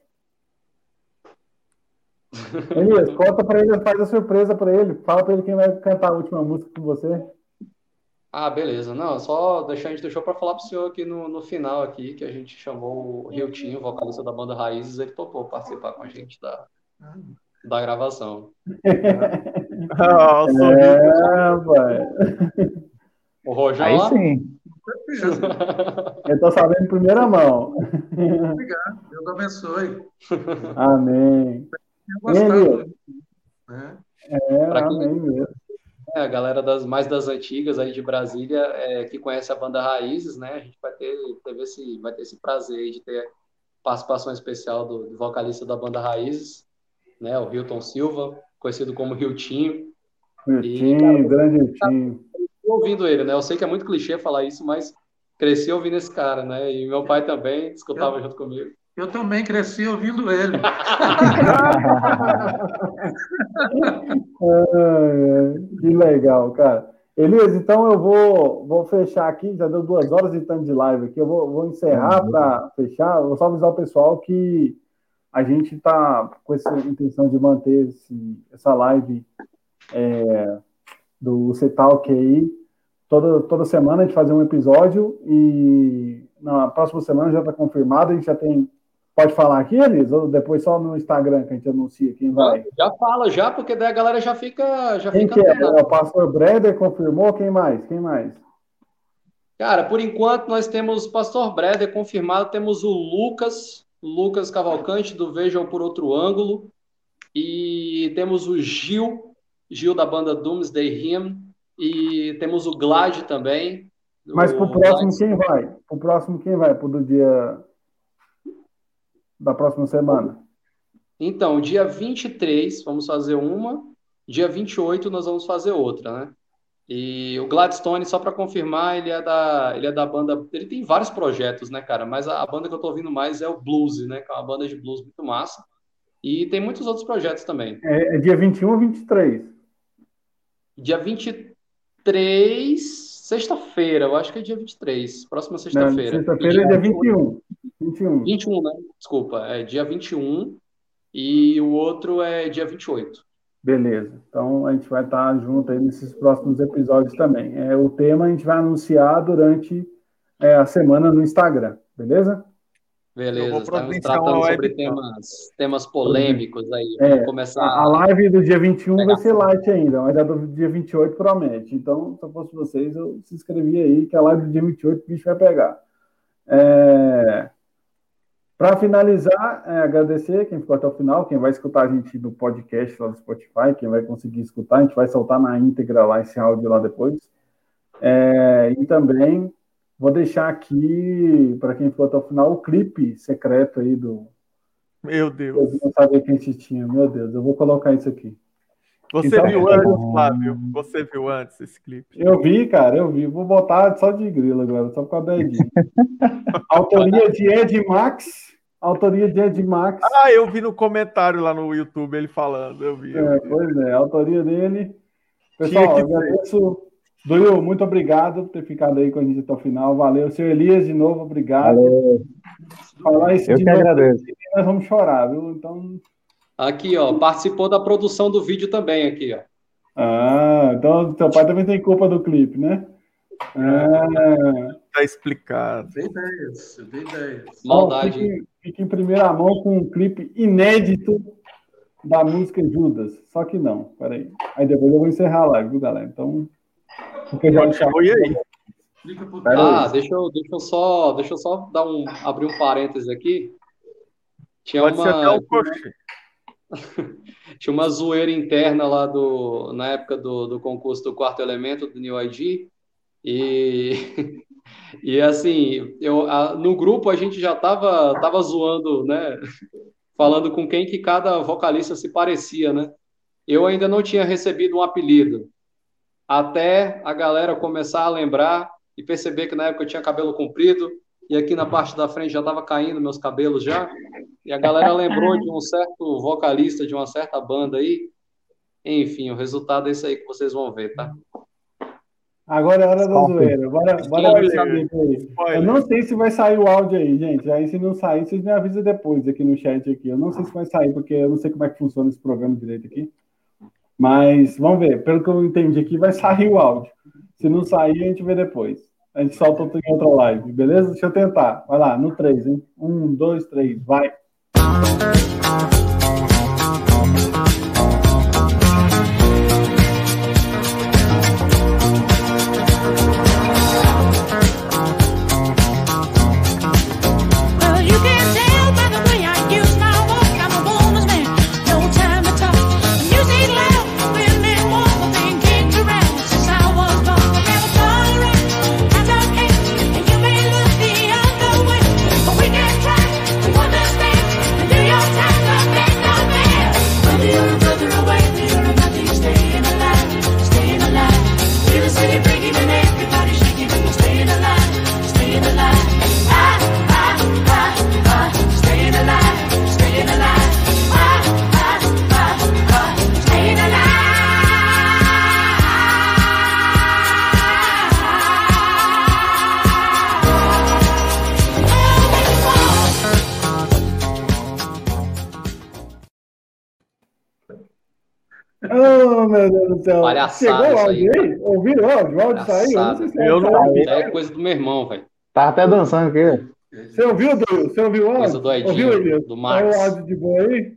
<laughs> Elias, conta para ele, faz a surpresa para ele, fala para ele quem vai cantar a última música com você. Ah, beleza. Não, só deixar, a gente deixou para falar pro senhor aqui no, no final aqui, que a gente chamou o Riltinho, vocalista da banda Raízes, ele topou participar com a gente da, da gravação. Nossa, é, pai. O Rojão Aí sim. Eu tô sabendo em primeira mão. Obrigado. Deus abençoe. Amém. Ele, né? É, pra amém mesmo. É, a galera das, mais das antigas aí de Brasília é, que conhece a banda Raízes, né? A gente vai ter, teve esse, vai ter esse prazer de ter participação especial do, do vocalista da banda Raízes, né? O Hilton Silva, conhecido como Hiltinho. Hiltinho, grande Hiltinho. ouvindo ele, né? Eu sei que é muito clichê falar isso, mas cresci ouvindo esse cara, né? E meu pai também escutava eu, junto comigo. Eu também cresci ouvindo ele. <laughs> que legal, cara. Elias, então eu vou, vou fechar aqui, já deu duas horas e tanto de live aqui, eu vou, vou encerrar uhum. para fechar, vou só avisar o pessoal que a gente está com essa intenção de manter esse, essa live é, do CETALK aí. Toda, toda semana a gente fazer um episódio e na próxima semana já está confirmado, a gente já tem. Pode falar aqui, Elis? Ou depois só no Instagram que a gente anuncia quem vai? Já fala, já, porque daí a galera já fica. Já quem fica que é? é? O pastor Breder confirmou, quem mais? Quem mais? Cara, por enquanto nós temos o pastor Breder confirmado, temos o Lucas Lucas Cavalcante do Vejam por Outro Ângulo. E temos o Gil, Gil da banda Doomsday Hymn. E temos o Glad também. Mas pro próximo quem vai? Pro próximo quem vai? Pro do dia da próxima semana? Então, dia 23 vamos fazer uma, dia 28 nós vamos fazer outra, né? E o Gladstone, só para confirmar, ele é da ele é da banda, ele tem vários projetos, né, cara? Mas a, a banda que eu tô ouvindo mais é o Blues, né? Que é uma banda de blues muito massa. E tem muitos outros projetos também. É, é dia 21 ou 23? Dia 23, sexta-feira, eu acho que é dia 23, próxima sexta-feira. Sexta-feira é dia 21. 21. 21, né? Desculpa, é dia 21 e o outro é dia 28. Beleza. Então a gente vai estar junto aí nesses próximos episódios também. É, o tema a gente vai anunciar durante é, a semana no Instagram, beleza? Beleza, estamos tratando sobre temas, temas polêmicos aí. É, começar... A live do dia 21 vai ser light ainda, mas a do dia 28 promete. Então, se eu fosse vocês, eu se inscrevia aí, que a live do dia 28 o bicho vai pegar. É... Para finalizar, é, agradecer quem ficou até o final, quem vai escutar a gente no podcast lá do Spotify, quem vai conseguir escutar, a gente vai soltar na íntegra lá esse áudio lá depois. É, e também Vou deixar aqui, para quem ficou até o final, o clipe secreto aí do. Meu Deus. Eu não sabia quem tinha. Meu Deus, eu vou colocar isso aqui. Você então, viu é... antes, Flávio? Você viu antes esse clipe? Eu vi, cara, eu vi. Vou botar só de grilo agora, só por causa da Ed. <laughs> Autoria de Ed Max. Autoria de Ed Max. Ah, eu vi no comentário lá no YouTube ele falando. Eu vi. Eu é, vi. Pois é, autoria dele. Pessoal, agradeço Duil, muito obrigado por ter ficado aí com a gente até o final. Valeu. Seu Elias, de novo, obrigado. Valeu. Falar isso Eu que novo, agradeço. Nós vamos chorar, viu? Então. Aqui, ó, participou da produção do vídeo também, aqui, ó. Ah, então seu pai também tem culpa do clipe, né? Ah. Tá explicado. Tem ideias, tem ideias. Maldade. Fique, fique em primeira mão com um clipe inédito da música Judas. Só que não, peraí. Aí depois eu vou encerrar a live, viu, galera? Então. Porque já foi aí. Ah, deixa eu, deixa eu só, deixa eu só dar um, abrir um parênteses aqui. Tinha Pode uma, <laughs> tinha uma zoeira interna lá do, na época do, do concurso do quarto elemento do New ID. E, <laughs> e assim, eu, a, no grupo a gente já tava, tava zoando, né? Falando com quem que cada vocalista se parecia, né? Eu ainda não tinha recebido um apelido até a galera começar a lembrar e perceber que na época eu tinha cabelo comprido e aqui na parte da frente já estava caindo meus cabelos já. E a galera lembrou de um certo vocalista de uma certa banda aí. Enfim, o resultado é isso aí que vocês vão ver, tá? Agora é hora da zoeira. Bora, bora ver. Eu não sei se vai sair o áudio aí, gente. Aí se não sair, vocês me avisam depois aqui no chat aqui. Eu não sei se vai sair, porque eu não sei como é que funciona esse programa direito aqui. Mas vamos ver, pelo que eu entendi aqui, vai sair o áudio. Se não sair, a gente vê depois. A gente solta em outra live, beleza? Deixa eu tentar. Vai lá, no 3, hein? Um, dois, três, vai. Céu. Palhaçada Chegou o áudio aí? aí? Ouviram o áudio? O áudio saiu? Eu não sei se eu não ouvi. É coisa do meu irmão, velho. Tava até dançando aqui. Você ouviu, Du? Você ouviu o áudio? Coisa do Edinho, ouviu, Elias? do Max. Saiu o áudio de boa aí?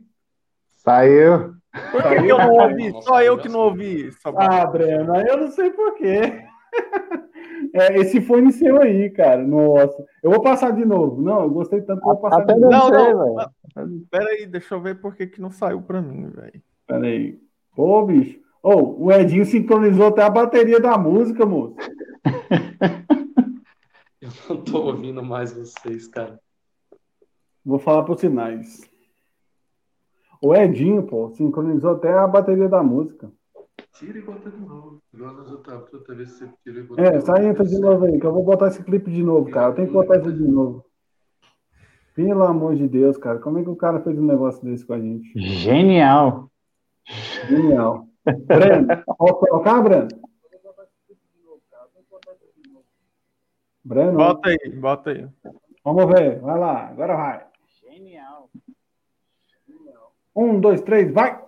Saiu. Por que, que eu não ouvi? Só eu que não ouvi. Ah, Breno, eu não sei por quê. <laughs> É, esse fone seu aí, cara. Nossa. Eu vou passar de novo. Não, eu gostei tanto que eu vou passar Até de novo. Não, não. não. Pera aí, deixa eu ver por que, que não saiu pra mim, velho. Pera aí. Pô, bicho. Oh, o Edinho sincronizou até a bateria da música, moço. <laughs> Eu não tô ouvindo mais vocês, cara. Vou falar por sinais. O Edinho, pô, sincronizou até a bateria da música. tira e bota de novo. Igual nas outras, outra vez você tira e bota É, sai entra de novo aí, que eu vou botar esse clipe de novo, cara. Eu tenho que botar isso de novo. Pelo amor de Deus, cara. Como é que o cara fez um negócio desse com a gente? Genial. Genial. Breno, pode colocar, Breno? Breno. Bota aí, bota aí. Vamos ver, vai lá, agora vai. Genial. Um, dois, três, vai!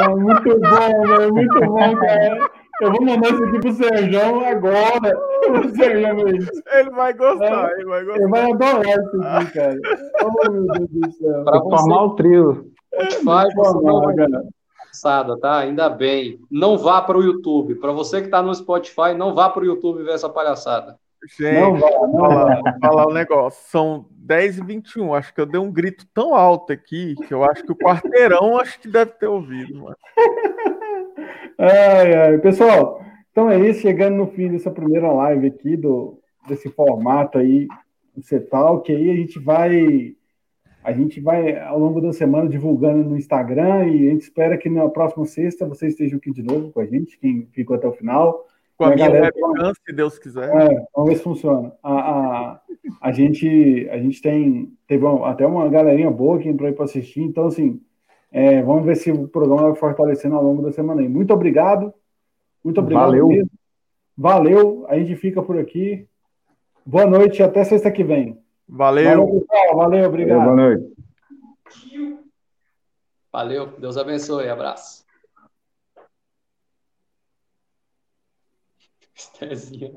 É muito bom, velho. Muito bom, cara. Eu vou mandar isso aqui pro Sérgio agora. O Sérgio ele vai gostar, é, ele vai gostar. Ele vai adorar isso aqui, cara. Oh, meu Deus do céu. Pra formar o trio. Vai formar, cara. tá? Ainda bem. Não vá para o YouTube. Para você que está no Spotify, não vá para o YouTube ver essa palhaçada. Gente, não vai, não falar, falar um negócio. São 10 e 21. Acho que eu dei um grito tão alto aqui que eu acho que o quarteirão acho que deve ter ouvido, mano. <laughs> Ai, ai. Pessoal, então é isso. Chegando no fim dessa primeira live aqui, do, desse formato aí, o Cetal, que aí a gente vai. A gente vai, ao longo da semana, divulgando no Instagram e a gente espera que na próxima sexta vocês estejam aqui de novo com a gente, quem ficou até o final. Com a, a minha galera, webcam, se Deus quiser. É, vamos ver se funciona. A, a, a, gente, a gente tem. Teve uma, até uma galerinha boa que entrou aí para assistir. Então, assim, é, vamos ver se o programa vai fortalecendo ao longo da semana aí. Muito obrigado. Muito obrigado. Valeu. Mesmo. Valeu. A gente fica por aqui. Boa noite até sexta que vem. Valeu. Valeu, pessoal. Valeu, obrigado. Boa noite. Valeu. Deus abençoe. Abraço. Stasia